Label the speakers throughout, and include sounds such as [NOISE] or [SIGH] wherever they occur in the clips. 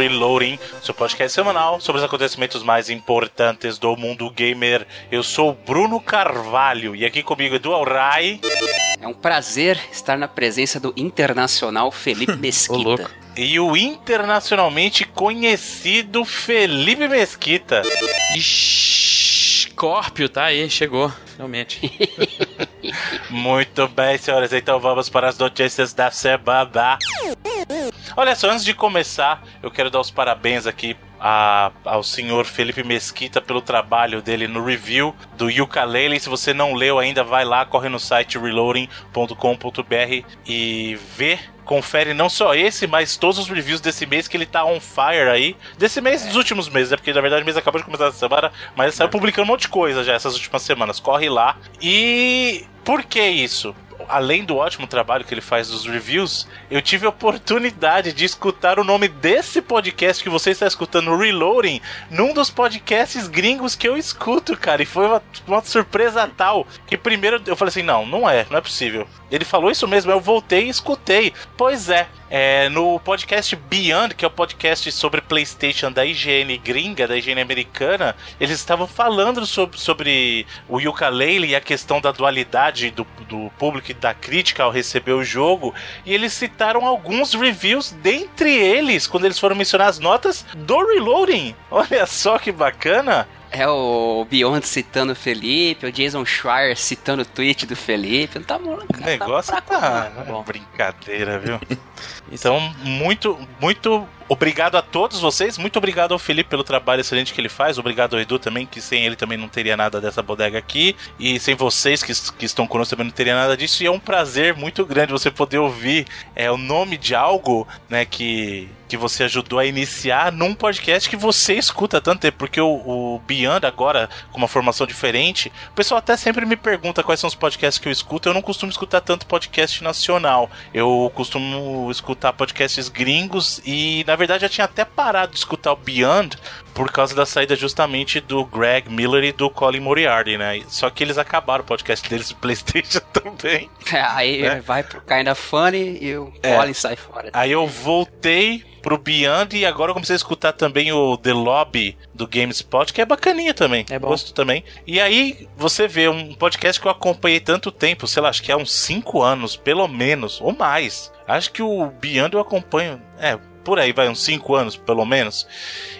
Speaker 1: Reloading, seu podcast semanal sobre os acontecimentos mais importantes do mundo gamer. Eu sou o Bruno Carvalho e aqui comigo Edu Alray.
Speaker 2: É um prazer estar na presença do internacional Felipe [LAUGHS] Mesquita.
Speaker 1: E o internacionalmente conhecido Felipe Mesquita.
Speaker 3: Scorpio tá aí, chegou, finalmente. [LAUGHS]
Speaker 1: Muito bem, senhoras, então vamos para as notícias da semana. Olha só, antes de começar, eu quero dar os parabéns aqui a, ao senhor Felipe Mesquita pelo trabalho dele no review do Ukulele. Se você não leu ainda, vai lá, corre no site reloading.com.br e vê confere não só esse, mas todos os reviews desse mês que ele tá on fire aí. Desse mês, dos últimos meses, né? Porque na verdade o mês acabou de começar essa semana, mas ele saiu publicando um monte de coisa já essas últimas semanas. Corre lá. E por que isso? Além do ótimo trabalho que ele faz dos reviews, eu tive a oportunidade de escutar o nome desse podcast que você está escutando, Reloading, num dos podcasts gringos que eu escuto, cara. E foi uma, uma surpresa tal que primeiro eu falei assim: não, não é, não é possível. Ele falou isso mesmo, eu voltei e escutei. Pois é, é, no podcast Beyond, que é o podcast sobre PlayStation da IGN gringa, da IGN americana, eles estavam falando sobre, sobre o ukulele e a questão da dualidade do, do público e da crítica ao receber o jogo. E eles citaram alguns reviews, dentre eles, quando eles foram mencionar as notas do Reloading. Olha só que bacana!
Speaker 2: É o Beyond citando o Felipe, o Jason Schreier citando o tweet do Felipe. Não tá
Speaker 1: O negócio tá, tá, tá [LAUGHS] brincadeira, viu? então, muito, muito obrigado a todos vocês. Muito obrigado ao Felipe pelo trabalho excelente que ele faz. Obrigado ao Edu também, que sem ele também não teria nada dessa bodega aqui. E sem vocês que, que estão conosco também não teria nada disso. E é um prazer muito grande você poder ouvir é, o nome de algo né, que que você ajudou a iniciar num podcast que você escuta tanto tempo, porque o, o Beyond agora, com uma formação diferente, o pessoal até sempre me pergunta quais são os podcasts que eu escuto. Eu não costumo escutar tanto podcast nacional. Eu costumo escutar podcasts gringos e, na verdade, já tinha até parado de escutar o Beyond por causa da saída justamente do Greg Miller e do Colin Moriarty, né? Só que eles acabaram o podcast deles do PlayStation [LAUGHS] também.
Speaker 2: É, aí né? vai pro Kinda Funny e o é. Colin sai fora.
Speaker 1: Aí eu voltei pro Beyond e agora eu comecei a escutar também o The Lobby do GameSpot, que é bacaninha também. É bom. Gosto também. E aí você vê um podcast que eu acompanhei tanto tempo, sei lá, acho que há uns 5 anos, pelo menos, ou mais. Acho que o Beyond eu acompanho, é, por aí, vai, uns 5 anos pelo menos,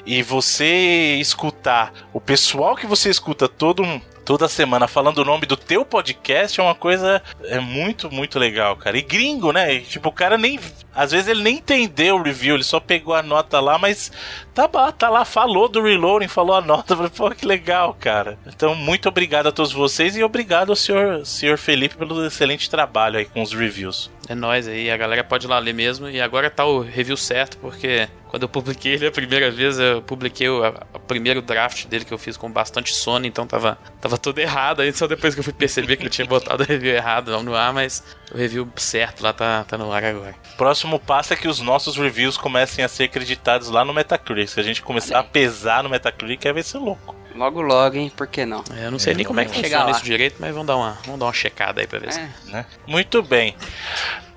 Speaker 1: e você escutar o pessoal que você escuta todo toda semana falando o nome do teu podcast é uma coisa é muito, muito legal, cara. E gringo, né? Tipo, o cara nem. Às vezes ele nem entendeu o review, ele só pegou a nota lá, mas tá, tá lá, falou do reloading, falou a nota. Falei, pô, que legal, cara. Então, muito obrigado a todos vocês e obrigado ao senhor, senhor Felipe pelo excelente trabalho aí com os reviews.
Speaker 3: É nóis aí, a galera pode ir lá ler mesmo. E agora tá o review certo, porque quando eu publiquei ele a primeira vez, eu publiquei o, a, o primeiro draft dele que eu fiz com bastante sono, então tava, tava tudo errado. Aí só depois que eu fui perceber que ele tinha botado o review errado no ar, mas o review certo lá tá, tá no ar agora.
Speaker 1: Próximo passo é que os nossos reviews comecem a ser acreditados lá no Metacritic. Se a gente começar a pesar no Metacritic, vai ser louco.
Speaker 2: Logo, logo, hein? Por que não?
Speaker 3: É, eu não sei é, nem como é que funciona isso direito, mas vamos dar uma, vamos dar uma checada aí pra ver é. se.
Speaker 1: Né? Muito bem.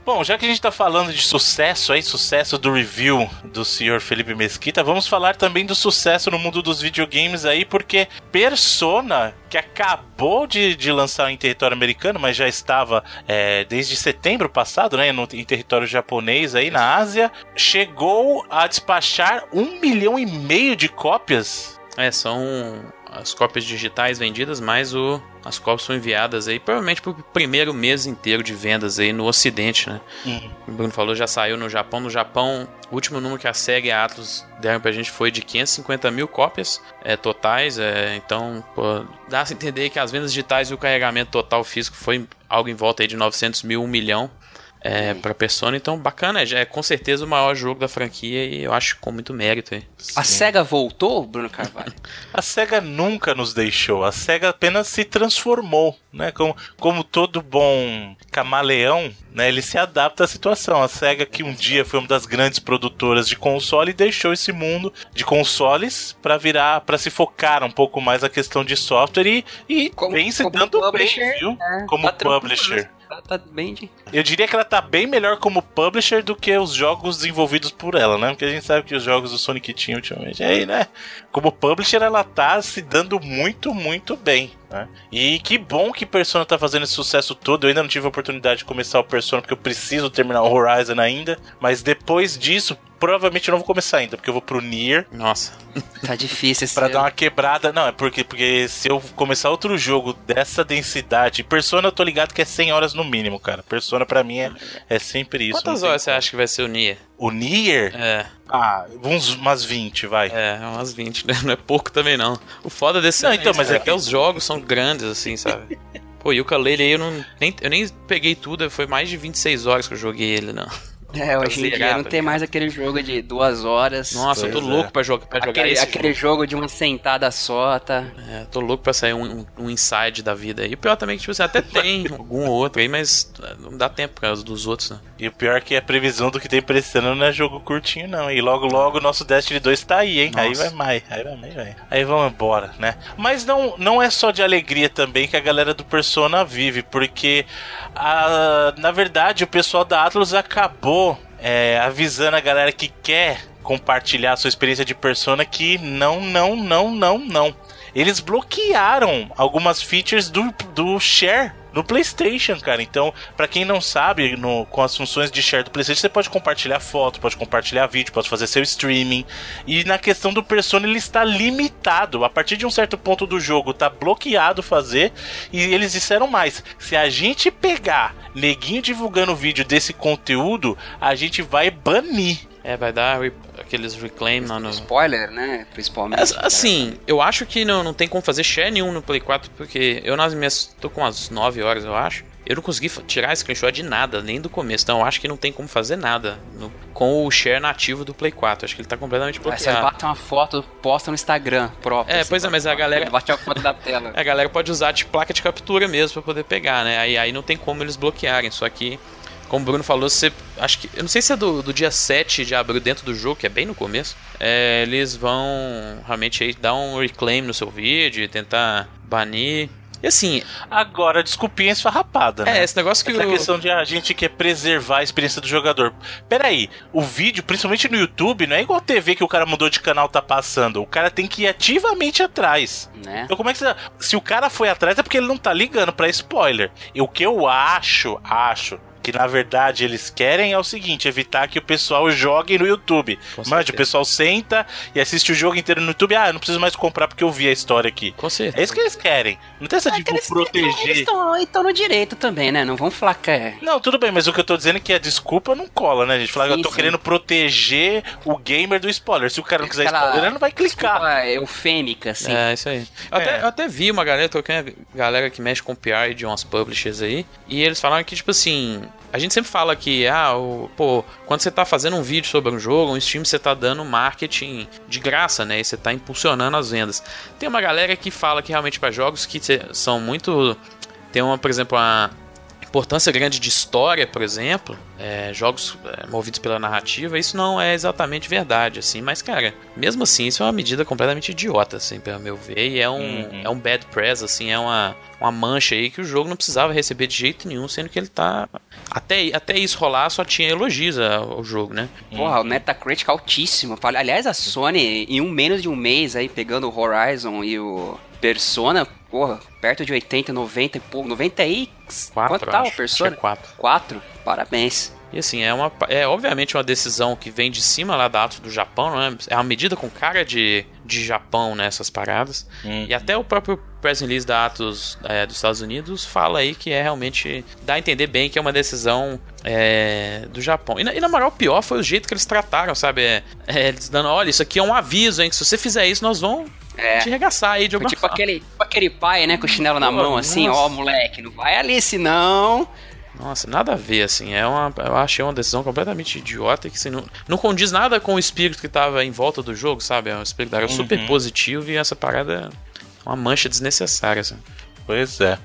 Speaker 1: Bom, já que a gente está falando de sucesso aí, sucesso do review do senhor Felipe Mesquita, vamos falar também do sucesso no mundo dos videogames aí, porque Persona, que acabou de, de lançar em território americano, mas já estava é, desde setembro passado, né, no, em território japonês aí na Ásia, chegou a despachar um milhão e meio de cópias.
Speaker 3: É, são as cópias digitais vendidas, mais o, as cópias são enviadas aí, provavelmente pro primeiro mês inteiro de vendas aí no ocidente, né? Uhum. O Bruno falou, já saiu no Japão. No Japão, o último número que a SEG e a Atlus deram pra gente foi de 550 mil cópias é, totais, é, então pô, dá a entender que as vendas digitais e o carregamento total físico foi algo em volta aí de 900 mil, 1 milhão é, pra Persona. Então, bacana, já é com certeza o maior jogo da franquia e eu acho com muito mérito aí.
Speaker 2: A SEGA voltou, Bruno Carvalho? [LAUGHS]
Speaker 1: a SEGA nunca nos deixou, a SEGA apenas se transformou, né? Como, como todo bom camaleão, né? Ele se adapta à situação. A SEGA, que um dia foi uma das grandes produtoras de console, deixou esse mundo de consoles para virar, para se focar um pouco mais na questão de software e, e como, vem se dando bem, viu? É, como publisher.
Speaker 2: tá, tá bem de...
Speaker 1: Eu diria que ela tá bem melhor como publisher do que os jogos desenvolvidos por ela, né? Porque a gente sabe que os jogos do Sonic Team ultimamente, aí, né? Como publisher, ela tá se dando muito, muito bem. Né? E que bom que Persona tá fazendo esse sucesso todo. Eu ainda não tive a oportunidade de começar o Persona porque eu preciso terminar o Horizon ainda. Mas depois disso, provavelmente eu não vou começar ainda, porque eu vou pro Nier.
Speaker 3: Nossa. [LAUGHS]
Speaker 2: Tá difícil esse
Speaker 1: Pra dar uma quebrada. Não, é porque, porque se eu começar outro jogo dessa densidade. Persona eu tô ligado que é 100 horas no mínimo, cara. Persona pra mim é, é sempre isso.
Speaker 3: Quantas horas você acha que vai ser o Nier?
Speaker 1: O Nier?
Speaker 3: É,
Speaker 1: Ah, uns, umas 20, vai.
Speaker 3: é, umas 20, né? Não é pouco também não. O foda desse
Speaker 1: Não,
Speaker 3: é
Speaker 1: então,
Speaker 3: isso,
Speaker 1: mas
Speaker 3: cara,
Speaker 1: é
Speaker 3: que
Speaker 1: que-
Speaker 3: os jogos são grandes, assim, sabe? [LAUGHS] Pô, e o Ukulele aí eu não. Nem, eu nem peguei tudo, foi mais de 26 horas que eu joguei ele, não.
Speaker 2: É, hoje em dia não tem
Speaker 3: cara.
Speaker 2: mais aquele jogo de duas horas.
Speaker 3: Nossa, eu tô
Speaker 1: é.
Speaker 3: louco pra, jogar pra jogar
Speaker 2: aquele,
Speaker 3: esse
Speaker 2: aquele jogo. de uma sentada só, tá?
Speaker 3: É, tô louco pra sair um, um, inside da vida aí. E o pior também é que, tipo assim, até [LAUGHS] tem algum outro aí, mas é, não dá tempo por causa dos outros, né?
Speaker 1: E o pior é que a previsão do que tem pra esse ano não é jogo curtinho, não. E logo, logo o nosso Destiny 2 tá aí, hein? Aí
Speaker 3: Nossa.
Speaker 1: vai mais, aí vai mais, vai. Aí vamos embora, né? Mas não, não é só de alegria também que a galera do Persona vive, porque a, na verdade o pessoal da Atlas acabou é, avisando a galera que quer compartilhar a sua experiência de Persona que não, não, não, não, não. Eles bloquearam algumas features do, do share no PlayStation, cara. Então, pra quem não sabe, no- com as funções de share do PlayStation, você pode compartilhar foto, pode compartilhar vídeo, pode fazer seu streaming. E na questão do Persona, ele está limitado. A partir de um certo ponto do jogo, tá bloqueado fazer. E eles disseram mais: se a gente pegar neguinho divulgando vídeo desse conteúdo, a gente vai banir.
Speaker 3: É, vai dar aqueles reclaim lá no.
Speaker 2: Spoiler, né? Principalmente.
Speaker 3: As- Assim, eu acho que não, não tem como fazer share nenhum no Play 4, porque eu nas minhas. tô com umas 9 horas, eu acho. Eu não consegui tirar screenshot de nada, nem do começo. Então eu acho que não tem como fazer nada no- com o share nativo do Play 4. Acho que ele tá completamente
Speaker 2: Aí você
Speaker 3: bloqueado.
Speaker 2: bate uma foto, posta no Instagram próprio.
Speaker 3: É,
Speaker 2: assim,
Speaker 3: pois é, mas a galera-
Speaker 2: Bate a foto da [LAUGHS] tela.
Speaker 3: A galera pode usar de placa de captura mesmo pra poder pegar, né? Aí, aí não tem como eles bloquearem. Só que, como o Bruno falou, você. Acho que. Eu não sei se é do, do dia 7 de abril dentro do jogo, que é bem no começo. é, eles vão realmente aí dar um reclaim no seu vídeo, tentar banir. E assim,
Speaker 1: Agora, desculpinha esfarrapada, né?
Speaker 3: é, esse negócio que
Speaker 1: Essa
Speaker 3: o.
Speaker 1: questão de a gente quer preservar a experiência do jogador. Peraí, o vídeo, principalmente no YouTube, não é igual a TV que o cara mudou de canal tá passando. O cara tem que ir ativamente atrás.
Speaker 2: Né?
Speaker 1: Então como é que você... Se o cara foi atrás é porque ele não tá ligando pra spoiler. E o que eu acho, acho... Que na verdade eles querem é o seguinte: evitar que o pessoal jogue no YouTube.
Speaker 3: Certeza.
Speaker 1: o pessoal senta e assiste o jogo inteiro no YouTube. Ah, eu não preciso mais comprar porque eu vi a história aqui.
Speaker 3: Com certeza.
Speaker 1: É isso que eles querem. Não tem essa de
Speaker 2: É que eles-
Speaker 1: proteger.
Speaker 2: Eles estão no direito também, né? Não vão falar que é.
Speaker 1: Não, tudo bem, mas o que eu tô dizendo é que a desculpa não cola, né, gente? Falar que eu tô
Speaker 2: sim.
Speaker 1: querendo proteger o gamer do spoiler. Se o cara não quiser
Speaker 2: Aquela
Speaker 1: spoiler, ele não vai clicar.
Speaker 2: Desculpa eufêmica, assim.
Speaker 3: É, isso aí. Eu,
Speaker 1: É.
Speaker 3: Até, eu até vi uma galera, troquei uma galera que mexe com PR de umas publishers aí, e eles falaram que, tipo assim, a gente sempre fala que, ah, o, pô, quando você tá fazendo um vídeo sobre um jogo, um stream, você tá dando marketing de graça, né? E você tá impulsionando as vendas. Tem uma galera que fala que realmente para jogos que são muito. Tem uma, por exemplo, uma importância grande de história, por exemplo, é, jogos é, movidos pela narrativa, isso não é exatamente verdade, assim. Mas, cara, mesmo assim, isso é uma medida completamente idiota, assim, pelo meu ver. E é um,
Speaker 1: Uhum.
Speaker 3: é um bad press, assim, é uma, uma mancha aí que o jogo não precisava receber de jeito nenhum, sendo que ele tá. Até, até isso rolar, só tinha elogios ao ao jogo, né?
Speaker 2: Porra, o Metacritic altíssimo. Aliás, a Sony, em um menos de um mês aí, pegando o Horizon e o Persona, porra, perto de 80, 90 e pouco. 90 e.
Speaker 3: Quatro,
Speaker 2: Quanto tá o Persona?
Speaker 3: É quatro.
Speaker 2: 4? Parabéns.
Speaker 3: E assim, é, uma, é obviamente uma decisão que vem de cima lá da Atos do Japão, né? É uma medida com cara de, de Japão nessas paradas.
Speaker 1: Hum.
Speaker 3: E até o próprio press release da Atos é, dos Estados Unidos fala aí que é realmente. dá a entender bem que é uma decisão é, do Japão. E na, e na moral, o pior foi o jeito que eles trataram, sabe? É, é, eles dando, olha, isso aqui é um aviso, hein? Que se você fizer isso, nós vamos
Speaker 2: É.
Speaker 3: te arregaçar aí de alguma
Speaker 2: tipo
Speaker 3: forma.
Speaker 2: aquele, tipo aquele pai, né, com o chinelo na mão, assim, ó, moleque, não vai ali senão.
Speaker 3: Nossa, nada a ver, assim. É uma, eu achei uma decisão completamente idiota que assim, não, não condiz nada com o espírito que tava em volta do jogo, sabe? É um espírito era super
Speaker 1: Uhum.
Speaker 3: positivo e essa parada é uma mancha desnecessária, assim.
Speaker 1: Pois é.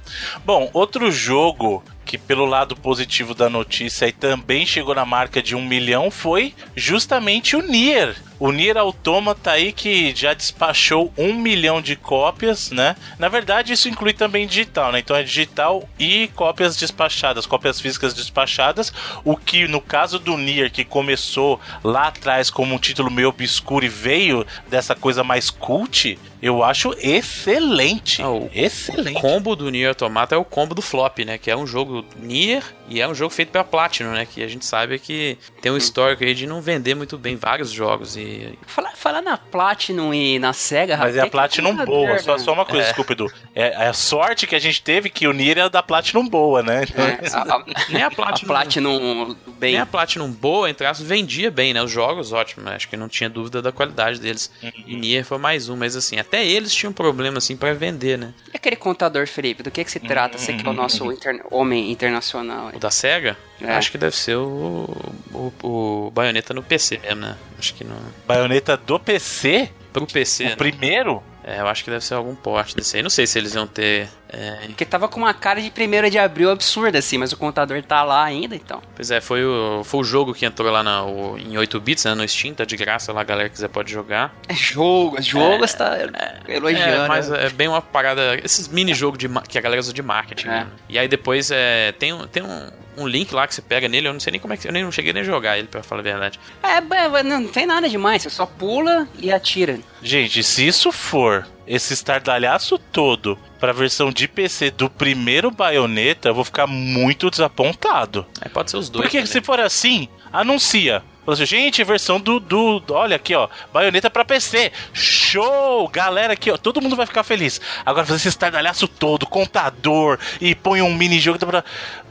Speaker 1: Bom, outro jogo que, pelo lado positivo da notícia, aí também chegou na marca de um milhão foi justamente o Nier O Nier Automata aí que já despachou um milhão de cópias, né? Na verdade, isso inclui também digital, né? Então é digital e cópias despachadas, cópias físicas despachadas. O que no caso do Nier, que começou lá atrás como um título meio obscuro e veio dessa coisa mais cult, eu acho excelente.
Speaker 3: Ah, o,
Speaker 1: excelente.
Speaker 3: O combo do Nier Automata é o combo do Flop, né? Que é um jogo Nier e é um jogo feito pela Platinum, né? Que a gente sabe que tem um histórico aí de não vender muito bem vários jogos. E...
Speaker 2: Falar, falar na Platinum e na SEGA,
Speaker 1: Mas é a Platinum boa, só, só uma coisa, é. desculpa, Edu. É, é, a sorte que a gente teve que o Nier é da Platinum boa, né? Então,
Speaker 2: é, a, a, [LAUGHS] nem a Platinum, a Platinum bem.
Speaker 3: Nem a Platinum boa, entre aspas, vendia bem, né? Os jogos, ótimo. Acho que não tinha dúvida da qualidade deles. Uhum. E Nier foi mais um, mas assim, até eles tinham problema, assim, para vender, né?
Speaker 2: E aquele contador, Felipe, do que que se trata? Você que é o nosso inter... homem internacional.
Speaker 3: O da SEGA? É. Acho que deve ser o, o, o Bayonetta no PC mesmo, né? Acho que não.
Speaker 1: Bayonetta do PC?
Speaker 3: Pro PC. O
Speaker 1: né? primeiro?
Speaker 3: É, eu acho que deve ser algum porte desse aí. Não sei se eles vão ter. É...
Speaker 2: Porque tava com uma cara de 1 de abril absurda, assim, mas o contador tá lá ainda, então.
Speaker 3: Pois é, foi o, foi o jogo que entrou lá na, o, em 8 bits, né? No Steam, tá de graça lá, a galera que quiser pode jogar.
Speaker 2: É jogo, jogo é, tá é, elogiando.
Speaker 3: É, mas é bem uma parada. Esses mini-jogos que a galera usa de marketing. É. Né? E aí depois é, tem, tem um um link lá que você pega nele, eu não sei nem como é que. Eu nem não cheguei nem a jogar ele, pra falar a verdade.
Speaker 2: É, não tem nada demais, você só pula e atira.
Speaker 1: Gente, se isso for esse estardalhaço todo pra versão de PC do primeiro baioneta, eu vou ficar muito desapontado.
Speaker 3: É, pode ser os dois.
Speaker 1: Porque também. se for assim, anuncia. Assim, Gente, versão do, do. Olha aqui, ó. Baioneta pra PC. Show! Galera aqui, ó. Todo mundo vai ficar feliz. Agora fazer esse estardalhaço todo, contador, e põe um mini jogo pra.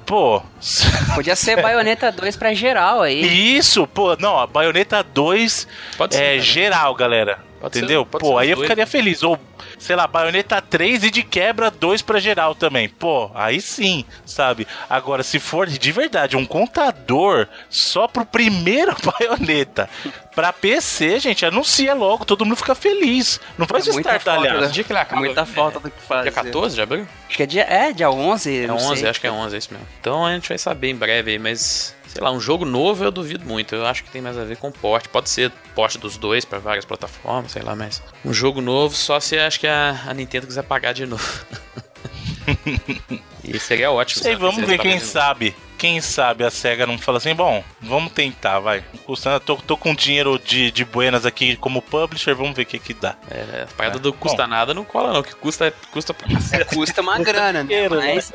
Speaker 1: Pô. [LAUGHS]
Speaker 2: Podia ser Baioneta 2 pra geral aí.
Speaker 1: Isso, pô. Não, a Baioneta 2 Pode é ser, geral, galera. Pode Entendeu? Ser, Pô, aí eu ficaria feliz. Ou, sei lá, baioneta 3 e de quebra 2 pra geral também. Pô, aí sim, sabe? Agora, se for de verdade um contador só pro primeiro [LAUGHS] baioneta pra PC, gente, anuncia logo, todo mundo fica feliz. Não faz é estardalhar.
Speaker 2: Dia que ele acaba, muita falta do que fazer.
Speaker 3: Dia 14 de abril?
Speaker 2: Acho que é dia, é, dia 11.
Speaker 3: É 11, sei. acho que é 11, é isso mesmo. Então a gente vai saber em breve aí, mas sei lá, um jogo novo eu duvido muito. Eu acho que tem mais a ver com porte. Pode ser porte dos dois para várias plataformas, sei lá, mas um jogo novo só se acho que a, a Nintendo quiser pagar de novo. [LAUGHS] e seria ótimo.
Speaker 1: Sei, vamos ver quem sabe. Quem sabe a SEGA não fala assim, bom, vamos tentar, vai. Custando, tô, tô com dinheiro de, de buenas aqui como publisher, vamos ver o que que dá.
Speaker 3: É, a parada é. do custa bom. nada não cola não, que custa, custa pra
Speaker 2: é, [LAUGHS] Custa uma [LAUGHS] grana, né? Mas...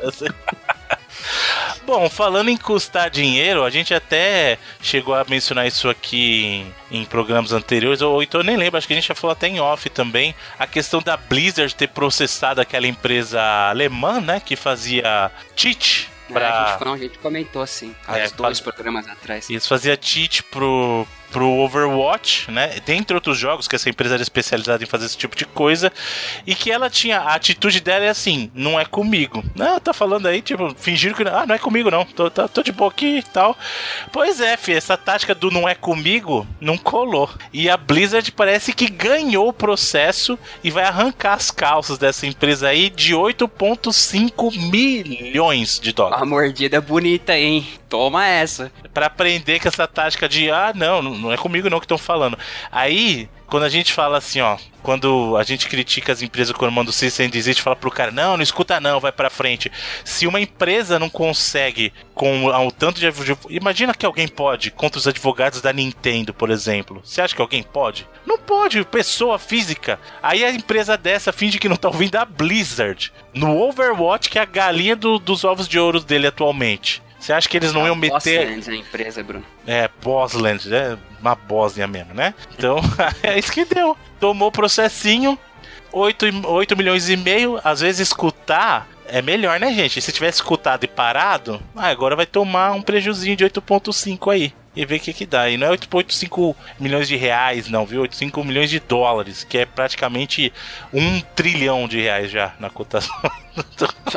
Speaker 1: Bom, falando em custar dinheiro, a gente até chegou a mencionar isso aqui em, em, programas anteriores, ou então eu nem lembro, acho que a gente já falou até em off também, a questão da Blizzard ter processado aquela empresa alemã, né, que fazia cheat
Speaker 2: Pra... É, a, gente, a gente comentou assim, há é, dois programas atrás.
Speaker 1: Isso fazia cheat pro, pro Overwatch, né? Dentre outros jogos que essa empresa era especializada em fazer esse tipo de coisa. E que ela tinha. A atitude dela é assim: não é comigo. Não, tá falando aí, tipo, fingir que. Ah, não é comigo não. Tô, tô, tô de boa aqui e tal. Pois é, fi, essa tática do não é comigo não colou. E a Blizzard parece que ganhou o processo e vai arrancar as calças dessa empresa aí de 8,5 milhões de dólares.
Speaker 2: A mordida bonita, hein? Toma essa.
Speaker 1: Pra aprender com essa tática de, ah, não, não é comigo não que estão falando. Aí, quando a gente fala assim, ó, quando a gente critica as empresas quando manda o cease and desist, fala pro cara, não, não escuta não, vai pra frente. Se uma empresa não consegue com o tanto de imagina que alguém pode contra os advogados da Nintendo, por exemplo. Você acha que alguém pode? Não pode, pessoa física. Aí a empresa dessa finge que não tá ouvindo a Blizzard no Overwatch, que é a galinha do, dos ovos de ouro dele atualmente. Você acha que eles não iam meter.
Speaker 2: Bosland, a empresa, Bruno.
Speaker 1: É, Bosland, é uma Bósnia mesmo, né? Então, [LAUGHS] é isso que deu. Tomou o processinho, 8, 8 milhões e meio. Às vezes escutar é melhor, né, gente? Se tivesse escutado e parado, ah, agora vai tomar um prejuzinho de 8,5 aí. E ver o que que dá. E não é 8,5 milhões de reais, não, viu? 8,5 milhões de dólares, que é praticamente um trilhão de reais já na cotação. [LAUGHS]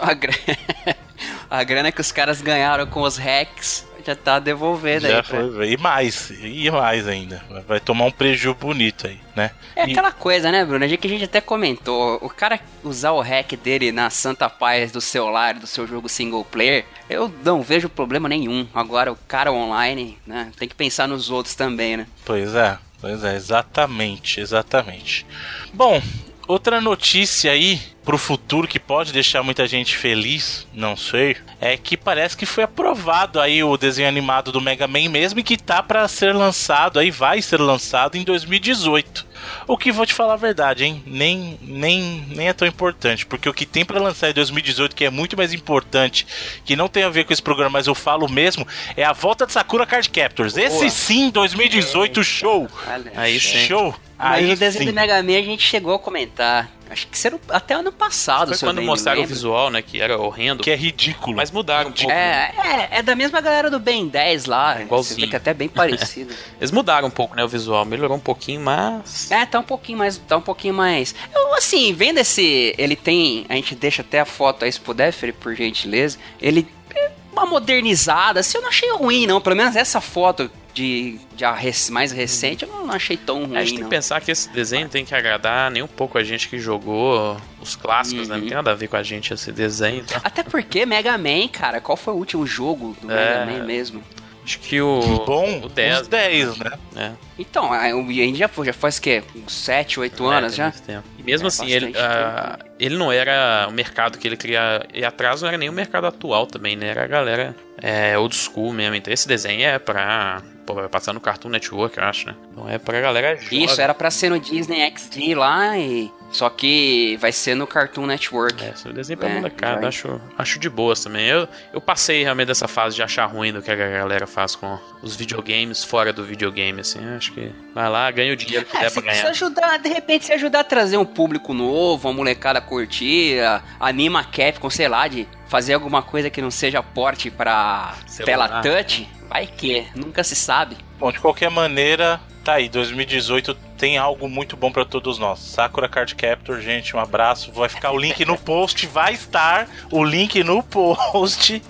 Speaker 1: [LAUGHS]
Speaker 2: a grana que os caras ganharam com os hacks já tá devolvendo já.
Speaker 1: Foi, pra... E mais, e mais ainda. Vai tomar um prejuízo bonito aí, né?
Speaker 2: É
Speaker 1: e...
Speaker 2: aquela coisa, né, Bruno? A que a gente até comentou. O cara usar o hack dele na santa paz do celular, do seu jogo single player, eu não vejo problema nenhum. Agora, o cara online, né? Tem que pensar nos outros também, né?
Speaker 1: Pois é. Pois é, exatamente, exatamente. Bom, outra notícia aí pro futuro que pode deixar muita gente feliz, não sei, é que parece que foi aprovado aí o desenho animado do Mega Man mesmo e que tá para ser lançado aí vai ser lançado em 2018. O que vou te falar a verdade, hein? Nem, nem, nem é tão importante, porque o que tem para lançar em 2018, que é muito mais importante, que não tem a ver com esse programa, mas eu falo mesmo, é a volta de Sakura Card Captors. Boa. Esse sim, 2018, show!
Speaker 2: Aí
Speaker 1: sim. Show!
Speaker 2: Mas
Speaker 1: Aí
Speaker 2: o desenho
Speaker 1: sim.
Speaker 2: do Mega Man a gente chegou a comentar. Acho que será até ano passado.
Speaker 3: Foi quando
Speaker 2: bem
Speaker 3: mostraram o visual, né? Que era horrendo.
Speaker 1: Que é ridículo.
Speaker 3: Mas mudaram um pouco.
Speaker 2: É, é, é da mesma galera do Ben 10 lá.
Speaker 3: Igualzinho.
Speaker 2: Você vê que é até bem parecido. [LAUGHS]
Speaker 3: Eles mudaram um pouco, né? O visual. Melhorou um pouquinho, mas.
Speaker 2: É, tá um pouquinho mais, tá um pouquinho mais. Eu, assim, vendo esse, ele tem, a gente deixa até a foto aí se puder, Felipe, por gentileza. Ele é uma modernizada, assim, eu não achei ruim não, pelo menos essa foto de, de a rec- mais recente eu não, não achei tão ruim
Speaker 3: A gente tem
Speaker 2: não.
Speaker 3: que pensar que esse desenho tem que agradar nem um pouco a gente que jogou os clássicos, né? Não
Speaker 2: Uhum.
Speaker 3: tem nada a ver com a gente esse desenho. Então.
Speaker 2: Até porque Mega Man, cara, qual foi o último jogo do
Speaker 3: É.
Speaker 2: Mega Man mesmo?
Speaker 3: Acho que o.
Speaker 1: Bom,
Speaker 3: o 10.
Speaker 1: os 10, né?
Speaker 3: né?
Speaker 2: Então, a gente já, foi- já faz o quê? Uns 7, 8 anos
Speaker 3: É,
Speaker 2: já?
Speaker 3: muito tempo. E mesmo
Speaker 2: É,
Speaker 3: assim, ele, ah, ele não era o mercado que ele queria ir atrás, não era nem o mercado atual também, né? Era a galera é, old school mesmo. Então esse desenho é pra. Pô, vai passar no Cartoon Network, eu acho, né? Não é pra galera jovem.
Speaker 2: Isso, era pra ser no Disney XD lá e... Só que vai ser no Cartoon Network.
Speaker 3: É, esse desenho pra
Speaker 2: É,
Speaker 3: molecada,
Speaker 2: vai.
Speaker 3: acho, acho de boas também. Eu, eu passei realmente dessa fase de achar ruim do que a galera faz com os videogames fora do videogame, assim. Acho que vai lá, ganha o dinheiro que
Speaker 2: É,
Speaker 3: der pra ganhar.
Speaker 2: ajudar, de repente, se ajudar a trazer um público novo, uma molecada curtir, anima a Capcom, sei lá, de fazer alguma coisa que não seja porte pra
Speaker 3: Celular.
Speaker 2: tela touch, vai que, nunca se sabe.
Speaker 1: Bom, de qualquer maneira, tá aí, 2018 tem algo muito bom pra todos nós. Sakura Card Captor, gente, um abraço. Vai ficar o link no [LAUGHS] post, vai estar o link no post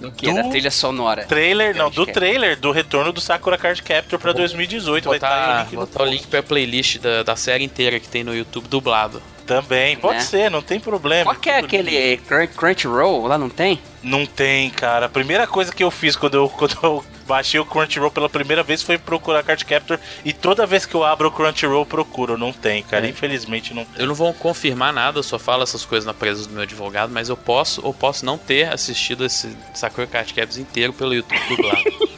Speaker 2: Do que? Da trilha sonora.
Speaker 1: trailer, não, do
Speaker 2: é.
Speaker 1: trailer do retorno do Sakura Card Captor pra 2018. Vai estar aí o
Speaker 3: Botar,
Speaker 1: link no
Speaker 3: botar o link pra playlist da, da série inteira que tem no YouTube dublado.
Speaker 1: Também, pode
Speaker 2: Né?
Speaker 1: ser, não tem problema.
Speaker 2: Qual que é aquele Crun- Crunchyroll? Lá não tem?
Speaker 1: Não tem, cara. A primeira coisa que eu fiz quando eu, [LAUGHS] quando eu baixei o Crunchyroll pela primeira vez foi procurar Card Captor. E toda vez que eu abro o Crunchyroll, eu procuro. Não tem, cara.
Speaker 3: É.
Speaker 1: Infelizmente não tem.
Speaker 3: Eu não vou confirmar nada, eu só falo essas coisas na presença do meu advogado, mas eu posso ou posso não ter assistido esse Sakura Card Captors inteiro pelo YouTube dublado. [LAUGHS]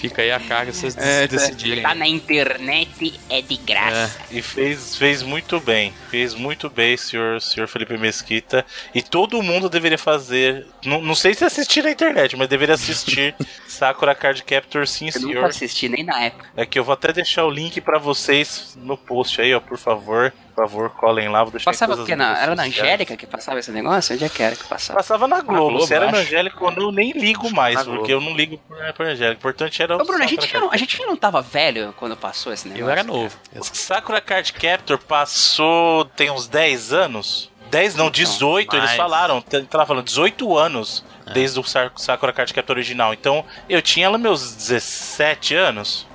Speaker 3: Fica aí a carga, vocês decidirem.
Speaker 2: Tá na internet, é de graça.
Speaker 1: E fez, fez muito bem. Fez muito bem, senhor, senhor Felipe Mesquita. E todo mundo deveria fazer. Não, não sei se assistir na internet, mas deveria assistir [LAUGHS] Sakura Card Captor, sim,
Speaker 2: Eu nunca
Speaker 1: senhor.
Speaker 2: assisti nem na época.
Speaker 1: É que eu vou até deixar o link pra vocês no post aí, ó, por favor. Por favor, colhem lá. Vou deixar
Speaker 2: Passava
Speaker 1: todas
Speaker 2: o quê?
Speaker 1: as
Speaker 2: Na, era na. Angélica que passava esse negócio? Onde é que era que passava?
Speaker 1: Passava na Globo.
Speaker 3: Globo,
Speaker 1: Se era na
Speaker 3: acho.
Speaker 1: Angélica, eu nem ligo mais,
Speaker 3: Na
Speaker 1: porque eu não ligo pra, pra Angélica. O importante era o
Speaker 2: Ô, Bruno, a gente, não, a gente não tava velho quando passou esse negócio?
Speaker 3: Eu era novo.
Speaker 1: O Sakura Card Captor passou tem uns 10 anos. 10 não, 18, eles
Speaker 3: mais.
Speaker 1: falaram. Tava falando 18 anos
Speaker 3: É.
Speaker 1: desde o Sa- Sakura Card Captor original. Então, eu tinha lá meus 17 anos.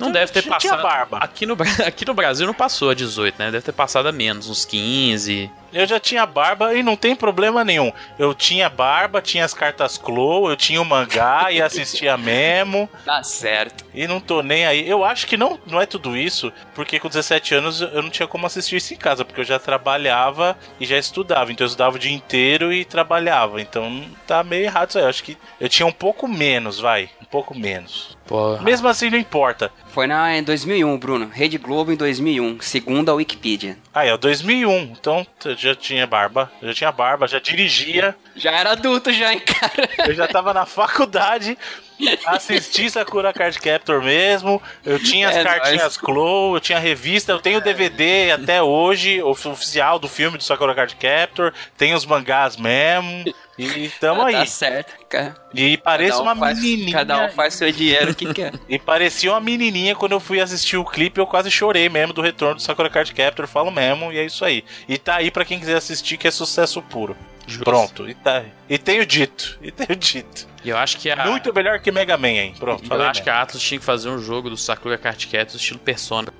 Speaker 3: Não deve ter passado.
Speaker 1: barba.
Speaker 3: Aqui no, [LAUGHS] aqui no Brasil não passou a 18, né? Deve ter passado a menos, uns 15.
Speaker 1: Eu já tinha barba e não tem problema nenhum. Eu tinha barba, tinha as cartas Clow, eu tinha o mangá e [LAUGHS] assistia Memo.
Speaker 2: Tá certo.
Speaker 1: E não tô nem aí. Eu acho que não, não é tudo isso, porque com 17 anos eu não tinha como assistir isso em casa, porque eu já trabalhava e já estudava. Então eu estudava o dia inteiro e trabalhava. Então tá meio errado isso aí. Eu acho que eu tinha um pouco menos, vai. Um pouco menos.
Speaker 3: Pô,
Speaker 1: Mesmo assim, não importa.
Speaker 2: Foi na, em 2001, Bruno. Rede Globo em 2001, segundo a Wikipedia.
Speaker 1: Aí, ó, 2001. Então eu já tinha barba. Eu já tinha barba, já dirigia.
Speaker 2: Já era adulto já, hein, cara?
Speaker 1: Eu já tava na faculdade. [LAUGHS] Assisti Sakura Card Captor mesmo. Eu tinha as
Speaker 2: É
Speaker 1: cartinhas Clow, eu tinha revista, eu tenho o DVD até hoje, of- oficial do filme do Sakura Card Captor. Tenho os mangás mesmo. E tamo
Speaker 2: Tá
Speaker 1: aí.
Speaker 2: certo, cara.
Speaker 1: E parece
Speaker 2: Cada um
Speaker 1: uma
Speaker 2: faz-
Speaker 1: menininha.
Speaker 2: Cada um faz seu dinheiro que quer. [LAUGHS]
Speaker 1: E parecia uma menininha quando eu fui assistir o clipe, eu quase chorei mesmo do retorno do Sakura Card Captor, falo mesmo, e é isso aí. E tá aí pra quem quiser assistir que é sucesso puro.
Speaker 3: Justo.
Speaker 1: Pronto, e tá. E tenho dito, [LAUGHS] e tenho dito.
Speaker 3: E eu acho que a.
Speaker 1: Muito melhor que Mega Man, hein? Pronto,
Speaker 3: eu acho
Speaker 1: mesmo.
Speaker 3: que a Atlas tinha que fazer um jogo do Sakura Card Captors estilo Persona.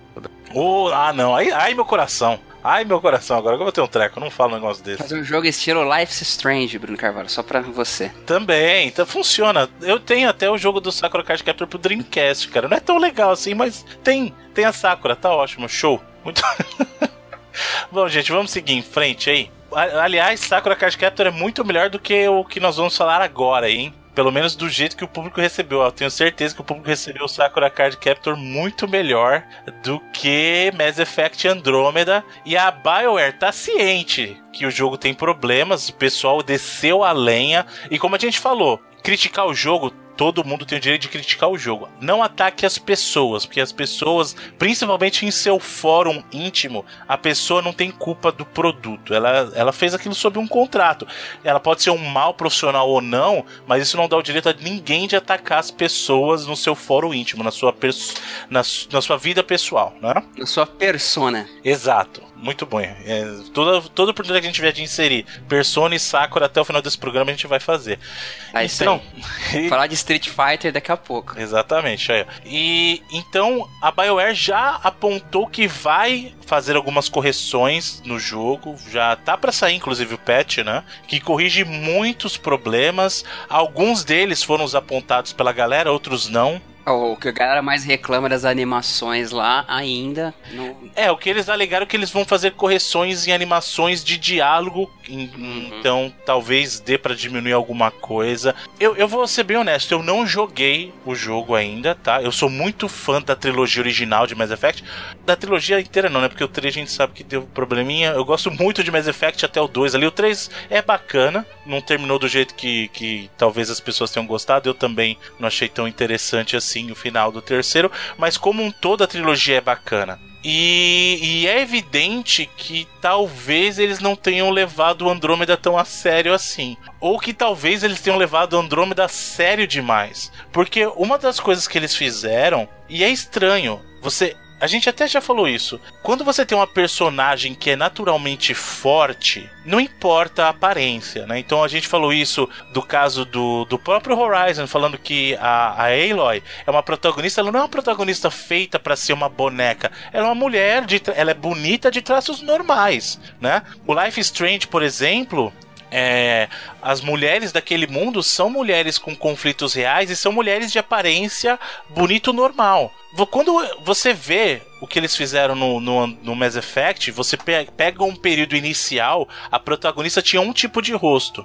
Speaker 1: Oh, ah, não. Aí, ai, meu coração. Ai, meu coração, agora eu vou ter um treco, não falo um negócio desse.
Speaker 2: Fazer um jogo estilo Life is Strange, Bruno Carvalho, só pra você.
Speaker 1: Também, então funciona. Eu tenho até o jogo do Sakura Card Captor pro Dreamcast, cara. Não é tão legal assim, mas tem, tem a Sakura, tá ótimo, show. Muito. [LAUGHS] Bom, gente, vamos seguir em frente aí. Aliás, Sakura Card Captor é muito melhor do que o que nós vamos falar agora, hein? Pelo menos do jeito que o público recebeu. Eu tenho certeza que o público recebeu o Sakura Card Captor muito melhor do que Mass Effect Andromeda. E a BioWare tá ciente que o jogo tem problemas, o pessoal desceu a lenha. E como a gente falou, criticar o jogo todo mundo tem o direito de criticar o jogo. Não ataque as pessoas, porque as pessoas, principalmente em seu fórum íntimo, a pessoa não tem culpa do produto. Ela, ela fez aquilo sob um contrato. Ela pode ser um mal profissional ou não, mas isso não dá o direito a ninguém de atacar as pessoas no seu fórum íntimo, na sua, na, na sua vida pessoal, né?
Speaker 2: Na sua persona.
Speaker 1: Exato muito bom. É, toda, toda oportunidade que a gente tiver de inserir Persona e Sakura até o final desse programa a gente vai fazer.
Speaker 2: É então, [LAUGHS] falar de Street Fighter daqui a pouco.
Speaker 1: Exatamente. Aí. E então a BioWare já apontou que vai fazer algumas correções no jogo. Já tá para sair inclusive o patch, né? Que corrige muitos problemas. Alguns deles foram os apontados pela galera, outros não.
Speaker 2: O que a galera mais reclama das animações lá ainda. No...
Speaker 1: É, o que eles alegaram é que eles vão fazer correções em animações de diálogo. Uhum. Então talvez dê para diminuir alguma coisa. Eu, eu vou ser bem honesto, eu não joguei o jogo ainda, tá? Eu sou muito fã da trilogia original de Mass Effect. Da trilogia inteira não, né? Porque o 3 a gente sabe que deu probleminha. Eu gosto muito de Mass Effect até o 2 ali. O 3 é bacana, não terminou do jeito que, que talvez as pessoas tenham gostado. Eu também não achei tão interessante assim o final do terceiro, mas como um todo a trilogia é bacana. E, e, é evidente que talvez eles não tenham levado o Andrômeda tão a sério assim. Ou que talvez eles tenham levado o Andrômeda a sério demais. Porque uma das coisas que eles fizeram, e é estranho, você a gente até já falou isso. Quando você tem uma personagem que é naturalmente forte, não importa a aparência, né? Então a gente falou isso do caso do, do próprio Horizon, falando que a, a Aloy é uma protagonista, ela não é uma protagonista feita para ser uma boneca. Ela é uma mulher, de, ela é bonita de traços normais, né? O Life Strange, por exemplo, é, as mulheres daquele mundo são mulheres com conflitos reais e são mulheres de aparência bonito normal. Quando você vê o que eles fizeram no, no, no Mass Effect, você pega um período inicial, a protagonista tinha um tipo de rosto.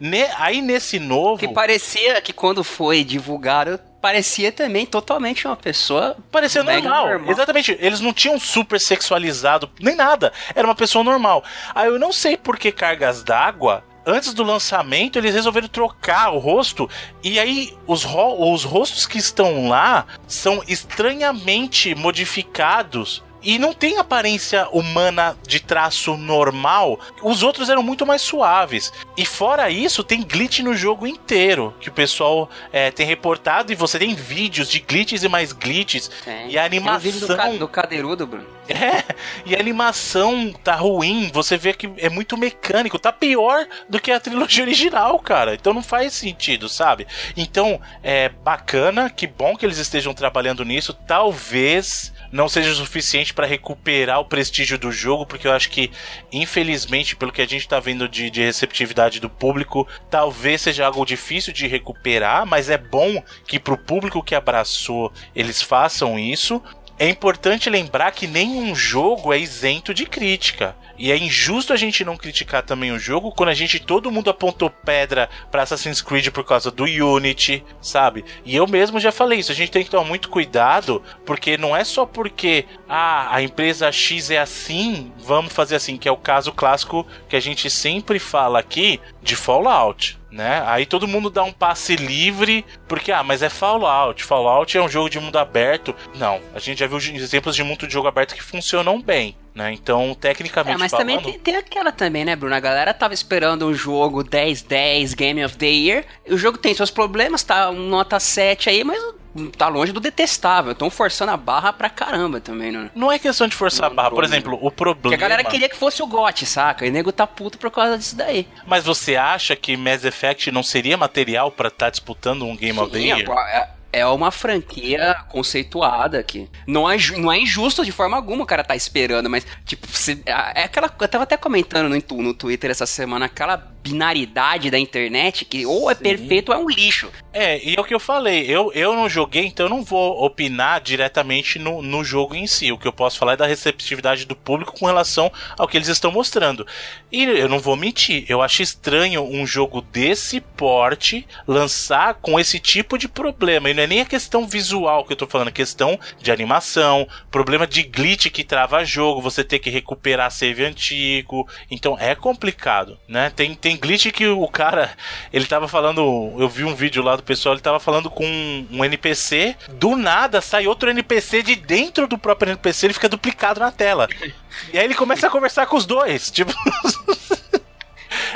Speaker 1: Ne, aí nesse novo.
Speaker 2: Que parecia que quando foi divulgado parecia também totalmente uma pessoa.
Speaker 1: Parecia normal. normal. Exatamente. Eles não tinham super sexualizado, nem nada. Era uma pessoa normal. Aí eu não sei por que cargas d'água antes do lançamento, eles resolveram trocar o rosto. E aí, os, ro os rostos que estão lá são estranhamente modificados e não tem aparência humana de traço normal. Os outros eram muito mais suaves. E fora isso, tem glitch no jogo inteiro, que o pessoal é, tem reportado e você tem vídeos de glitches e mais glitches. E a animação. Tem um vídeo
Speaker 2: do, ca do cadeirudo, Bruno.
Speaker 1: É, e a animação tá ruim, você vê que é muito mecânico, tá pior do que a trilogia original, cara. Então não faz sentido, sabe? Então, é bacana, que bom que eles estejam trabalhando nisso. Talvez não seja suficiente para recuperar o prestígio do jogo, porque eu acho que, infelizmente, pelo que a gente está vendo de, de receptividade do público, talvez seja algo difícil de recuperar, mas é bom que para o público que abraçou eles façam isso. É importante lembrar que nenhum jogo é isento de crítica. E é injusto a gente não criticar também o jogo quando a gente todo mundo apontou pedra para Assassin's Creed por causa do Unity, sabe? E eu mesmo já falei isso, a gente tem que tomar muito cuidado, porque não é só porque ah, a empresa X é assim, vamos fazer assim, que é o caso clássico que a gente sempre fala aqui de Fallout né? Aí todo mundo dá um passe livre, porque, ah, mas é Fallout. Fallout é um jogo de mundo aberto. Não, a gente já viu exemplos de mundo de jogo aberto que funcionam bem. Né? Então, tecnicamente. É,
Speaker 2: mas
Speaker 1: falando...
Speaker 2: também tem, tem, aquela também, né, Bruno? A galera tava esperando um jogo 10-10 Game of the Year. O jogo tem seus problemas, tá um nota 7 aí, mas tá longe do detestável. Estão forçando a barra pra caramba também, né?
Speaker 1: Não é questão de forçar a barra. Por exemplo, o problema. Porque
Speaker 2: a galera queria que fosse o GOT, saca? E o nego tá puto por causa disso daí.
Speaker 1: Mas você acha que Mass Effect não seria material para estar tá disputando um Game Sim, of the Year?
Speaker 2: É, é uma franquia conceituada aqui. Não é, não é injusto de forma alguma o cara tá esperando, mas, tipo, se, é aquela. Eu tava até comentando no, no Twitter essa semana, aquela binaridade da internet que ou é Sim. perfeito ou é um lixo.
Speaker 1: É, e é o que eu falei, eu, eu não joguei, então eu não vou opinar diretamente no, no jogo em si. O que eu posso falar é da receptividade do público com relação ao que eles estão mostrando. E eu não vou mentir, eu acho estranho um jogo desse porte lançar com esse tipo de problema. E não é nem a questão visual que eu tô falando, é questão de animação, problema de glitch que trava jogo, você ter que recuperar save antigo. Então é complicado, né? Tem, tem glitch que o cara, ele tava falando, eu vi um vídeo lá do pessoal, ele tava falando com um NPC, do nada sai outro NPC de dentro do próprio NPC, ele fica duplicado na tela. [LAUGHS] E aí ele começa a conversar com os dois, tipo. [LAUGHS]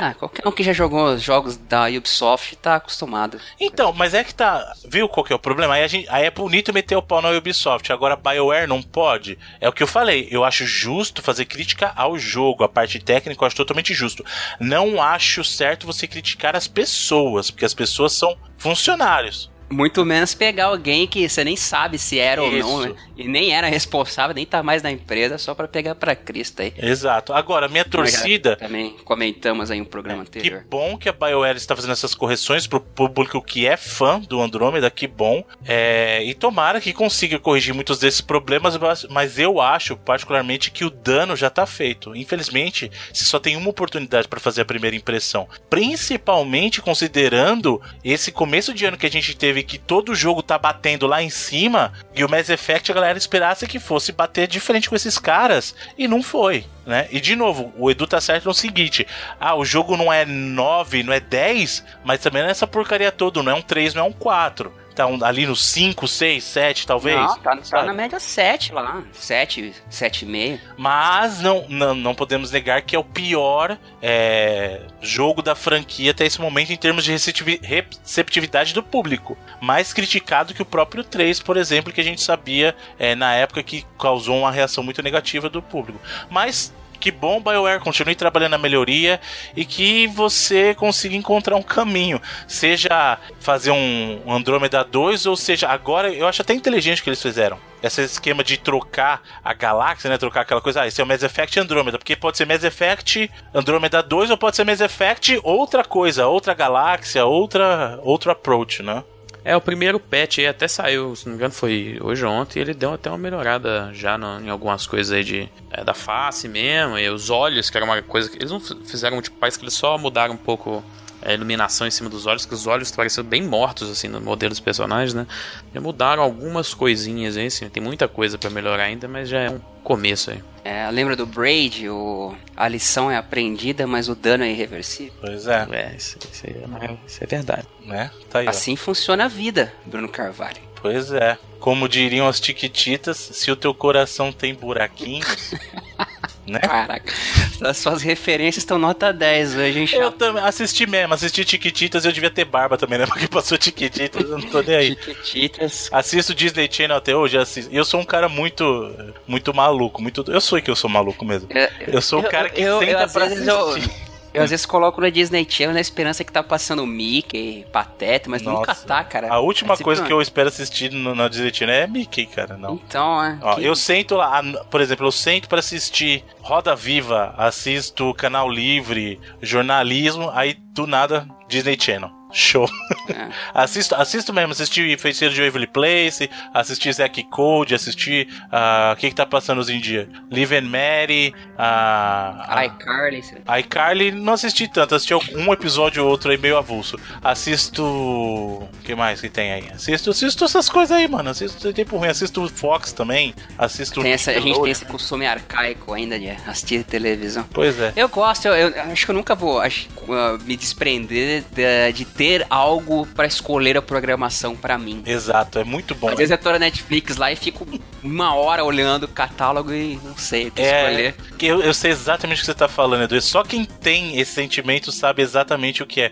Speaker 2: Ah, qualquer um que já jogou os jogos da Ubisoft tá acostumado.
Speaker 1: Então, mas é que tá. Viu qual que é o problema? Aí gente, aí é bonito meter o pau na Ubisoft. Agora a BioWare não pode. É o que eu falei. Eu acho justo fazer crítica ao jogo. A parte técnica eu acho totalmente justo. Não acho certo você criticar as pessoas, porque as pessoas são funcionários.
Speaker 2: Muito menos pegar alguém que você nem sabe se era Isso. ou não, né? E nem era responsável, nem tá mais na empresa, só para pegar para Cristo aí.
Speaker 1: Exato. Agora, minha torcida.
Speaker 2: Também comentamos aí um programa é, anterior.
Speaker 1: Que bom que a BioWare está fazendo essas correções pro público que é fã do Andrômeda, que bom. É, e tomara que consiga corrigir muitos desses problemas, mas eu acho, particularmente, que o dano já tá feito. Infelizmente, você só tem uma oportunidade para fazer a primeira impressão. Principalmente considerando esse começo de ano que a gente teve que todo jogo tá batendo lá em cima e o Mass Effect a galera esperasse que fosse bater de frente com esses caras e não foi, né? E de novo, o Edu tá certo no seguinte: ah, o jogo não é 9, não é 10, mas também não é essa porcaria toda, não é um 3, não é um 4 tá um, ali no 5, 6, 7, talvez. Não,
Speaker 2: tá, tá na média 7 lá. 7, 7,5.
Speaker 1: Mas não, não, não podemos negar que é o pior é, jogo da franquia até esse momento em termos de receptividade do público. Mais criticado que o próprio 3, por exemplo, que a gente sabia é, na época que causou uma reação muito negativa do público. Mas que bom, BioWare, continue trabalhando na melhoria e que você consiga encontrar um caminho. Seja fazer um Andrômeda 2, ou seja, agora eu acho até inteligente o que eles fizeram. Esse esquema de trocar a galáxia, né? Trocar aquela coisa, ah, esse é o Mass Effect Andrômeda, porque pode ser Mass Effect Andrômeda 2 ou pode ser Mass Effect outra coisa, outra galáxia, outra outro approach, né?
Speaker 3: É, o primeiro patch aí até saiu, se não me engano foi hoje ou ontem, ele deu até uma melhorada já no, em algumas coisas aí de, é, da face mesmo, e os olhos, que era uma coisa que eles não fizeram, tipo, parece que eles só mudaram um pouco a iluminação em cima dos olhos, que os olhos pareciam bem mortos, assim, no modelo dos personagens, né? Já mudaram algumas coisinhas aí, assim, tem muita coisa para melhorar ainda, mas já é um começo aí.
Speaker 2: É, lembra do Braid? O, a lição é aprendida, mas o dano é irreversível.
Speaker 1: Pois é.
Speaker 3: É, isso, isso, é, isso é verdade.
Speaker 1: Né? Tá aí,
Speaker 2: assim funciona a vida, Bruno Carvalho.
Speaker 1: Pois é. Como diriam as tiquititas, se o teu coração tem buraquinhos, [LAUGHS] né?
Speaker 2: Caraca, as suas referências estão nota 10 hoje, hein,
Speaker 1: Eu também assisti mesmo, assisti Tiquititas eu devia ter barba também, né? [LAUGHS] Porque passou Tiquititas, eu não tô nem aí.
Speaker 2: Tiquititas.
Speaker 1: Assisto Disney Channel até hoje, assisto. eu sou um cara muito, muito maluco, muito... Eu sou que eu sou maluco mesmo. Eu, eu sou o cara que eu, senta eu, pra assistir. Eu...
Speaker 2: Às vezes coloco na Disney Channel na esperança que tá passando Mickey, Pateta, mas Nossa. nunca tá, cara.
Speaker 1: A última é coisa que eu espero assistir no, na Disney Channel é Mickey, cara, não.
Speaker 2: Então, é.
Speaker 1: Ó, que... Eu sento lá, por exemplo, eu sento para assistir Roda Viva, assisto Canal Livre, jornalismo, aí do nada Disney Channel. Show. É. [LAUGHS] assisto, assisto mesmo, assisti Feiticeiro de Waverly Place, assisti Zack Code, assisti. Uh, o que que tá passando hoje em dia? Live and Mary, uh,
Speaker 2: iCarly.
Speaker 1: iCarly não assisti tanto, assisti um episódio ou outro aí meio avulso. Assisto. O que mais que tem aí? Assisto, assisto essas coisas aí, mano. Assisto tempo ruim, assisto Fox também, assisto.
Speaker 2: Tem essa, a gente tem esse costume arcaico ainda de assistir televisão.
Speaker 1: Pois é.
Speaker 2: Eu gosto, eu, eu acho que eu nunca vou acho, uh, me desprender de, de ter algo para escolher a programação para mim.
Speaker 1: Exato, é muito bom.
Speaker 2: Às vezes eu tô na Netflix lá e fico uma hora olhando o catálogo e não sei,
Speaker 1: é, escolher. Eu, eu sei exatamente o que você tá falando, Edu. Só quem tem esse sentimento sabe exatamente o que é.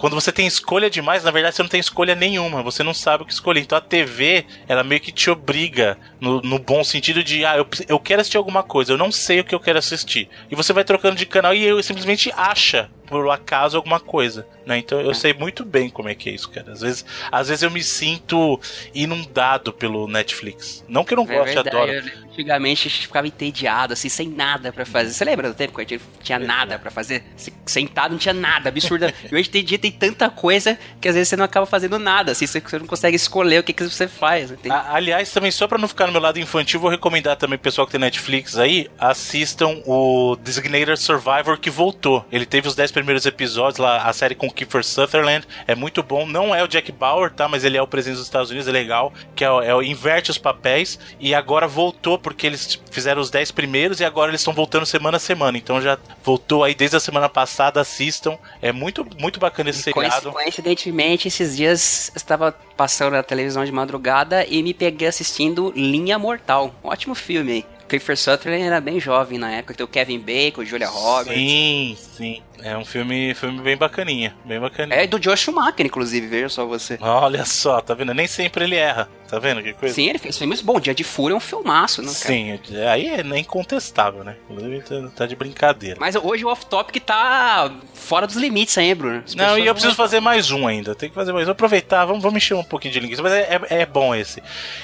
Speaker 1: Quando você tem escolha demais, na verdade você não tem escolha nenhuma, você não sabe o que escolher. Então a TV, ela meio que te obriga, no, no bom sentido de, ah, eu, eu quero assistir alguma coisa, eu não sei o que eu quero assistir. E você vai trocando de canal e eu simplesmente acha por acaso alguma coisa, né? Então eu é. sei muito bem como é que é isso, cara. Às vezes, às vezes eu me sinto inundado pelo Netflix. Não que eu não é goste, verdade, adoro.
Speaker 2: Eu, antigamente a gente ficava entediado, assim, sem nada para fazer. Você lembra do tempo que a gente tinha nada para fazer? Sentado não tinha nada, absurda. e hoje tem dia tem tanta coisa que às vezes você não acaba fazendo nada, assim, você não consegue escolher o que, que você faz.
Speaker 1: aliás, também só para não ficar no meu lado infantil, vou recomendar também pessoal que tem Netflix aí, assistam o Designated Survivor que voltou. Ele teve os 10 primeiros episódios lá, a série com Kiefer Sutherland, é muito bom. Não é o Jack Bauer, tá? Mas ele é o presidente dos Estados Unidos, é legal, que é, é inverte os papéis e agora voltou porque eles fizeram os 10 primeiros e agora eles estão voltando semana a semana. Então já voltou aí desde a semana passada, assistam. É muito, muito bacana esse e seriado.
Speaker 2: Coincidentemente, esses dias estava passando na televisão de madrugada e me peguei assistindo Linha Mortal. Um ótimo filme. Kiefer Sutherland era bem jovem na época, tem o Kevin Bacon, Julia Roberts.
Speaker 1: Sim, sim. É um filme, filme bem bacaninha, bem bacaninha.
Speaker 2: É do Josh Schumacher, inclusive, veja só você.
Speaker 1: Olha só, tá vendo? Nem sempre ele erra, tá vendo que coisa?
Speaker 2: Sim, ele fez filmes bons. Dia de Fúria é um filmaço, né,
Speaker 1: Sim, aí é incontestável, né? Inclusive tá, tá de brincadeira.
Speaker 2: Mas hoje o off-topic tá fora dos limites aí, Bruno.
Speaker 1: As Não, e eu preciso fazer mais um ainda. Tem que fazer mais um. Aproveitar, vamos, vamos encher um pouquinho de linguiça. Mas é, é, é bom esse.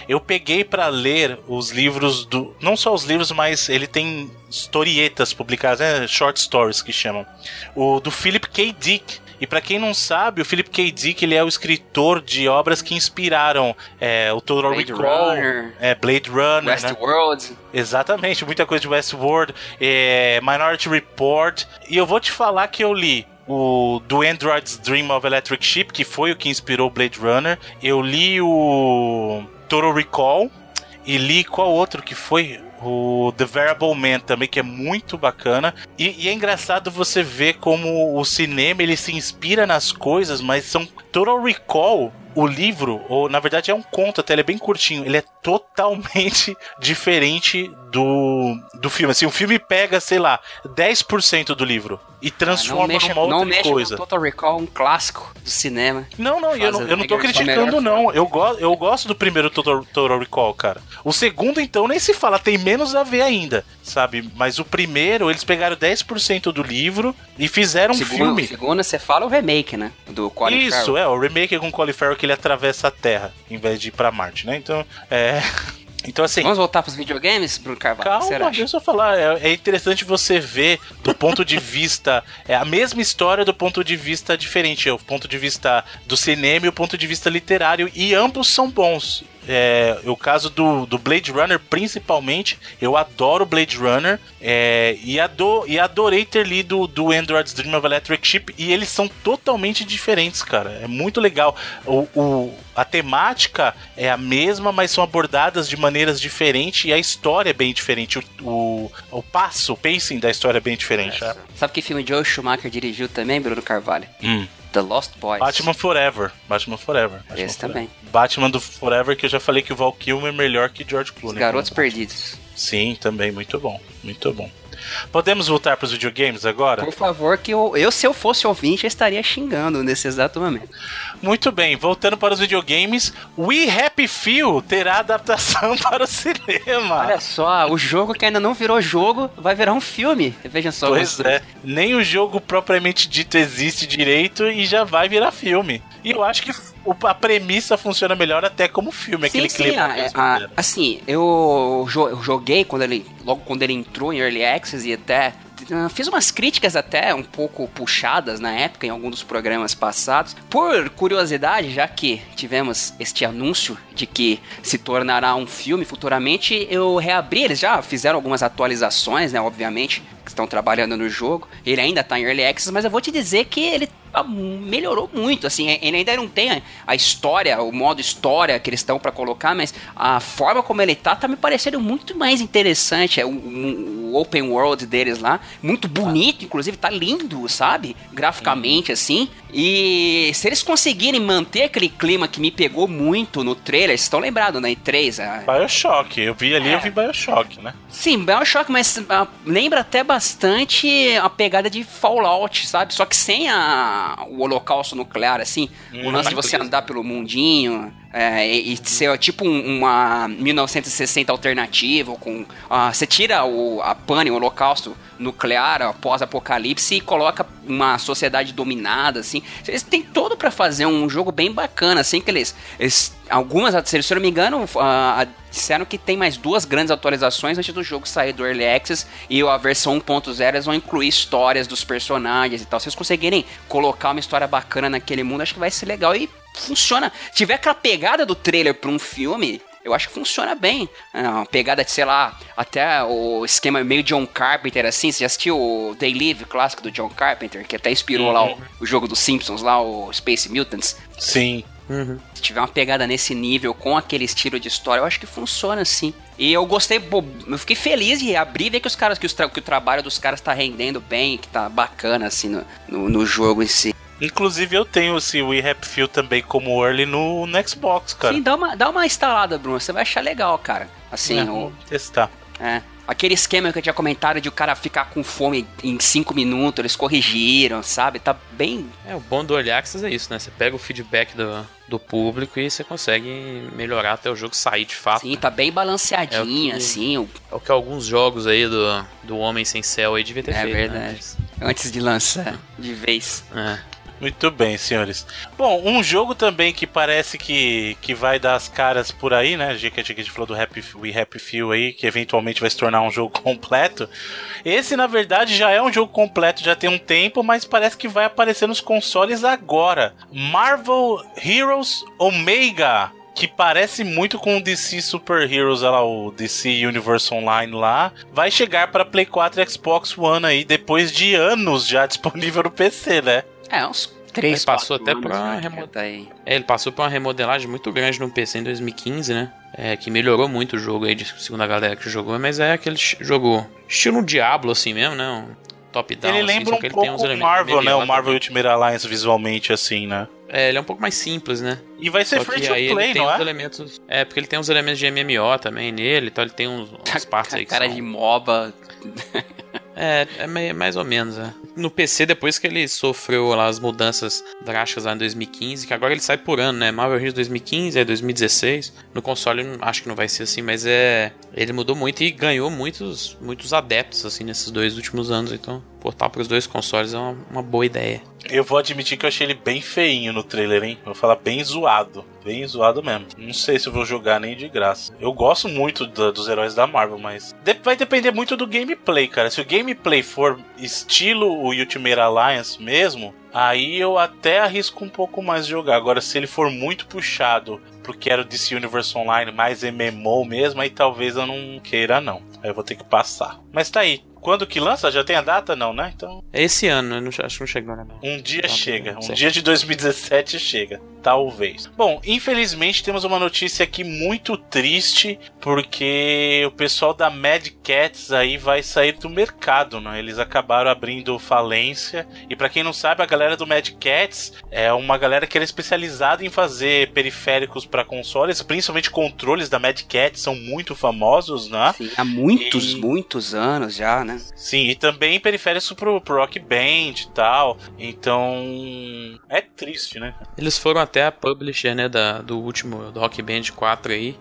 Speaker 1: Eu peguei para ler os livros do... Não só os livros, mas ele tem historietas publicadas, né? Short stories que chamam. O do Philip K. Dick. E para quem não sabe, o Philip K. Dick ele é o escritor de obras que inspiraram é, o Total Blade Recall, Runner, é, Blade Runner,
Speaker 2: né? Westworld.
Speaker 1: Né? Exatamente, muita coisa de Westworld, é, Minority Report. E eu vou te falar que eu li o do Android's Dream of Electric Ship, que foi o que inspirou Blade Runner. Eu li o Total Recall e li qual outro que foi? O The Variable Man também, que é muito bacana. E, e, é engraçado você ver como o cinema ele se inspira nas coisas, mas são Total Recall o livro, ou na verdade é um conto até, ele é bem curtinho, ele é totalmente [LAUGHS] diferente do, do filme. Assim, o filme pega, sei lá, 10% do livro e transforma ah, numa outra não mexe coisa.
Speaker 2: Total Recall, um clássico do cinema.
Speaker 1: Não, não, eu não, eu não tô criticando, não. Eu, go eu gosto do primeiro Total, Total Recall, cara. O segundo, então, nem se fala, tem menos a ver ainda, sabe? Mas o primeiro, eles pegaram 10% do livro e fizeram segundo, um filme.
Speaker 2: Segundo, você fala o remake, né? Do
Speaker 1: Colin Isso, Farrell. é, o remake é com o Colin Farrell que ele atravessa a Terra, em vez de ir pra Marte, né? Então, é. [LAUGHS] Então, assim.
Speaker 2: Vamos voltar pros videogames, Bruno Carvalho?
Speaker 1: Calma, deixa eu falar. É, é, interessante você ver do ponto de vista. É a mesma história do ponto de vista diferente. É o ponto de vista do cinema e o ponto de vista literário. E ambos são bons. É, o caso do, do Blade Runner, principalmente, eu adoro Blade Runner é, e, ador, e adorei ter lido do Android's Dream of Electric Ship e eles são totalmente diferentes, cara. É muito legal. O, o, a temática é a mesma, mas são abordadas de maneiras diferentes e a história é bem diferente. O, o, o passo, o pacing da história é bem diferente. É.
Speaker 2: Sabe que filme Joe Schumacher dirigiu também, Bruno Carvalho?
Speaker 1: Hum.
Speaker 2: The Lost Boys.
Speaker 1: Batman Forever. Batman Forever. Batman
Speaker 2: Esse Forever. também.
Speaker 1: Batman do Forever, que eu já falei que o Val Kilmer é melhor que George Clooney. Os
Speaker 2: Garotos Perdidos.
Speaker 1: Sim, também, muito bom. Muito bom. Podemos voltar para os videogames agora?
Speaker 2: Por favor, que eu, eu, se eu fosse ouvinte, eu estaria xingando nesse exato momento.
Speaker 1: Muito bem, voltando para os videogames, We Happy Few terá adaptação [LAUGHS] para o cinema.
Speaker 2: Olha só, o jogo que ainda não virou jogo vai virar um filme. Veja só.
Speaker 1: Pois é, nem o jogo propriamente dito existe direito e já vai virar filme. E eu acho que a premissa funciona melhor até como filme, sim, aquele sim, clima.
Speaker 2: A, a, assim, eu joguei quando ele, logo quando ele entrou em Early Access e até ah, fiz umas críticas até um pouco puxadas na época em algum dos programas passados. Por curiosidade, já que tivemos este anúncio de que se tornará um filme futuramente, eu reabri, eles já fizeram algumas atualizações, né, obviamente, que estão trabalhando no jogo. Ele ainda está em Early Access, mas eu vou te dizer que ele melhorou muito, assim, ele ainda não tem a história, o modo história que eles estão para colocar, mas a forma como ele tá, tá me parecendo muito mais interessante, é o, o, open world deles lá, muito bonito, inclusive, tá lindo, sabe? Graficamente, assim, e se eles conseguirem manter aquele clima que me pegou muito no trailer, vocês estão lembrados, né? E3, a...
Speaker 1: Bioshock, eu vi ali, é. eu vi Bioshock, né?
Speaker 2: Sim, Bioshock, mas uh, lembra até bastante a pegada de Fallout, sabe? Só que sem a, o holocausto nuclear, assim. Hum, o lance de você andar pelo mundinho, é, e, ser tipo um, uma 1960 alternativo, com. Uh, você tira o, a pane, o holocausto nuclear, pós-apocalipse, e coloca uma sociedade dominada, assim. Eles têm todo para fazer um jogo bem bacana, assim, que eles. eles algumas, se eu não me engano, uh, disseram que tem mais duas grandes atualizações antes do jogo sair do Early Access e a versão 1.0 eles vão incluir histórias dos personagens e tal. Se vocês conseguirem colocar uma história bacana naquele mundo, acho que vai ser legal. E funciona. Se tiver aquela pegada do trailer pra um filme, eu acho que funciona bem. É uma pegada de, sei lá, até o esquema meio John Carpenter, assim. Você já assistiu o Day Live, clássico do John Carpenter, que até inspirou uhum. lá o, o, jogo dos Simpsons, lá, o Space Mutants?
Speaker 1: Sim.
Speaker 2: Uhum. Se tiver uma pegada nesse nível, com aquele estilo de história, eu acho que funciona sim. E eu gostei, eu fiquei feliz de abrir e ver que os caras, que, os que o trabalho dos caras tá rendendo bem, que tá bacana assim no, no, no jogo em si.
Speaker 1: Inclusive eu tenho esse We Happy Few também como early no, no, Xbox, cara.
Speaker 2: Sim, dá uma, dá uma instalada, Bruno. Você vai achar legal, cara. Assim, é, o...
Speaker 1: testar.
Speaker 2: É. Aquele esquema que eu tinha comentado de o cara ficar com fome em 5 minutos, eles corrigiram, sabe? Tá bem.
Speaker 3: É, o bom do Early Access é isso, né? Você pega o feedback do, do público e você consegue melhorar até o jogo sair de fato.
Speaker 2: Sim, tá bem balanceadinho, é que, assim. O...
Speaker 3: É o que alguns jogos aí do, do Homem Sem Céu aí devia ter
Speaker 2: é
Speaker 3: feito.
Speaker 2: É verdade. Né? Antes de lançar de vez.
Speaker 3: É.
Speaker 1: Muito bem, senhores. Bom, um jogo também que parece que, que vai dar as caras por aí, né? Já que a gente falou do Happy, We Happy Few aí, que eventualmente vai se tornar um jogo completo. Esse, na verdade, já é um jogo completo, já tem um tempo, mas parece que vai aparecer nos consoles agora. Marvel Heroes Omega que parece muito com o DC Super Heroes, lá, o DC Universe Online lá, vai chegar para Play 4 e Xbox One aí depois de anos já [LAUGHS] disponível no PC, né?
Speaker 2: É, uns três,
Speaker 3: ele passou até por uma remodelagem. É, ele passou por uma remodelagem muito grande no PC em 2015, né? É, que melhorou muito o jogo aí, segundo a galera que jogou, mas é aquele jogo estilo Diablo assim mesmo, né? Um top-down.
Speaker 1: Ele
Speaker 3: assim,
Speaker 1: lembra um pouco o Marvel, né? O Marvel Ultimate Alliance visualmente assim, né?
Speaker 3: É, ele é um pouco mais simples, né?
Speaker 1: E vai ser free to play, não é?
Speaker 3: Elementos, é, porque ele tem uns elementos de MMO também nele, então ele tem uns, [LAUGHS] umas partes aí que
Speaker 2: Cara
Speaker 3: são...
Speaker 2: de MOBA. [LAUGHS]
Speaker 3: É, é mais ou menos, é. No PC, depois que ele sofreu lá as mudanças drásticas lá em 2015, que agora ele sai por ano, né? Marvel Heroes 2015, é 2016. No console acho que não vai ser assim, mas é. Ele mudou muito e ganhou muitos, muitos adeptos, assim, nesses dois últimos anos. Então, portar para os dois consoles é uma, uma boa ideia.
Speaker 1: Eu vou admitir que eu achei ele bem feinho no trailer, hein? Vou falar bem zoado. Bem zoado mesmo. Não sei se eu vou jogar nem de graça. Eu gosto muito dos heróis da Marvel, mas de vai depender muito do gameplay, cara. Se o gameplay for estilo o Ultimate Alliance mesmo, aí eu até arrisco um pouco mais de jogar. Agora, se ele for muito puxado pro que era o DC Universe Online, mais MMO mesmo, aí talvez eu não queira, não. Aí eu vou ter que passar. Mas tá aí. Quando que lança? Já tem a data? Não, né? Então.
Speaker 3: É esse ano, eu não, acho que não chegou, né?
Speaker 1: Um dia chega. Um dia de 2017 chega. Talvez. Bom, infelizmente temos uma notícia aqui muito triste, porque o pessoal da Mad Cats aí vai sair do mercado, né? Eles acabaram abrindo falência. E para quem não sabe, a galera do Mad Cats é uma galera que era especializada em fazer periféricos para consoles, principalmente controles da Mad Cat são muito famosos, né?
Speaker 2: Sim, há muitos, e... muitos anos já, né?
Speaker 1: Sim, e também periféricos pro, pro Rock Band e tal. Então, é triste, né?
Speaker 3: Eles foram até a publisher, né, da, do último do Rock Band 4 aí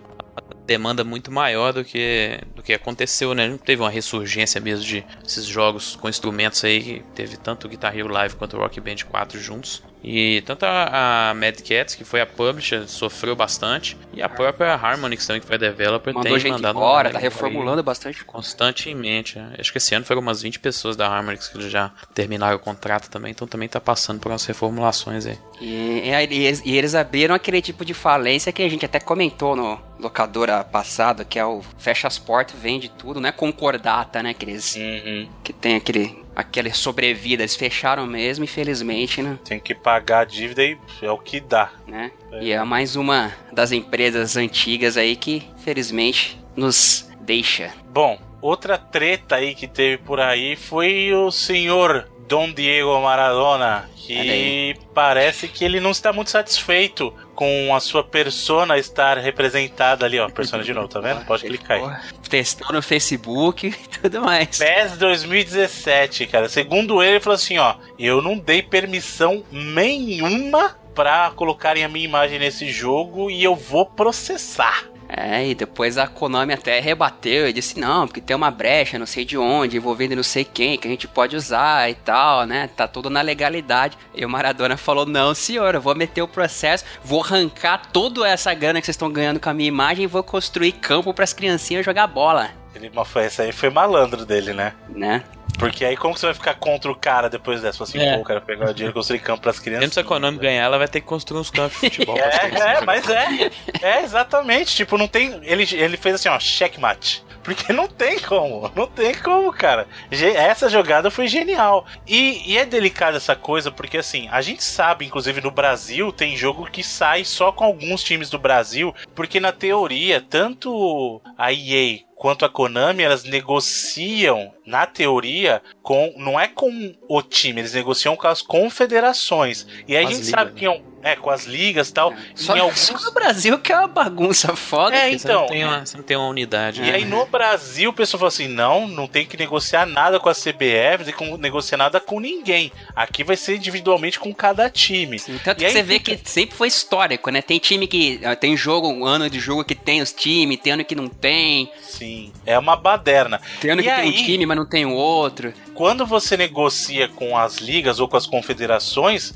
Speaker 3: demanda muito maior do que do que aconteceu, né? Não teve uma ressurgência mesmo de esses jogos com instrumentos aí que teve tanto o Guitar Hero Live quanto o Rock Band 4 juntos. E tanto a, a Mad Cats, que foi a publisher, sofreu bastante, e a própria Harmonix também, que foi a developer,
Speaker 2: Mandou tem gente mandado embora, tá reformulando bastante.
Speaker 3: Constantemente. Né? Acho que esse ano foram umas 20 pessoas da Harmonix que já terminaram o contrato também, então também tá passando por umas reformulações aí.
Speaker 2: E, e, e eles abriram aquele tipo de falência que a gente até comentou no locadora passado, que é o fecha as portas, vende tudo, não é concordata, né? Que eles, uhum. que tem aquele aquela sobrevida. Eles fecharam mesmo, infelizmente, né?
Speaker 1: Tem que pagar a dívida e é o que dá.
Speaker 2: Né? É. E é mais uma das empresas antigas aí que, felizmente, nos deixa.
Speaker 1: Bom, outra treta aí que teve por aí foi o senhor Dom Diego Maradona, que parece que ele não está muito satisfeito com a sua persona estar representada ali, ó. Persona de novo, tá vendo? Pode clicar aí.
Speaker 2: Testou no Facebook [LAUGHS] e tudo mais.
Speaker 1: PES 2017, cara. Segundo ele, ele falou assim, ó. Eu não dei permissão nenhuma pra colocarem a minha imagem nesse jogo e eu vou processar.
Speaker 2: É, e depois a Konami até rebateu e disse, não, porque tem uma brecha, não sei de onde, envolvendo não sei quem, que a gente pode usar e tal, né? Tá tudo na legalidade. E o Maradona falou, não, senhor, eu vou meter o processo, vou arrancar toda essa grana que vocês estão ganhando com a minha imagem e vou construir campo para as criancinhas jogar bola.
Speaker 1: Ele, mas foi, esse aí foi malandro dele, né?
Speaker 2: Né?
Speaker 1: Porque aí como você vai ficar contra o cara depois dessa? Assim,
Speaker 3: É.
Speaker 1: pô, o cara pegar o dinheiro e construir campo pras crianças.
Speaker 3: Mesmo se a Konami ganhar, ela vai ter que construir uns campos de futebol.
Speaker 1: É, é, mas é. É, exatamente. Tipo, não tem. Ele, ele fez assim, ó, checkmate. Porque não tem como, não tem como, cara. Essa jogada foi genial. E, e é delicada essa coisa, porque assim, a gente sabe, inclusive no Brasil, tem jogo que sai só com alguns times do Brasil, porque na teoria, tanto a EA quanto a Konami, elas negociam, na teoria, com. Não é com o time, eles negociam com as confederações. E aí a gente
Speaker 3: ligas,
Speaker 1: sabe
Speaker 3: né?
Speaker 1: que. em- É, com as ligas e tal.
Speaker 2: Só,
Speaker 1: em alguns
Speaker 2: só no Brasil que é uma bagunça foda.
Speaker 1: É,
Speaker 3: Porque você não
Speaker 1: então.
Speaker 3: tem uma- você não tem uma unidade.
Speaker 1: E
Speaker 3: né?
Speaker 1: aí no Brasil o pessoal fala assim: não, não tem que negociar nada com a CBF, não tem que negociar nada com ninguém. Aqui vai ser individualmente com cada time.
Speaker 2: Sim, Tanto
Speaker 1: E
Speaker 2: que
Speaker 1: aí
Speaker 2: você vê que sempre foi histórico, né? Tem time que. Tem jogo, um ano de jogo que tem os times, tem ano que não tem.
Speaker 1: Sim, é uma baderna.
Speaker 2: Tem ano
Speaker 1: E
Speaker 2: que tem um
Speaker 1: aí?
Speaker 2: time, mas não tem o outro.
Speaker 1: Quando você negocia com as ligas ou com as confederações,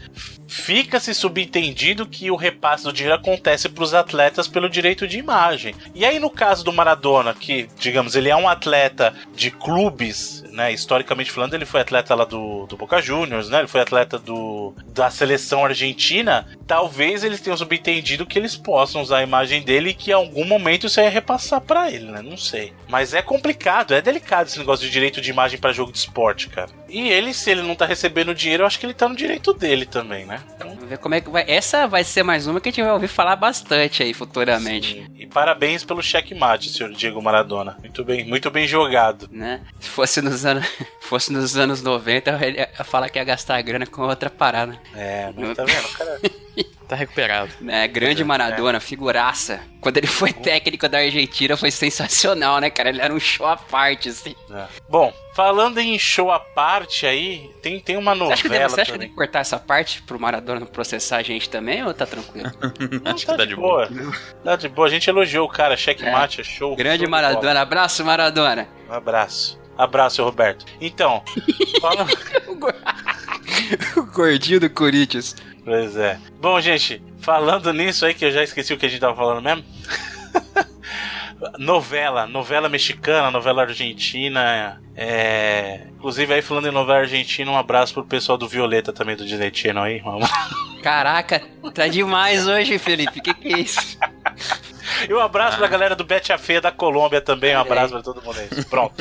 Speaker 1: fica-se subentendido que o repasse do dinheiro acontece para os atletas pelo direito de imagem. E aí, no caso do Maradona, que, digamos, ele é um atleta de clubes, né? Historicamente falando, ele foi atleta lá do, do Boca Juniors, né? Ele foi atleta do, da seleção argentina. Talvez eles tenham subentendido que eles possam usar a imagem dele e que em algum momento isso ia repassar para ele, né? Não sei. Mas é complicado, é delicado esse negócio de direito de imagem para jogo de esporte, cara. E ele, se ele não tá recebendo dinheiro, eu acho que ele tá no direito dele também, né? Então,
Speaker 2: Vamos ver como é que vai. Essa vai ser mais uma que a gente vai ouvir falar bastante aí futuramente.
Speaker 1: sim. E parabéns pelo checkmate, senhor Diego Maradona. Muito bem, muito bem jogado.
Speaker 2: Né? Se fosse nos anos, [LAUGHS] fosse nos anos 90, eu ia falar que ia gastar a grana com outra parada.
Speaker 1: É, mas tá vendo, cara? [LAUGHS]
Speaker 3: Tá recuperado.
Speaker 2: Né? Grande Maradona, figuraça. Quando ele foi técnico da Argentina foi sensacional, né, cara? Ele era um show à parte, assim.
Speaker 1: É. Bom, falando em show à parte aí, tem, tem uma
Speaker 2: Você
Speaker 1: novela
Speaker 2: acha que, deve, você acha que cortar essa parte pro Maradona processar a gente também ou tá tranquilo? [LAUGHS]
Speaker 3: Acho que tá de boa.
Speaker 1: Tá de boa, a gente elogiou o cara, checkmate, é, show.
Speaker 2: Grande
Speaker 1: show.
Speaker 2: Maradona, abraço Maradona.
Speaker 1: Um abraço. Abraço, Roberto. Então, [LAUGHS] fala... [LAUGHS]
Speaker 2: o gordinho do Corinthians.
Speaker 1: Pois é. Bom, gente, falando nisso aí, que eu já esqueci o que a gente tava falando mesmo. [LAUGHS] novela, novela mexicana, novela argentina. É... Inclusive, aí falando em novela argentina, um abraço pro pessoal do Violeta também, do Disney Channel aí. Vamos.
Speaker 2: Caraca, tá demais hoje, Felipe. Que que é isso? [LAUGHS]
Speaker 1: E um abraço pra galera do Bete a Feia da Colômbia também. Um abraço pra todo mundo aí. Pronto.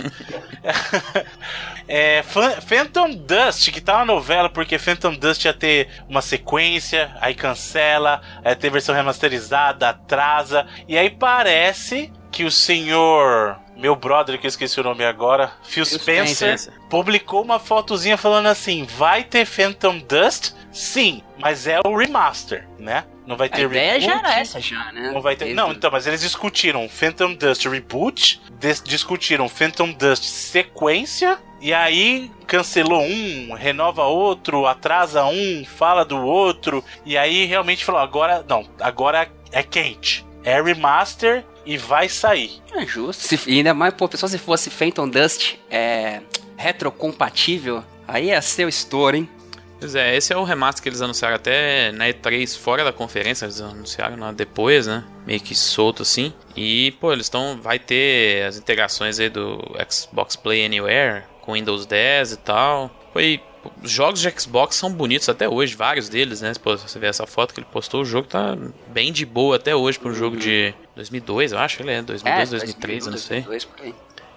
Speaker 1: [LAUGHS] é, Phantom Dust, que tá uma novela, porque Phantom Dust ia ter uma sequência, aí cancela, aí ter versão remasterizada, atrasa. E aí parece que o senhor. Meu brother, que eu esqueci o nome agora, Phil
Speaker 2: Phil
Speaker 1: Spencer,
Speaker 3: Spencer.
Speaker 1: publicou uma fotozinha falando assim: vai ter Phantom Dust? Sim, mas é o remaster, né? Não vai
Speaker 2: A
Speaker 1: ter
Speaker 2: ideia já
Speaker 1: reboot.
Speaker 2: era essa, já, né?
Speaker 1: Não vai ter.
Speaker 2: Desde
Speaker 1: Não, então, mas eles discutiram Phantom Dust Reboot, dis- discutiram Phantom Dust sequência, e aí cancelou um, renova outro, atrasa um, fala do outro, e aí realmente falou: agora. Não, agora é quente. É remaster e vai sair.
Speaker 2: É justo. Se, e ainda mais, pô, pessoal, se fosse Phantom Dust é, retrocompatível, aí ia ser o estouro, hein?
Speaker 3: Pois é, esse é o remaster que eles anunciaram até na E3 fora da conferência, eles anunciaram lá depois, né? Meio que solto assim. E, pô, eles estão. Vai ter as integrações aí do Xbox Play Anywhere com Windows 10 e tal. Foi. Os jogos de Xbox são bonitos até hoje, vários deles, né? Se você ver essa foto que ele postou, o jogo tá bem de boa até hoje para um jogo de 2002, eu acho, ele é 2002, 2003, eu não sei.
Speaker 2: 2002, por aí.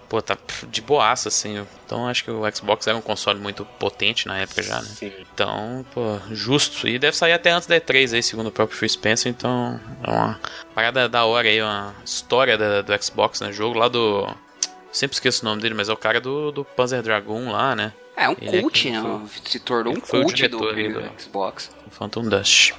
Speaker 3: Pô, tá de boaça, assim. Então acho que o Xbox era um console muito potente na época já, né?
Speaker 1: Sim.
Speaker 3: Então, pô, justo. E deve sair até antes da E3 aí, segundo o próprio Phil Spencer. Então, é uma parada da hora aí, uma história da- do Xbox, né? Jogo lá do. Sempre esqueço o nome dele, mas é o cara do, do Panzer Dragoon lá, né?
Speaker 2: É, um
Speaker 3: Ele é
Speaker 2: cult,
Speaker 3: quem
Speaker 2: né?
Speaker 3: foi-
Speaker 2: Se tornou um cult do,
Speaker 3: do-
Speaker 2: do Xbox.
Speaker 3: Phantom Dust.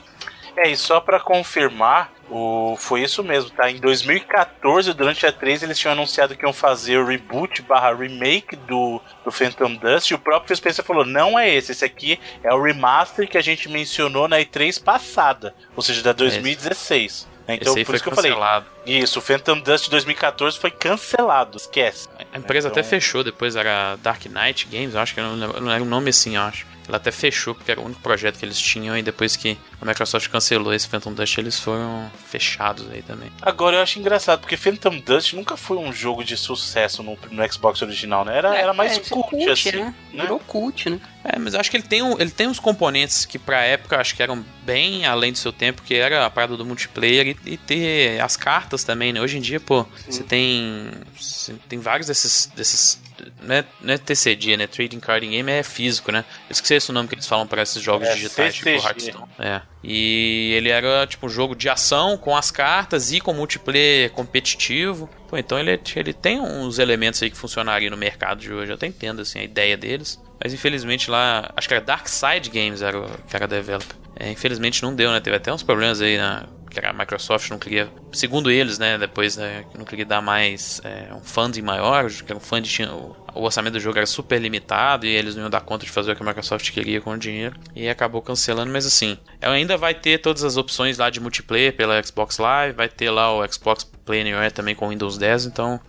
Speaker 1: É, e só para confirmar, o, foi isso mesmo, tá? Em 2014, durante a 3, eles tinham anunciado que iam fazer o reboot barra remake do, do Phantom Dust e o próprio Spencer falou, não é esse, esse aqui é o remaster que a gente mencionou na E3 passada, ou seja, da 2016. É então, por isso que cancelado. eu falei. Isso, o Phantom Dust 2014 foi cancelado, esquece.
Speaker 3: A empresa então... até fechou depois, era Dark Knight Games, eu acho que não, não era um nome assim, eu acho. Ela até fechou, porque era o único projeto que eles tinham, e depois que a Microsoft cancelou esse Phantom Dust, eles foram fechados aí também.
Speaker 1: Agora eu acho engraçado, porque Phantom Dust nunca foi um jogo de sucesso no, no Xbox original, né? Era, é, era mais é, cult, cult, assim. Né?
Speaker 2: né? Virou cult, né?
Speaker 3: É, mas eu acho que ele tem, um, ele tem uns componentes que pra época acho que eram bem além do seu tempo, que era a parada do multiplayer e, e ter as cartas também, né? Hoje em dia, pô, você tem. Você tem vários desses, desses não é, não é TCG, né? Trading Card Game é físico, né? Eu esqueci esse nome que eles falam para esses jogos é, digitais, CCG. tipo Hearthstone. É. E ele era tipo um jogo de ação com as cartas e com multiplayer competitivo. Pô, então ele, ele tem uns elementos aí que funcionariam no mercado de hoje. Eu até entendo assim, a ideia deles. Mas infelizmente lá, acho que era Dark Side Games era o que era developer. É, infelizmente não deu, né? Teve até uns problemas aí na, que a Microsoft não queria, segundo eles, né, depois né, não queria dar mais é, um funding maior, que um funding tinha, o, o, orçamento do jogo era super limitado e eles não iam dar conta de fazer o que a Microsoft queria com o dinheiro e acabou cancelando, mas assim, ela ainda vai ter todas as opções lá de multiplayer pela Xbox Live, vai ter lá o Xbox Play Anywhere também com Windows 10, então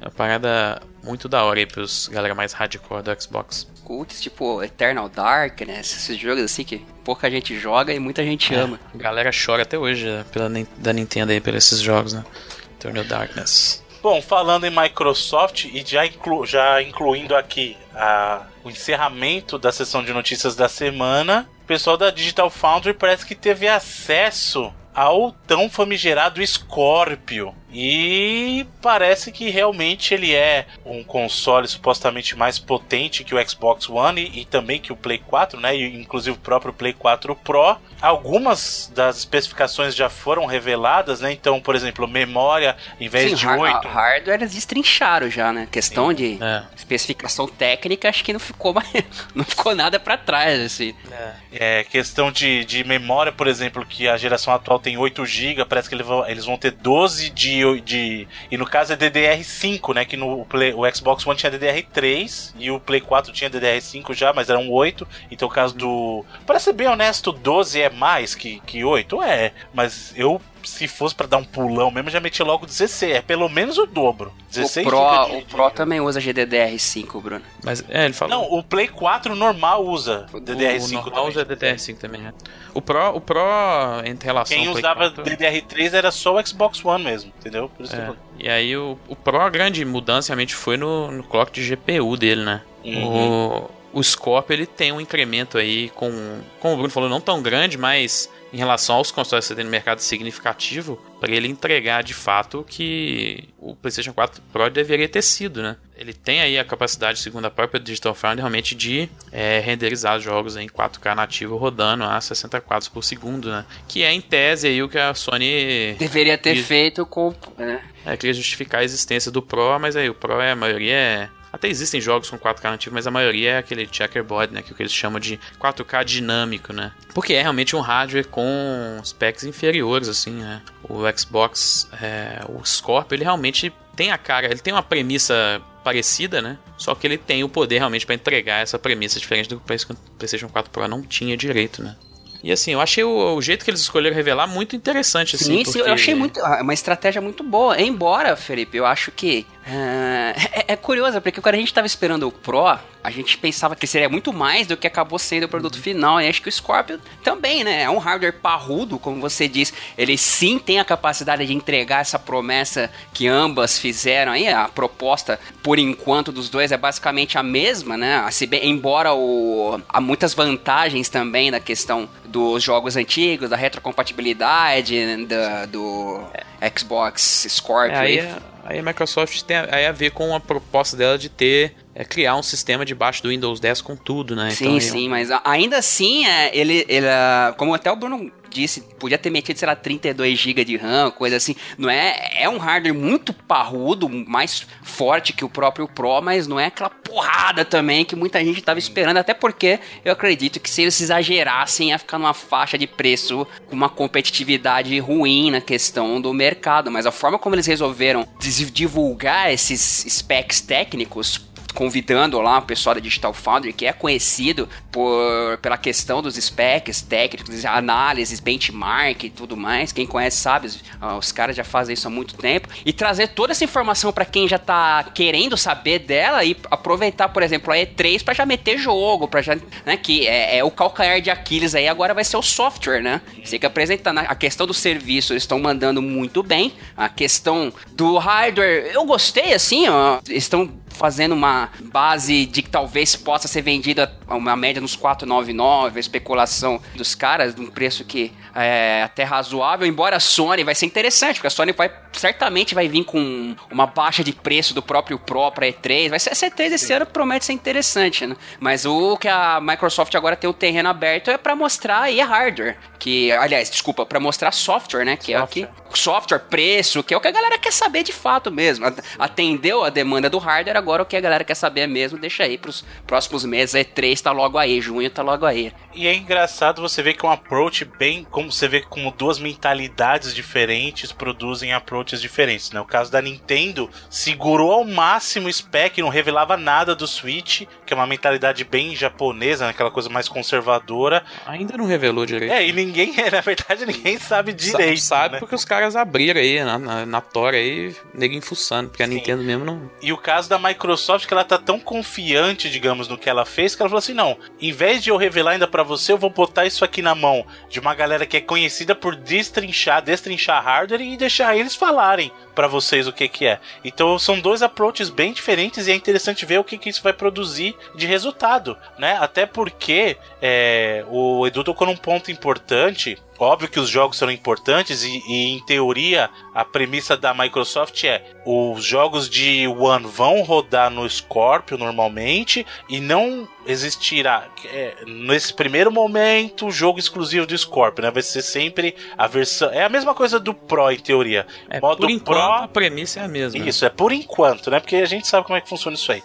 Speaker 3: é uma parada muito da hora aí pros galera mais hardcore do Xbox.
Speaker 2: Cults, tipo Eternal Darkness, esses jogos assim que pouca gente joga e muita gente é, ama.
Speaker 3: A galera chora até hoje né, pela, da Nintendo aí, por esses jogos, né? Eternal Darkness.
Speaker 1: Bom, falando em Microsoft e já, inclu, já incluindo aqui a, o encerramento da sessão de notícias da semana, o pessoal da Digital Foundry parece que teve acesso ao tão famigerado Scorpio. E parece que realmente ele é um console supostamente mais potente que o Xbox One e, e, também que o Play 4, né? E, inclusive o próprio Play 4 Pro. Algumas das especificações já foram reveladas, né? Então, por exemplo, memória em vez Sim, de 8.
Speaker 2: Hardware eles destrincharam já, né? Questão Sim. de é. especificação técnica, acho que não ficou mais, [LAUGHS] não ficou nada para trás, assim.
Speaker 1: É. é, questão de, de memória, por exemplo, que a geração atual tem 8 GB, parece que eles vão, eles vão ter 12 de de. E no caso é DDR5, né? Que no Play, o Xbox One tinha DDR3 e o Play 4 tinha DDR5 já, mas eram 8. Então, o caso do. Para ser bem honesto, 12 é mais que, que 8? É, mas eu se fosse para dar um pulão mesmo, já meti logo 16. É pelo menos o dobro. 16
Speaker 2: o Pro, de, o Pro também usa GDDR5, Bruno.
Speaker 3: Mas, é, ele falou.
Speaker 1: Não, o Play 4 normal usa DDR5 o normal
Speaker 3: também. usa DDR5 também, né? O Pro, o Pro em relação
Speaker 1: Quem usava 4, DDR3 era só o Xbox One mesmo, entendeu? Por isso
Speaker 3: é. que E aí o, o Pro, a grande mudança realmente foi no, no clock de GPU dele, né? Uhum. O, o Scorpio ele tem um incremento aí com, como o Bruno falou, não tão grande, mas em relação aos consoles que tem no mercado significativo para ele entregar de fato o que o PlayStation 4 Pro deveria ter sido, né? Ele tem aí a capacidade, segundo a própria Digital Foundry, realmente de é, renderizar jogos em 4K nativo rodando a 60 quadros por segundo, né? Que é em tese aí o que a Sony
Speaker 2: deveria ter quis, feito com,
Speaker 3: né? É, queria justificar a existência do Pro, mas aí o Pro é a maioria é até existem jogos com 4K nativo, mas a maioria é aquele checkerboard, né? Que, é o que eles chamam de 4K dinâmico, né? Porque é realmente um hardware com specs inferiores, assim, né? O Xbox, é, o Scorpio, ele realmente tem a cara, ele tem uma premissa parecida, né? Só que ele tem o poder realmente para entregar essa premissa diferente do que o PlayStation 4 Pro não tinha direito, né? E assim, eu achei o, o, jeito que eles escolheram revelar muito interessante, assim. Sim,
Speaker 2: porque... eu achei muito, ah, uma estratégia muito boa. Embora, Felipe, eu acho que. É, é, curioso, porque quando a gente tava esperando o Pro, a gente pensava que seria muito mais do que acabou sendo o produto final. E acho que o Scorpio também, né? É um hardware parrudo, como você diz. Ele sim tem a capacidade de entregar essa promessa que ambas fizeram aí. A proposta, por enquanto, dos dois é basicamente a mesma, né? Bem, embora o, há muitas vantagens também na questão dos jogos antigos, da retrocompatibilidade, da, do Xbox Scorpio. É,
Speaker 3: aí, aí, a Microsoft tem aí a ver com a proposta dela de ter é, criar um sistema debaixo do Windows 10 com tudo, né?
Speaker 2: Sim,
Speaker 3: então,
Speaker 2: sim, eu... mas ainda assim, é, ele, ele, ah, como até o Bruno disse, podia ter metido, sei lá, 32 GB de RAM, coisa assim. Não é, é um hardware muito parrudo, mais forte que o próprio Pro, mas não é aquela porrada também que muita gente estava esperando, até porque eu acredito que se eles exagerassem ia ficar numa faixa de preço com uma competitividade ruim na questão do mercado, mas a forma como eles resolveram divulgar esses specs técnicos convidando lá o pessoal da Digital Foundry, que é conhecido por, pela questão dos specs técnicos, análises, benchmark e tudo mais. Quem conhece sabe, os, os caras já fazem isso há muito tempo. E trazer toda essa informação para quem já tá querendo saber dela e aproveitar, por exemplo, a E3 para já meter jogo, para já, né, que é, é, o calcanhar de Aquiles aí agora vai ser o software, né? Você que apresentar a questão do serviço, eles estão mandando muito bem. A questão do hardware, eu gostei assim, ó, estão fazendo uma base de que talvez possa ser vendida a uma média nos 499, a especulação dos caras, num preço que é até razoável, embora a Sony vai ser interessante, porque a Sony vai certamente vai vir com uma baixa de preço do próprio Pro para E3, vai ser essa E3 esse Sim. ano promete ser interessante, né? Mas o que a Microsoft agora tem o terreno aberto é para mostrar aí hardware, que aliás, desculpa, para mostrar software, né, que software. é o que software, preço, que é o que a galera quer saber de fato mesmo. Atendeu a demanda do hardware, agora o que a galera quer saber é mesmo, deixa aí pros próximos meses, E3 tá logo aí, junho tá logo aí.
Speaker 1: E é engraçado você ver que é um approach bem, como você vê como duas mentalidades diferentes produzem approaches diferentes, né? O caso da Nintendo segurou ao máximo o spec, não revelava nada do Switch, que é uma mentalidade bem japonesa, né? aquela coisa mais conservadora.
Speaker 3: Ainda não revelou direito.
Speaker 1: É, e ninguém, [LAUGHS] na verdade, ninguém sabe direito.
Speaker 3: Sabe
Speaker 1: né?
Speaker 3: porque os caras abriram aí na, na, na Tora aí, nego fuçando, porque a Sim. Nintendo mesmo não.
Speaker 1: E o caso da Microsoft, que ela tá tão confiante, digamos, no que ela fez, que ela falou assim: não, em vez de eu revelar ainda para você, eu vou botar isso aqui na mão de uma galera que é conhecida por destrinchar, destrinchar hardware e deixar eles falarem para vocês o que que é. Então são dois approaches bem diferentes e é interessante ver o que que isso vai produzir de resultado, né? Até porque é, o Edu tocou num ponto importante Óbvio que os jogos serão importantes e, e, em teoria, a premissa da Microsoft é os jogos de One vão rodar no Scorpio normalmente e não existirá é, nesse primeiro momento o jogo exclusivo do Scorpio, né? Vai ser sempre a versão. É a mesma coisa do Pro em teoria.
Speaker 3: É, Modo por enquanto, Pro, a premissa é a mesma.
Speaker 1: Isso, é por enquanto, né? Porque a gente sabe como é que funciona isso aí.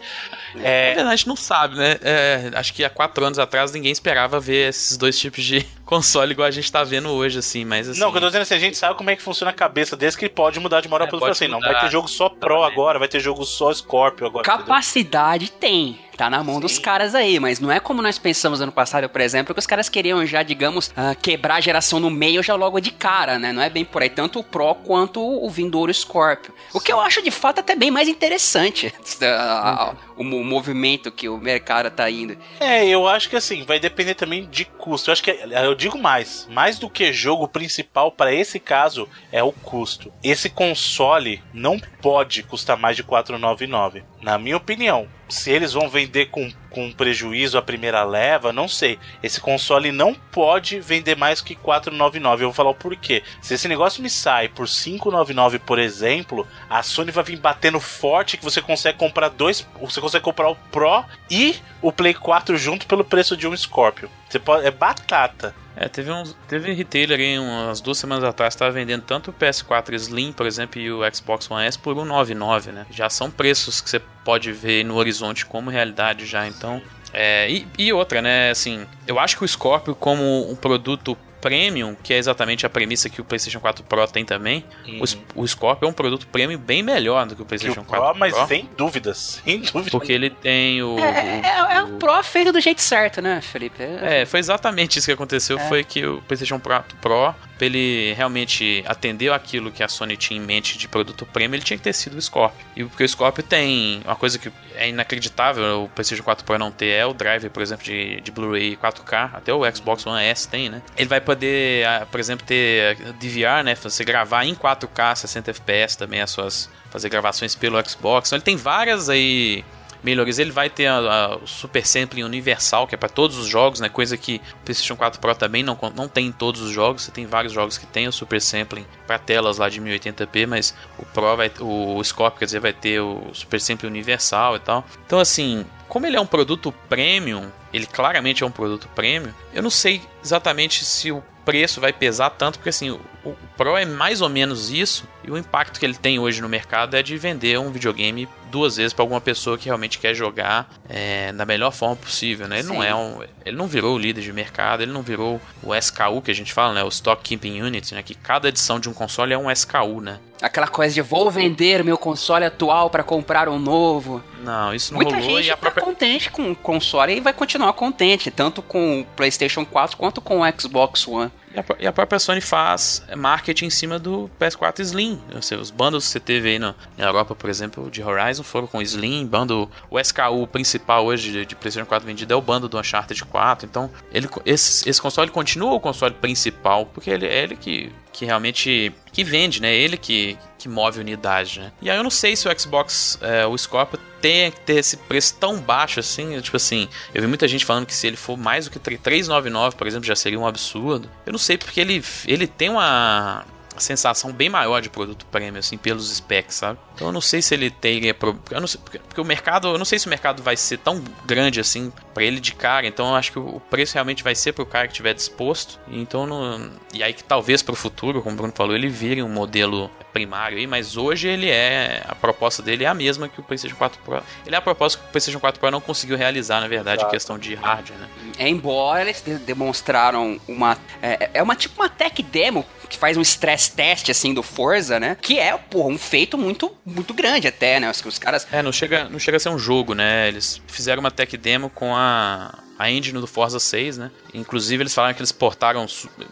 Speaker 3: É... Na verdade, a gente não sabe, né? É, acho que há quatro anos atrás ninguém esperava ver esses dois tipos de console igual a gente tá vendo hoje, assim, mas assim...
Speaker 1: Não, o que eu tô dizendo é assim, a gente sabe como é que funciona a cabeça desse que pode mudar de uma hora é, pra outra. Assim, não vai ter jogo só Pro agora, vai ter jogo só Scorpio agora.
Speaker 2: Capacidade entendeu? tem tá na mão Sim. dos caras aí, mas não é como nós pensamos ano passado, por exemplo, que os caras queriam já, digamos, uh, quebrar a geração no meio já logo de cara, né? Não é bem por aí, tanto o Pro quanto o vindouro Scorpio. O que eu acho de fato até bem mais interessante, [LAUGHS] uh, o, o, movimento que o mercado tá indo.
Speaker 1: É, eu acho que assim, vai depender também de custo. Eu acho que, eu digo mais, mais do que jogo principal para esse caso é o custo. Esse console não pode custar mais de 499, na minha opinião se eles vão vender com, com prejuízo a primeira leva, não sei. Esse console não pode vender mais que 499. Eu vou falar o porquê. Se esse negócio me sai por 599, por exemplo, a Sony vai vir batendo forte que você consegue comprar dois, você consegue comprar o Pro e o Play 4 junto pelo preço de um Scorpio. Você pode, é batata.
Speaker 3: É, teve um teve retailer aí umas duas semanas atrás estava vendendo tanto o PS4 Slim, por exemplo, e o Xbox One S por 199, né? Já são preços que você pode ver no horizonte como realidade já, então é, e, e, outra, né? Assim, eu acho que o Scorpio, como um produto premium, que é exatamente a premissa que o PlayStation 4 Pro tem também, uhum. o, o Scorpio é um produto premium bem melhor do que o PlayStation que o 4 Pro.
Speaker 1: Mas sem dúvidas, sem dúvida.
Speaker 3: Porque ele tem o.
Speaker 2: É, é, é o, o Pro feito do jeito certo, né, Felipe?
Speaker 3: É, foi exatamente isso que aconteceu. É. Foi que o PlayStation 4 Pro ele realmente atender aquilo que a Sony tinha em mente de produto premium, ele tinha que ter sido o Scorpio. E porque o Scorpio tem uma coisa que é inacreditável o PlayStation 4 Pro não ter, é o driver, por exemplo, de, de Blu-ray 4K, até o Xbox One S tem, né? Ele vai poder, ah, por exemplo, ter DVR, né? Você gravar em 4K, 60 FPS também as suas fazer gravações pelo Xbox. Então ele tem várias aí melhorias. Ele vai ter o Super Sampling Universal, que é para todos os jogos, né? Coisa que o PlayStation 4 Pro também não, não tem em todos os jogos. Você tem vários jogos que tem o Super Sampling para telas lá de 1080p, mas o Pro vai, o Scorpio, quer dizer, vai ter o Super Sampling Universal e tal. Então, assim, como ele é um produto premium, ele claramente é um produto premium, eu não sei exatamente se o preço vai pesar tanto, porque assim, o Pro é mais ou menos isso, e o impacto que ele tem hoje no mercado é de vender um videogame duas vezes para alguma pessoa que realmente quer jogar é, da melhor forma possível, né? Ele Sim. não é um, ele não virou o líder de mercado, ele não virou o SKU que a gente fala, né? O Stock Keeping Unit, né? Que cada edição de um console é um SKU, né?
Speaker 2: Aquela coisa de vou vender meu console atual para comprar um novo.
Speaker 3: Não, isso não
Speaker 2: Muita
Speaker 3: rolou.
Speaker 2: gente e a tá própria... contente com o console e vai continuar contente, tanto com o PlayStation 4 quanto com o Xbox One.
Speaker 3: E a, própria Sony faz marketing em cima do PS4 Slim. Sei, os bundles que você teve aí na, Europa, por exemplo, de Horizon foram com Slim, bundle. O SKU principal hoje de, de PlayStation 4 vendido é o bundle do Uncharted 4. Então, ele, esse, esse console continua o console principal, porque ele é ele que, que realmente que vende, né? Ele que, que move unidade, né? E aí eu não sei se o Xbox, é, o Scorpio, tem que ter esse preço tão baixo assim. Tipo assim, eu vi muita gente falando que se ele for mais do que 399, por exemplo, já seria um absurdo. Eu não sei porque ele, ele tem uma sensação bem maior de produto premium, assim, pelos specs, sabe? Então eu não sei se ele teria. Pro... Eu não sei, porque, porque, o mercado. Eu não sei se o mercado vai ser tão grande assim para ele de cara. Então eu acho que o preço realmente vai ser pro cara que tiver disposto. Então não... E aí que talvez pro futuro, como o Bruno falou, ele vire um modelo primário aí, mas hoje ele é. A proposta dele é a mesma que o PlayStation 4 Pro. Ele é a proposta que o PlayStation 4 Pro não conseguiu realizar, na verdade, em questão de hardware, né?
Speaker 2: É, embora eles demonstraram uma. É, é uma tipo uma tech demo que faz um stress test assim do Forza, né? Que é, porra, um feito muito, muito grande até, né? Os, os caras.
Speaker 3: É, não chega, não chega a ser um jogo, né? Eles fizeram uma tech demo com a a engine do Forza 6, né? Inclusive eles falaram que eles portaram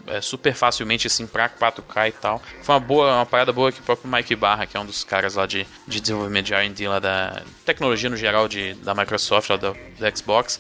Speaker 3: é, super facilmente assim pra 4K e tal. Foi uma boa, uma parada boa que o próprio Mike Barra, que é um dos caras lá de, de desenvolvimento de R&D lá da tecnologia no geral de, da Microsoft, lá do, do Xbox,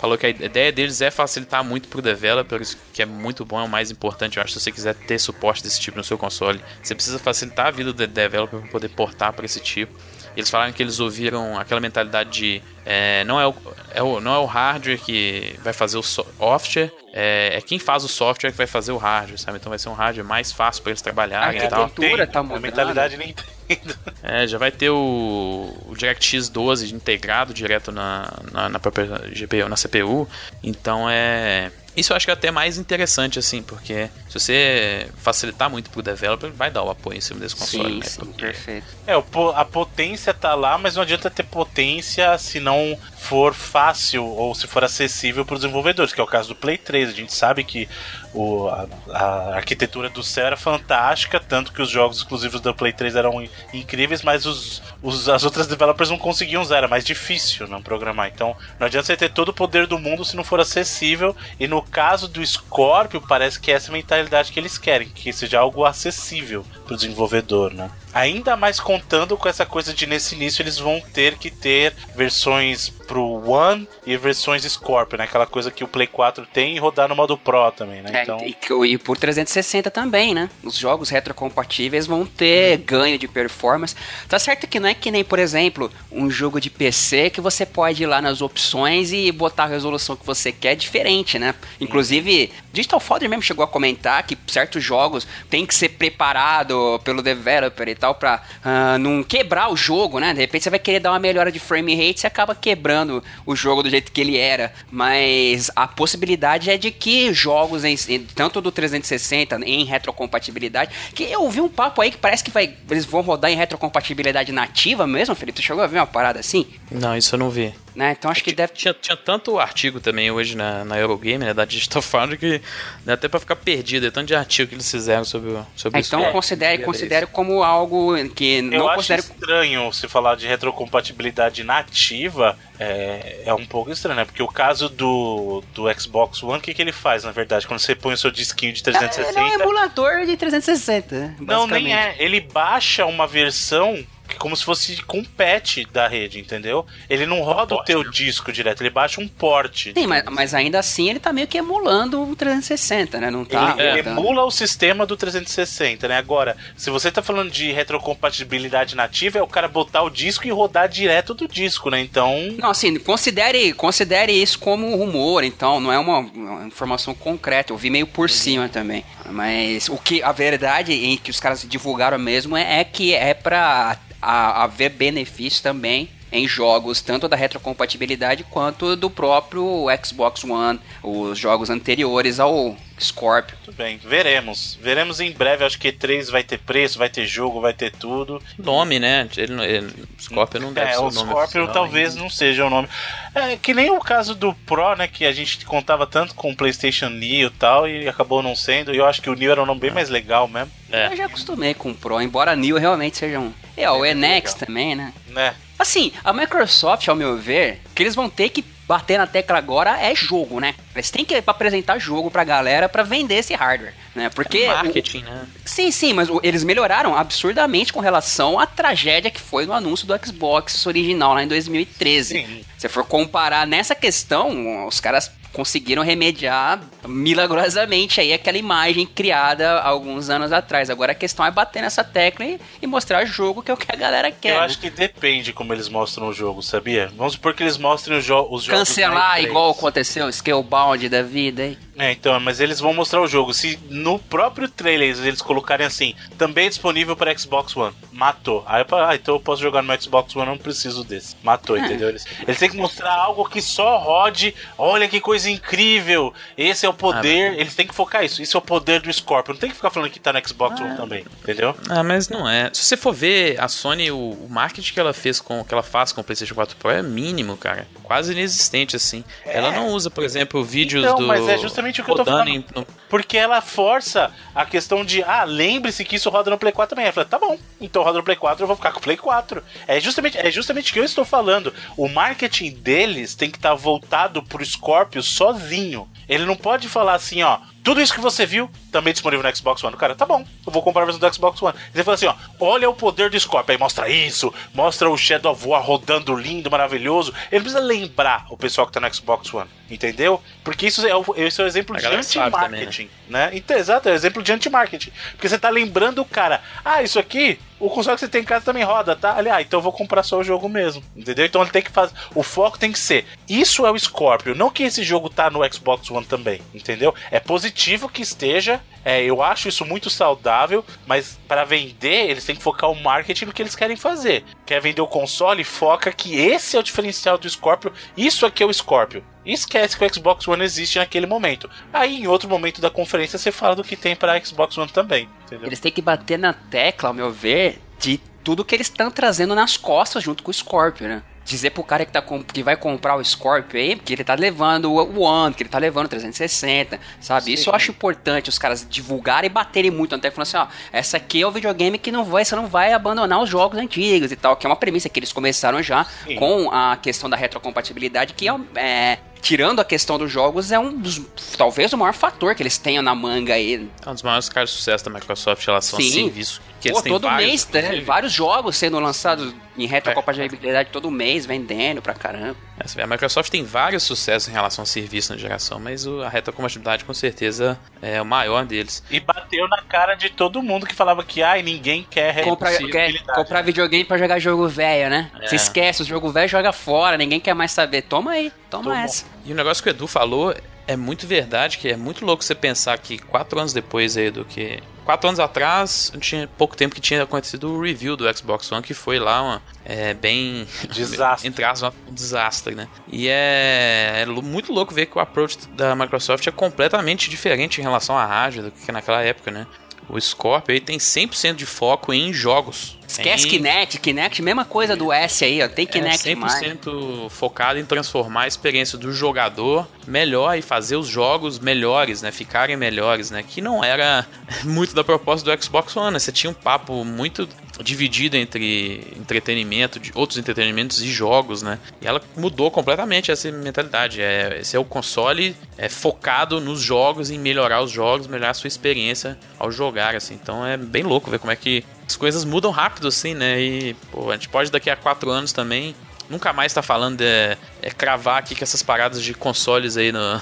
Speaker 3: falou que a ideia deles é facilitar muito pro developer, que é muito bom, é o mais importante. Eu acho se você quiser ter suporte desse tipo no seu console, você precisa facilitar a vida do developer para poder portar para esse tipo. Eles falaram que eles ouviram aquela mentalidade de é, não, é o, é o, não é o hardware que vai fazer o software, é, é, quem faz o software que vai fazer o hardware, sabe? Então vai ser um hardware mais fácil para eles trabalharem
Speaker 2: a
Speaker 3: e tal.
Speaker 2: Tem, tá
Speaker 1: a mentalidade Nintendo. [LAUGHS]
Speaker 3: É, já vai ter o, o DirectX 12 integrado direto na, na, na própria GPU, na CPU. Então é isso eu acho que é até mais interessante, assim, porque se você facilitar muito pro developer, vai dar o apoio em cima desse console.
Speaker 2: Sim,
Speaker 3: né?
Speaker 2: sim, porque... perfeito.
Speaker 1: É, a potência tá lá, mas não adianta ter potência se não for fácil ou se for acessível para os desenvolvedores, que é o caso do Play 3. A gente sabe que o, a, a, arquitetura do céu era fantástica, tanto que os jogos exclusivos do Play 3 eram incríveis, mas os, os, as outras developers não conseguiam usar, era mais difícil não programar. Então não adianta você ter todo o poder do mundo se não for acessível. E no caso do Scorpio, parece que é essa mentalidade que eles querem, que seja algo acessível para o desenvolvedor, né? Ainda mais contando com essa coisa de nesse início eles vão ter que ter versões pro One e versões Scorpio, né? Aquela coisa que o Play 4 tem e rodar no modo Pro também, né?
Speaker 2: É, então... e, e, por 360 também, né? Os jogos retrocompatíveis vão ter ganho de performance. Tá certo que não é que nem, por exemplo, um jogo de PC que você pode ir lá nas opções e botar a resolução que você quer diferente, né? Inclusive, Digital Fodder mesmo chegou a comentar que certos jogos tem que ser preparado pelo developer e tal pra uh, não quebrar o jogo, né? De repente você vai querer dar uma melhora de frame rate e acaba quebrando o jogo do jeito que ele era. Mas a possibilidade é de que jogos, em, tanto do 360 em retrocompatibilidade, que eu ouvi um papo aí que parece que vai, eles vão rodar em retrocompatibilidade nativa mesmo, Felipe. Você chegou a ver uma parada assim?
Speaker 3: Não, isso eu não vi.
Speaker 2: Né? Então acho que deve.
Speaker 3: Tinha, tinha tanto artigo também hoje na, na Eurogame, né, da Digital [LAUGHS] Foundry, que dá até pra ficar perdido. É tanto de artigo que eles fizeram sobre, sobre
Speaker 2: é, Então considere, considere como algo que
Speaker 1: Eu
Speaker 2: não
Speaker 1: acho estranho se falar de retrocompatibilidade nativa. É, é um pouco estranho, né? Porque o caso do, do Xbox One, o que, que ele faz, na verdade? Quando você põe o seu disquinho de 360.
Speaker 2: É, ele é um emulador de 360.
Speaker 1: Não, nem é. Ele baixa uma versão como se fosse com um patch da rede, entendeu? Ele não roda o teu disco direto, ele baixa um porte.
Speaker 2: Sim, mas, mas ainda assim ele tá meio que emulando o 360, né? Não tá.
Speaker 1: Ele, ele emula o sistema do 360, né? Agora, se você tá falando de retrocompatibilidade nativa, é o cara botar o disco e rodar direto do disco, né? Então.
Speaker 2: Não, assim, considere, considere isso como rumor, então, não é uma, uma informação concreta. Eu vi meio por uhum. cima também. Mas o que a verdade em que os caras divulgaram mesmo é, é que é pra haver benefício também em jogos tanto da retrocompatibilidade quanto do próprio Xbox One, os jogos anteriores ao Scorpio.
Speaker 1: Tudo bem, veremos. Veremos em breve, acho que E3 vai ter preço, vai ter jogo, vai ter tudo.
Speaker 3: Nome, né? Ele, ele, Scorpio não deve é, ser o
Speaker 1: nome. Scorpio talvez não seja o nome. É que nem o caso do Pro, né? Que a gente contava tanto com o PlayStation Neo e tal, e acabou não sendo. E eu acho que o Neo era um nome bem mais legal mesmo.
Speaker 2: É. Eu já acostumei com o Pro, embora Neo realmente seja um. É, o é Enex também, né?
Speaker 1: Né?
Speaker 2: Assim, a Microsoft, ao meu ver, que eles vão ter que bater na tecla agora é jogo, né? Eles têm que apresentar jogo pra galera para vender esse hardware, né? Porque é
Speaker 3: marketing, o... né?
Speaker 2: Sim, sim, mas eles melhoraram absurdamente com relação à tragédia que foi no anúncio do Xbox original lá em 2013. Sim. Se for comparar nessa questão, os caras conseguiram remediar milagrosamente aí aquela imagem criada alguns anos atrás. Agora a questão é bater nessa tecla e, e mostrar jogo que é o que a galera quer.
Speaker 1: Eu né? acho que depende como eles mostram o jogo, sabia? Vamos supor que eles mostrem os, jo os
Speaker 2: jogos. Cancelar igual aconteceu, Scalebound da vida aí.
Speaker 1: É, então, mas eles vão mostrar o jogo. Se no próprio trailer eles colocarem assim, também disponível para Xbox One, matou. Aí eu ah, então eu posso jogar no Xbox One, não preciso desse. Matou, é. entendeu? Eles, eles têm que mostrar algo que só rode. Olha que coisa incrível. Esse é o poder. Ah, eles têm que focar isso. Isso é o poder do Scorpio. Não tem que ficar falando que tá no Xbox ah, One também, entendeu?
Speaker 3: Ah, mas não é. Se você for ver a Sony, o, o marketing que ela fez com que ela faz com o PlayStation 4 Pro é mínimo, cara. Quase inexistente assim. É. Ela não usa, por exemplo, vídeos então, do
Speaker 1: mas é justamente o que eu tô falando. No... Porque ela força a questão de, ah, lembre-se que isso roda no Play 4 também. Ela fala, tá bom, então roda no Play 4, eu vou ficar com o Play 4. É justamente, é justamente o que eu estou falando. O marketing deles tem que estar tá voltado pro Scorpio sozinho. Ele não pode falar assim, ó, tudo isso que você viu, também disponível no Xbox One. Cara, tá bom, eu vou comprar a versão do Xbox One. Ele fala assim, ó, olha o poder do Scorpio. Aí mostra isso, mostra o Shadow of War rodando lindo, maravilhoso. Ele precisa lembrar o pessoal que tá no Xbox One, entendeu? Porque isso é o, esse é o exemplo de anti-marketing, né? né? Então, exato, é o exemplo de anti-marketing. Porque você tá lembrando o cara, ah, isso aqui o console que você tem em casa também roda, tá? Ali, ah, então eu vou comprar só o jogo mesmo. Entendeu? Então ele tem que fazer. O foco tem que ser. Isso é o Scorpio, não que esse jogo tá no Xbox One também. Entendeu? É positivo que esteja. É, eu acho isso muito saudável, mas para vender, eles têm que focar o marketing no que eles querem fazer. Quer vender o console? Foca que esse é o diferencial do Scorpio. Isso aqui é o Scorpio. Esquece que o Xbox One existe naquele momento. Aí, em outro momento da conferência, você fala do que tem para Xbox One também. Entendeu?
Speaker 2: Eles têm que bater na tecla, ao meu ver, de tudo que eles estão trazendo nas costas junto com o Scorpio, né? Dizer pro cara que, tá que vai comprar o Scorpio aí, que ele tá levando o One, que ele tá levando o 360, sabe? Sim. Isso eu acho importante, os caras divulgarem e baterem muito até falando assim, ó, essa aqui é o videogame que não vai, você não vai abandonar os jogos antigos e tal, que é uma premissa que eles começaram já Sim. com a questão da retrocompatibilidade, que é, é tirando a questão dos jogos, é um dos. talvez o maior fator que eles tenham na manga aí.
Speaker 3: É um dos maiores casos de sucesso da Microsoft em relação Sim. a serviço.
Speaker 2: Que Pô, todo vários, mês, né? vários jogos sendo lançados em retrocompatibilidade é. todo mês, vendendo pra caramba.
Speaker 3: É, a Microsoft tem vários sucessos em relação ao serviço na geração, mas a retrocompatibilidade com certeza é o maior deles.
Speaker 1: E bateu na cara de todo mundo que falava que ai, ninguém quer
Speaker 2: Compra, quer comprar videogame pra jogar jogo velho, né? É. Você esquece, o jogo velho joga fora, ninguém quer mais saber. Toma aí, toma Tô essa. Bom.
Speaker 3: E o negócio que o Edu falou é muito verdade, que é muito louco você pensar que quatro anos depois aí do que. Quatro anos atrás, tinha pouco tempo que tinha acontecido o review do Xbox One, que foi lá uma, é, bem. [LAUGHS]
Speaker 1: Desastre.
Speaker 3: entre aspas, um desastre, né? E é, é, muito louco ver que o approach da Microsoft é completamente diferente em relação à rádio do que naquela época, né? O Scorpio aí tem 100% de foco em jogos.
Speaker 2: Esquece. Kinect, Kinect, mesma coisa do S aí, ó. Tem é Kinect
Speaker 3: é 100% mais. focado em transformar a experiência do jogador melhor e fazer os jogos melhores, né? Ficarem melhores, né? Que não era [LAUGHS] muito da proposta do Xbox One, né? Você tinha um papo muito dividida entre entretenimento, de outros entretenimentos e jogos, né? E ela mudou completamente essa mentalidade. É, esse é o console é focado nos jogos, em melhorar os jogos, melhorar a sua experiência ao jogar, assim. Então é bem louco ver como é que as coisas mudam rápido, assim, né? E, pô, a gente pode daqui a quatro anos também nunca mais tá falando de é, cravar aqui que essas paradas de consoles aí, no,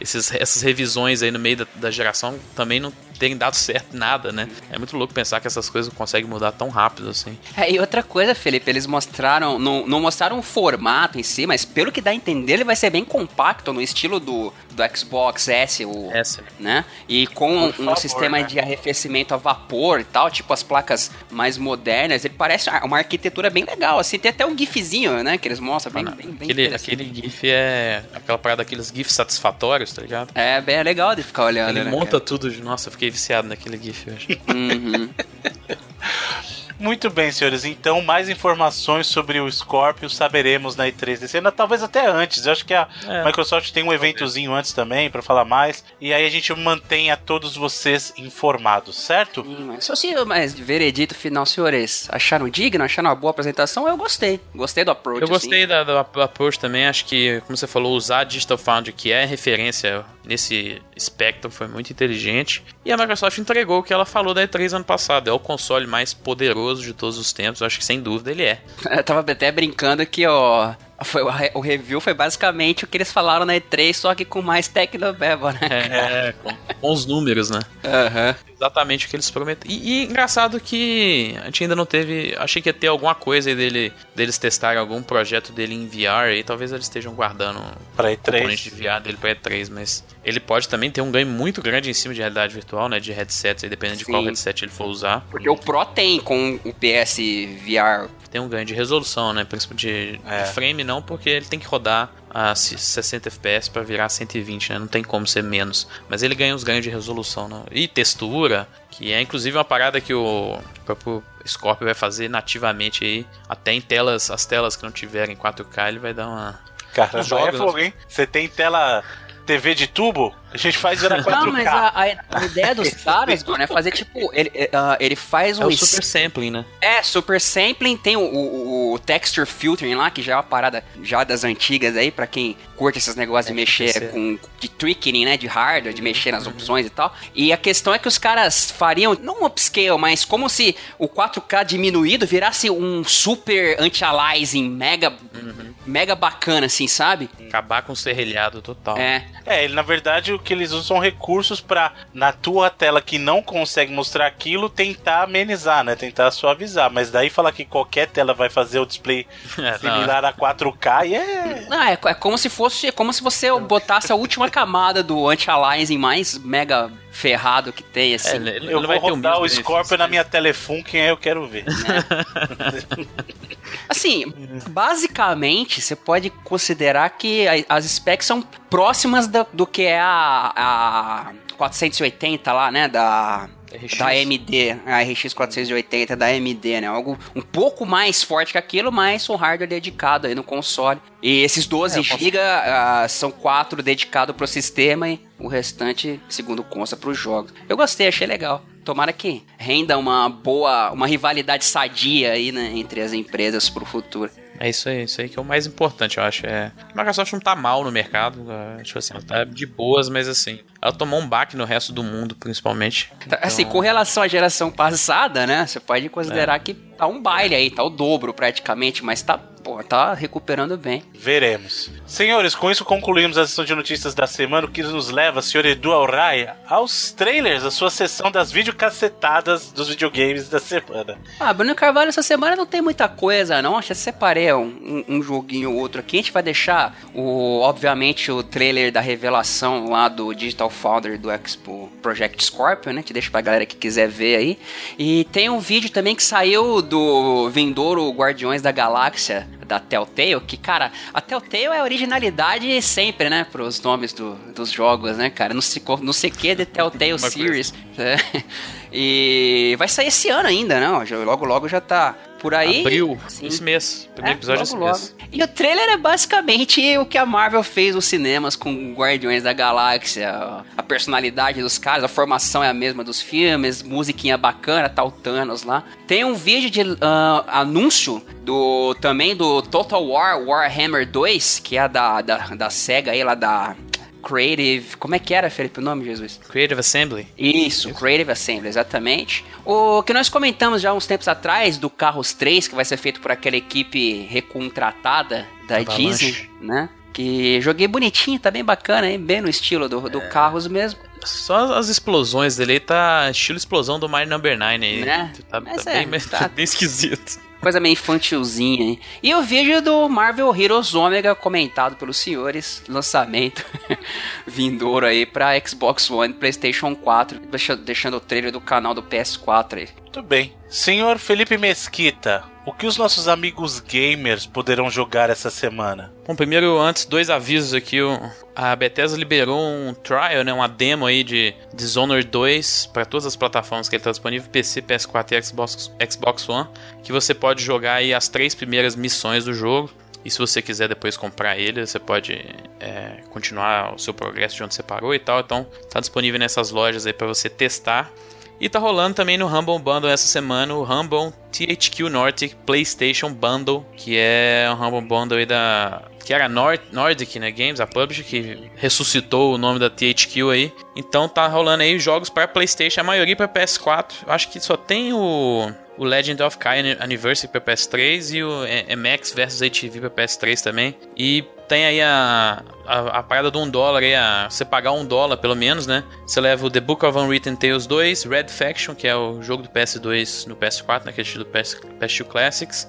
Speaker 3: esses, essas revisões aí no meio da, da geração também não terem dado certo nada, né? É muito louco pensar que essas coisas conseguem mudar tão rápido assim.
Speaker 2: É, e outra coisa, Felipe, eles mostraram, não, não mostraram o formato em si, mas pelo que dá a entender, ele vai ser bem compacto no estilo do, do Xbox S, o,
Speaker 3: S.
Speaker 2: né? E com um favor, sistema né? de arrefecimento a vapor e tal, tipo as placas mais modernas, ele parece uma arquitetura bem legal, assim, tem até um gifzinho, né, que eles mostram, bem, bem, bem
Speaker 3: aquele, aquele gif é aquela parada daqueles gifs satisfatórios, tá ligado?
Speaker 2: É, bem legal de ficar olhando,
Speaker 3: Ele
Speaker 2: né,
Speaker 3: monta cara? tudo, de, nossa, eu fiquei viciado naquele gif hoje. Uhum. [LAUGHS]
Speaker 1: Muito bem, senhores. Então, mais informações sobre o Scorpio saberemos na E3 desse ano, talvez até antes. Eu acho que a é, Microsoft tem um eventozinho antes também para falar mais. E aí a gente mantém a todos vocês informados, certo?
Speaker 2: Sim, mas, só se, mas veredito final, senhores, acharam digno? Acharam uma boa apresentação? Eu gostei. Gostei do approach.
Speaker 3: Eu gostei assim. da, do approach também. Acho que, como você falou, usar a Digital Foundry, que é referência nesse espectro, foi muito inteligente. E a Microsoft entregou o que ela falou da E3 ano passado. É o console mais poderoso de todos os tempos. Eu acho que sem dúvida ele é. [LAUGHS]
Speaker 2: Eu tava até brincando que, ó, foi, o review foi basicamente o que eles falaram na E3, só que com mais Tecnobeba, né?
Speaker 3: É, com, com os números, né?
Speaker 2: Uhum.
Speaker 3: Exatamente o que eles prometeram. E, e, engraçado que a gente ainda não teve. Achei que ia ter alguma coisa aí dele, deles testarem algum projeto dele em VR aí. Talvez eles estejam guardando
Speaker 1: pra E3.
Speaker 3: componente de VR dele pra E3, mas ele pode também ter um ganho muito grande em cima de realidade virtual, né? De headsets aí, dependendo Sim. de qual headset ele for usar.
Speaker 2: Porque o Pro tem com o PS VR
Speaker 3: tem um ganho de resolução, né? De, é. de frame não, porque ele tem que rodar a 60 FPS para virar 120, né? Não tem como ser menos. Mas ele ganha uns ganhos de resolução, né? E textura, que é inclusive uma parada que o próprio Scorpio vai fazer nativamente aí, até em telas, as telas que não tiverem 4K, ele vai dar uma
Speaker 1: Cara, joga é fogo, hein? Você tem tela TV de tubo, a gente faz virar 4K. Não, mas
Speaker 2: a, a, a ideia dos [LAUGHS] caras, mano, é fazer tipo. Ele, uh, ele faz um. É
Speaker 3: o super sampling, né?
Speaker 2: É, super sampling. Tem o, o, o, texture filtering lá, que já é uma parada já das antigas aí, pra quem curte esses negócios é, de mexer com. de tweaking, né? De hardware, de mexer nas uhum. opções e tal. E a questão é que os caras fariam, não um upscale, mas como se o 4K diminuído virasse um super anti-aliasing mega. Uhum. Mega bacana, assim, sabe?
Speaker 3: Acabar com o serrilhado total.
Speaker 1: É. É, ele na verdade que eles usam recursos para na tua tela que não consegue mostrar aquilo, tentar amenizar, né? Tentar suavizar. Mas daí falar que qualquer tela vai fazer o display [LAUGHS] é, similar a 4K e é.
Speaker 2: Não, é, é como se fosse. É como se você botasse a última camada do anti-aliasing mais mega ferrado que tem, assim. É,
Speaker 1: ele, eu vou rodar o Scorpio na minha telefone, quem é eu quero ver. Né?
Speaker 2: assim, [LAUGHS] basicamente, você pode considerar que as specs são próximas do, do que é a, a 480 lá, né, da... RX. Da AMD, a RX 480 da AMD, né? Algo um pouco mais forte que aquilo, mas um hardware dedicado aí no console. E esses 12 é, GB uh, são quatro dedicados pro sistema e o restante, segundo consta, para os jogos. Eu gostei, achei legal. Tomara que renda uma boa, uma rivalidade sadia aí né, entre as empresas pro futuro.
Speaker 3: É isso aí, isso aí que é o mais importante, eu acho. É... A Microsoft não tá mal no mercado, é, tipo assim, ela tá de boas, mas assim, ela tomou um baque no resto do mundo, principalmente.
Speaker 2: Tá, então... Assim, com relação à geração passada, né? Você pode considerar é. que tá um baile aí, tá o dobro praticamente, mas tá pô, tá recuperando bem.
Speaker 1: Veremos. Senhores, com isso concluímos a sessão de notícias da semana, o que nos leva, senhor Edu Alraia, aos trailers, a sua sessão das videocacetadas dos videogames da semana.
Speaker 2: Ah, Bruno Carvalho, essa semana não tem muita coisa, não. Acho que separei um, um, um joguinho ou outro aqui. A gente vai deixar, o, obviamente, o trailer da revelação lá do Digital Founder do Expo Project Scorpio, né? Que deixa pra galera que quiser ver aí. E tem um vídeo também que saiu do Vindouro Guardiões da Galáxia, da Telltale, que, cara, a Telltale é originalidade sempre, né, pros nomes do, dos jogos, né, cara? Não sei, não sei que de Telltale Series. [LAUGHS] É. E vai sair esse ano ainda, não? Logo, logo já tá por aí.
Speaker 3: Abril, sim. esse mês. Primeiro é, episódio logo, esse
Speaker 2: logo. mês. E o trailer é basicamente o que a Marvel fez nos cinemas com Guardiões da Galáxia. A personalidade dos caras, a formação é a mesma dos filmes, musiquinha bacana, tá o Thanos lá. Tem um vídeo de uh, anúncio do também do Total War Warhammer 2, que é da, da, da SEGA aí, lá da Creative. Como é que era, Felipe, o nome, Jesus?
Speaker 3: Creative Assembly.
Speaker 2: Isso, Creative Assembly, exatamente. O que nós comentamos já uns tempos atrás do Carros 3, que vai ser feito por aquela equipe recontratada da
Speaker 3: Avalanche.
Speaker 2: Disney, né? Que joguei bonitinho, tá bem bacana, hein? Bem no estilo do, do Carros mesmo.
Speaker 3: Só as explosões dele tá estilo explosão do Mario Number 9 aí.
Speaker 2: Né?
Speaker 3: Tá,
Speaker 2: Mas
Speaker 3: tá
Speaker 2: é,
Speaker 3: bem,
Speaker 2: tá-
Speaker 3: bem esquisito.
Speaker 2: Coisa meio infantilzinha, hein? E o vídeo do Marvel Heroes Omega comentado pelos senhores, lançamento [LAUGHS] vindouro aí pra Xbox One, PlayStation 4, deixa- deixando o trailer do canal do PS4 aí.
Speaker 1: Muito bem. Senhor Felipe Mesquita, o que os nossos amigos gamers poderão jogar essa semana?
Speaker 3: Bom, primeiro, antes, dois avisos aqui. A Bethesda liberou um trial, né, uma demo aí de Dishonored 2 para todas as plataformas que ele está disponível, PC, PS4 e Xbox, Xbox One, que você pode jogar aí as três primeiras missões do jogo. E se você quiser depois comprar ele, você pode é, continuar o seu progresso de onde você parou e tal. Então, tá disponível nessas lojas aí para você testar. E tá rolando também no Humble Bundle essa semana o Humble THQ Nordic PlayStation Bundle, que é um Humble Bundle aí da. que era Nord, Nordic né, Games, a publisher, que ressuscitou o nome da THQ aí. Então tá rolando aí jogos para PlayStation, a maioria para PS4. Eu acho que só tem o. O Legend of Kai Anniversary para PS3 e o MX vs ATV para PS3 também. E tem aí a, a, a parada do um dólar aí, a, você pagar um dólar pelo menos, né? Você leva o The Book of Unwritten Tales 2, Red Faction, que é o jogo do PS2 no PS4, naquele estilo PS, PS2 Classics.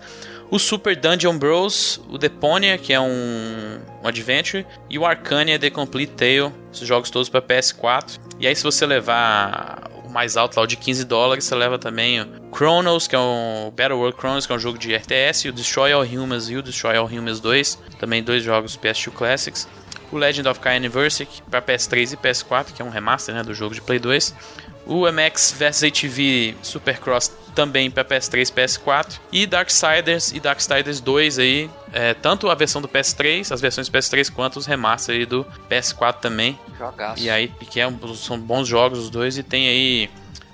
Speaker 3: O Super Dungeon Bros, o Deponia, que é um, um adventure, e o Arcania The Complete Tale, esses jogos todos para PS4. E aí se você levar o mais alto lá, o de 15 dólares, você leva também o Chronos, que é um Battle World Chronos, que é um jogo de RTS, e o Destroy All Humans e o Destroy All Humans 2, também dois jogos PS2 Classics. O Legend of Kai Anniversary para PS3 e PS4, que é um remaster né, do jogo de Play 2. O MX vs ATV Supercross também para PS3 e PS4. E Darksiders e Darksiders 2 aí, é, tanto a versão do PS3, as versões do PS3, quanto os remasters aí do PS4 também.
Speaker 2: Jogaço.
Speaker 3: E aí, que é, são bons jogos os dois. E tem aí.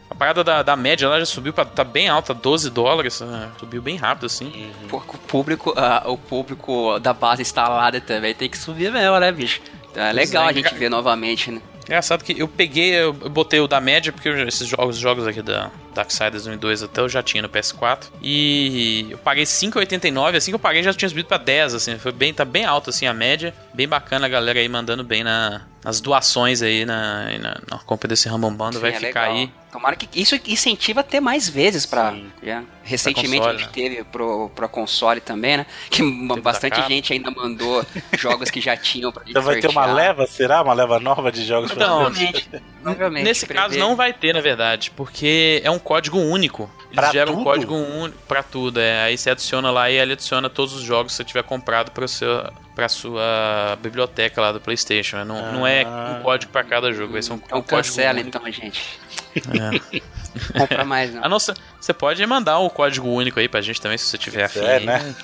Speaker 3: A parada da, da média lá já subiu pra. tá bem alta, 12 dólares. ah, Subiu bem rápido assim.
Speaker 2: Pô, o público, ah, o público da base instalada também tem que subir mesmo, né, bicho? Então é legal
Speaker 3: é,
Speaker 2: a gente
Speaker 3: cara.
Speaker 2: ver novamente, né?
Speaker 3: Engraçado que eu peguei, eu botei o da média, porque esses jogos, os jogos aqui da Darksiders 1 e 2 até eu já tinha no PS4. E eu paguei 5,89, assim que eu paguei já tinha subido pra 10, assim, foi bem, tá bem alto assim a média. Bem bacana a galera aí mandando bem na, nas doações aí na, na, na compra desse Ramon Bando, vai
Speaker 2: é
Speaker 3: ficar
Speaker 2: legal.
Speaker 3: aí.
Speaker 2: Tomara que isso incentiva a ter mais vezes pra.
Speaker 1: Sim.
Speaker 2: já. Recentemente
Speaker 3: console,
Speaker 2: a gente
Speaker 3: né?
Speaker 2: teve pro, pro console também, né? Que
Speaker 3: da
Speaker 2: bastante gente ainda mandou jogos que já tinham pra [LAUGHS] gente
Speaker 1: Então vai ter uma
Speaker 2: sortear.
Speaker 1: leva, será? Uma leva nova de jogos pra
Speaker 3: Não, [LAUGHS]
Speaker 2: Provavelmente.
Speaker 3: Nesse
Speaker 2: prevê.
Speaker 3: caso não vai ter, na verdade, porque é um código único. Eles
Speaker 1: Pra
Speaker 3: geram
Speaker 1: tudo?
Speaker 3: um código único pra tudo. É. Aí você adiciona lá e ele adiciona todos os jogos que você tiver comprado para seu para sua biblioteca lá do PlayStation. né? Não, não é
Speaker 1: Ah.
Speaker 3: um código pra cada jogo, vai ser um,
Speaker 2: Então
Speaker 3: um código
Speaker 2: cancela
Speaker 3: único.
Speaker 2: então, gente.
Speaker 3: É.
Speaker 2: Compra mais, não.
Speaker 3: A nossa, você pode mandar o código único aí pra gente também, se você tiver afim.
Speaker 1: É, né?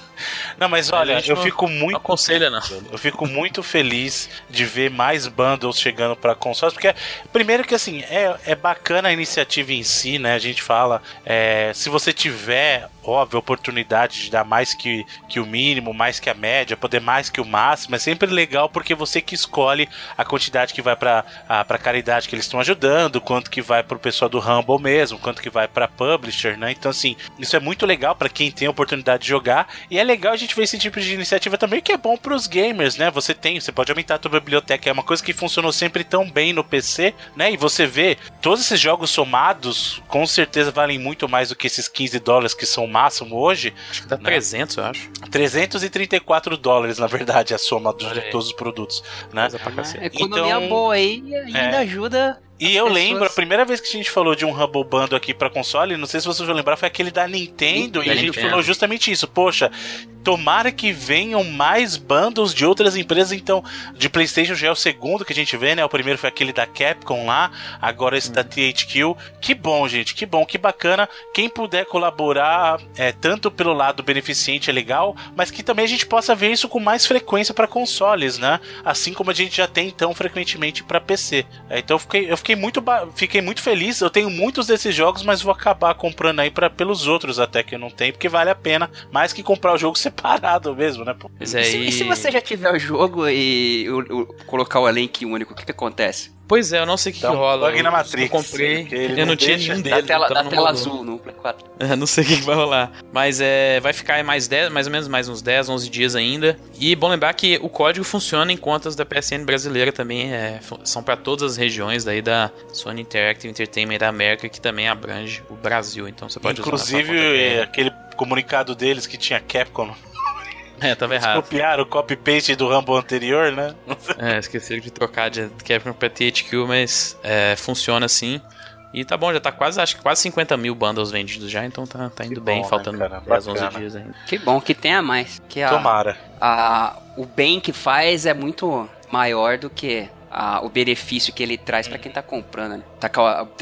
Speaker 1: Não, mas olha,
Speaker 3: a
Speaker 1: eu
Speaker 3: não-
Speaker 1: fico
Speaker 3: Não
Speaker 1: muito
Speaker 3: aconselha, não.
Speaker 1: Eu fico muito feliz de ver mais bundles chegando para consoles, porque primeiro que assim é, é bacana a iniciativa em si, né? A gente fala, é, se você tiver óbvio oportunidade de dar mais que, que o mínimo, mais que a média, poder mais que o máximo, é sempre legal porque você que escolhe a quantidade que vai para para caridade que eles estão ajudando, quanto que vai pro pessoal do Humble mesmo, quanto que vai para publisher, né? Então assim, isso é muito legal para quem tem a oportunidade de jogar e é legal a gente ver esse tipo de iniciativa também que é bom pros gamers, né? Você tem, você pode aumentar a tua biblioteca, é uma coisa que funcionou sempre tão bem no PC, né? E você vê, todos esses jogos somados, com certeza valem muito mais do que esses 15 dólares que são o máximo hoje.
Speaker 3: Acho que dá
Speaker 1: Né?
Speaker 3: 300, eu acho.
Speaker 1: 334 dólares, na verdade, a soma de todos os produtos, né?
Speaker 3: Coisa pra cacete.
Speaker 2: É economia
Speaker 1: Então,
Speaker 2: boa aí e ainda
Speaker 1: é.
Speaker 2: ajuda.
Speaker 1: E eu
Speaker 2: pessoas-
Speaker 1: lembro, a primeira vez que a gente falou de um Humble Bundle aqui pra console, não sei se vocês vão lembrar, foi aquele da Nintendo, e
Speaker 3: Da
Speaker 1: a gente
Speaker 3: Nintendo.
Speaker 1: falou justamente isso. Poxa, tomara que venham mais bundles de outras empresas, então, de PlayStation já é o segundo que a gente vê, né? O primeiro foi aquele da Capcom lá, agora esse da THQ. Que bom, gente, que bom, que bacana. Quem puder colaborar, é, tanto pelo lado beneficente é legal, mas que também a gente possa ver isso com mais frequência para consoles, né? Assim como a gente já tem tão frequentemente para PC. É, então eu fiquei, eu fiquei muito, ba- fiquei muito feliz. Eu tenho muitos desses jogos, mas vou acabar comprando aí para pelos outros até que eu não tenho, porque vale a pena. Mais que comprar o jogo, [LAUGHS] separado mesmo, né? Pô?
Speaker 3: Mas
Speaker 2: E se, e se você já tiver o jogo e o- o- colocar o link único, o que, que acontece?
Speaker 3: Pois é, eu não sei o que,
Speaker 1: Dá
Speaker 3: que rola.
Speaker 1: bug na Matrix,
Speaker 3: Eu comprei, eu
Speaker 1: não
Speaker 3: tinha nenhum
Speaker 2: Da
Speaker 3: deles.
Speaker 2: tela,
Speaker 3: então
Speaker 2: da
Speaker 3: não
Speaker 2: tela azul no Play 4. [LAUGHS]
Speaker 3: É, não sei o que, que vai rolar. Mas é, vai ficar mais 10, mais ou menos mais uns 10, 11 dias ainda. E bom lembrar que o código funciona em contas da PSN brasileira também. é, são para todas as regiões daí da Sony Interactive Entertainment da América, que também abrange o Brasil. Então você pode
Speaker 1: Inclusive,
Speaker 3: usar.
Speaker 1: é,
Speaker 3: na
Speaker 1: aquele comunicado deles que tinha Capcom.
Speaker 3: É, tava
Speaker 1: Eles
Speaker 3: errado.
Speaker 1: copiaram o copy-paste do Rambo anterior, né?
Speaker 3: É, esqueceram de trocar de Capcom pra THQ, mas é, funciona assim. E tá bom, já tá quase, acho que quase 50 mil bundles vendidos já, então tá, tá indo
Speaker 1: Que
Speaker 3: bem,
Speaker 1: bom, né,
Speaker 3: faltando
Speaker 1: cara?
Speaker 3: 10, 11
Speaker 1: Bacana.
Speaker 3: dias ainda.
Speaker 2: Que bom que tenha mais. Que a,
Speaker 1: Tomara.
Speaker 2: a- o bem que faz é muito maior do que a- o benefício que ele traz pra quem tá comprando. Né? Tá,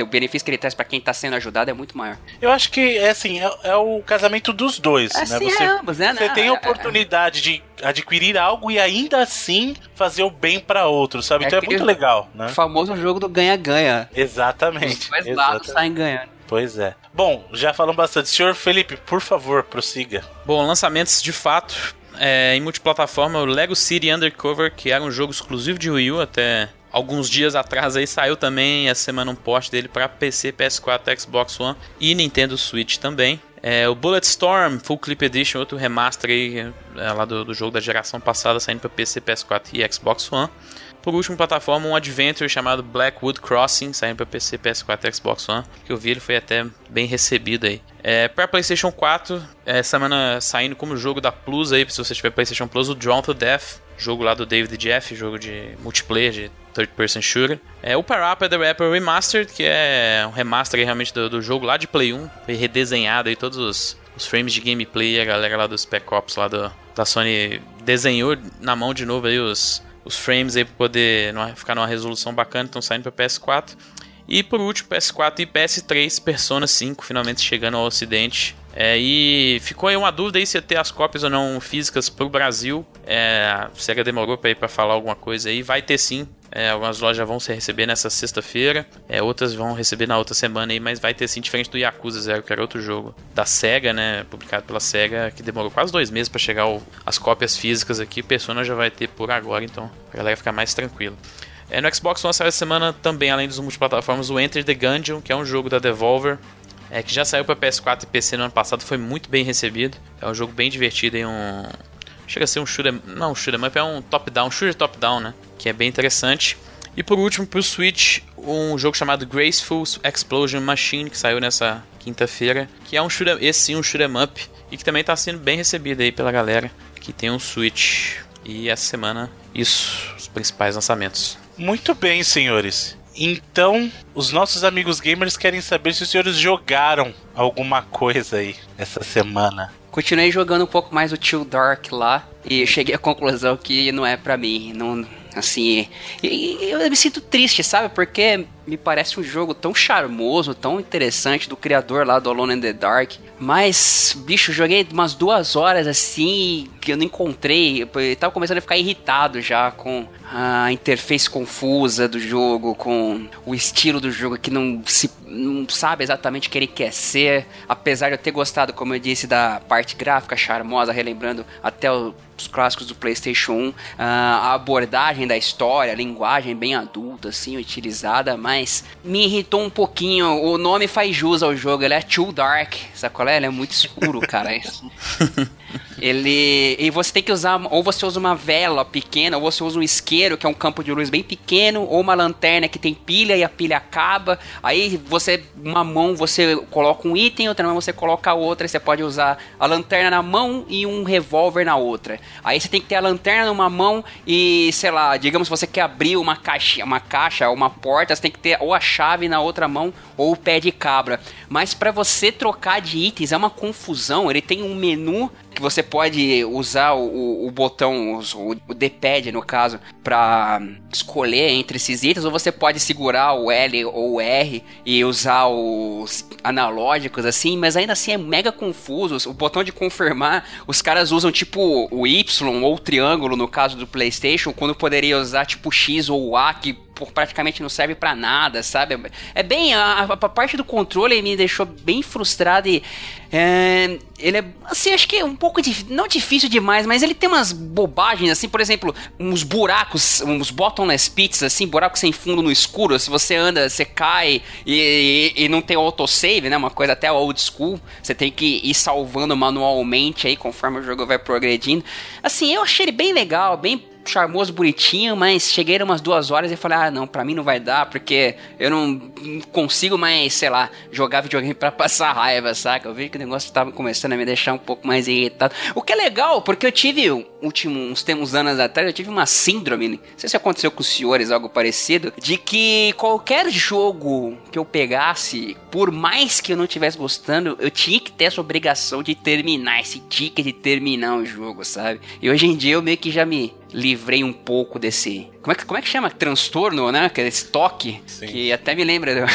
Speaker 2: o benefício que ele traz pra quem tá sendo ajudado é muito maior.
Speaker 1: Eu acho que é assim, é, é o casamento dos dois,
Speaker 2: É
Speaker 1: né?
Speaker 2: assim,
Speaker 1: Você,
Speaker 2: é ambos, né?
Speaker 1: você
Speaker 2: Não,
Speaker 1: tem
Speaker 2: é-
Speaker 1: a oportunidade de adquirir algo e ainda assim fazer o bem pra outro, sabe?
Speaker 2: É
Speaker 1: então é muito legal, né?
Speaker 2: O famoso jogo do ganha-ganha. Os
Speaker 1: Exatamente.
Speaker 2: dois lados
Speaker 1: exatamente.
Speaker 2: saem ganhando.
Speaker 1: Pois é. Bom, já falamos bastante. Senhor Felipe, por favor, prossiga.
Speaker 3: Bom, lançamentos de fato é, em multiplataforma, o Lego City Undercover, que era um jogo exclusivo de Wii U até alguns dias atrás aí saiu também essa semana um port dele para PC, PS4, Xbox One e Nintendo Switch também. É, o Bulletstorm Full Clip Edition, outro remaster aí, é, lá do, do jogo da geração passada, saindo para PC, PS4 e Xbox One. Por último, plataforma, um adventure chamado Blackwood Crossing, saindo para PC, PS4 e Xbox One, que eu vi ele foi até bem recebido aí. É, para PlayStation 4, é, semana saindo como jogo da Plus aí, se você tiver PlayStation Plus, o Drawn to Death, jogo lá do David Jeff, jogo de multiplayer, de third person shooter. É, o Parappa the Rapper Remastered, que é um remaster realmente do, do jogo lá de Play 1, foi redesenhado aí todos os, os frames de gameplay, a galera lá dos Spec Ops lá do, da Sony desenhou na mão de novo aí os, os frames aí para poder numa- ficar numa resolução bacana, estão saindo para PS4. E por último, PS4 e PS3, Persona 5 finalmente chegando ao ocidente. É, e ficou aí uma dúvida aí se ia ter as cópias ou não físicas pro Brasil. É, a SEGA demorou para ir para falar alguma coisa aí. Vai ter sim. É, algumas lojas vão se receber nessa sexta-feira, é, outras vão receber na outra semana aí, mas vai ter sim, diferente do Yakuza Zero, que era outro jogo da SEGA, né, publicado pela SEGA, que demorou quase dois meses para chegar o- as cópias físicas aqui, Persona já vai ter por agora, então a galera ficar mais tranquila. É, no Xbox One saiu essa semana também, além dos multiplataformas, o Enter the Gungeon, que é um jogo da Devolver, é, que já saiu para PS4 e PC no ano passado, foi muito bem recebido. É um jogo bem divertido, em um chega a ser um shooter, não um shooter up, é um top-down, shooter top-down, né? Que é bem interessante. E por último, pro Switch, um jogo chamado Graceful Explosion Machine, que saiu nessa quinta-feira, que é um shooter, esse sim, um shoot'em up, e que também tá sendo bem recebido aí pela galera que tem um Switch. E essa semana, isso, principais lançamentos.
Speaker 1: Muito bem, senhores. Então, os nossos amigos gamers querem saber se os senhores jogaram alguma coisa aí essa semana.
Speaker 2: Continuei jogando um pouco mais o Too Dark lá e cheguei à conclusão que não é pra mim. Não, assim, e- e eu me sinto triste, sabe? Porque me parece um jogo tão charmoso, tão interessante do criador lá do Alone in the Dark. Mas, bicho, joguei umas duas horas assim que eu não encontrei. Eu tava começando a ficar irritado já com a interface confusa do jogo, com o estilo do jogo que não se não sabe exatamente o que ele quer ser. Apesar de eu ter gostado, como eu disse, da parte gráfica charmosa, relembrando até o os clássicos do PlayStation 1, ah, a abordagem da história, a linguagem bem adulta, assim, utilizada, mas me irritou um pouquinho. O nome faz jus ao jogo, ele é Too Dark, sabe qual é? Ele é muito escuro, cara. [LAUGHS] ele. E você tem que usar. Ou você usa uma vela pequena, ou você usa um isqueiro, que é um campo de luz bem pequeno, ou uma lanterna que tem pilha e a pilha acaba. Aí você, uma mão você coloca um item, outra mão você coloca outra. Você pode usar a lanterna na mão e um revólver na outra. Aí você tem que ter a lanterna numa mão e, sei lá, digamos que você quer abrir uma caixa, uma caixa, uma porta, você tem que ter ou a chave na outra mão ou o pé de cabra. Mas para você trocar de itens é uma confusão. Ele tem um menu que você pode usar o, o, botão, o, o D-pad no caso, para escolher entre esses itens, ou você pode segurar o L ou o R e usar os analógicos assim, mas ainda assim é mega confuso. O botão de confirmar, os caras usam tipo o Y ou o triângulo no caso do PlayStation, quando poderia usar tipo X ou A que praticamente não serve para nada, sabe? É bem. A, a, parte do controle me deixou bem frustrado e. É, ele é, assim, acho que é um pouco difícil, não difícil demais, mas ele tem umas bobagens, assim, por exemplo, uns buracos, uns bottomless pits, assim, buracos sem fundo no escuro, se você anda, você cai e, e, e não tem autosave, né, uma coisa até old school, você tem que ir salvando manualmente aí, conforme o jogo vai progredindo. Assim, eu achei ele bem legal, bem charmoso, bonitinho, mas cheguei umas duas horas e falei, ah, não, pra mim não vai dar, porque eu não consigo mais, sei lá, jogar videogame pra passar raiva, saca? Eu vi que o negócio tava começando a me deixar um pouco mais irritado. O que é legal, porque eu tive, último, uns, uns anos atrás, eu tive uma síndrome, não sei se aconteceu com os senhores, algo parecido, de que qualquer jogo que eu pegasse, por mais que eu não estivesse gostando, eu tinha que ter essa obrigação de terminar, esse ticket de terminar o jogo, sabe? E hoje em dia eu meio que já me livrei um pouco desse. Como é que, como é que chama? Transtorno, né? Que é esse toque. Sim. Que até me lembra.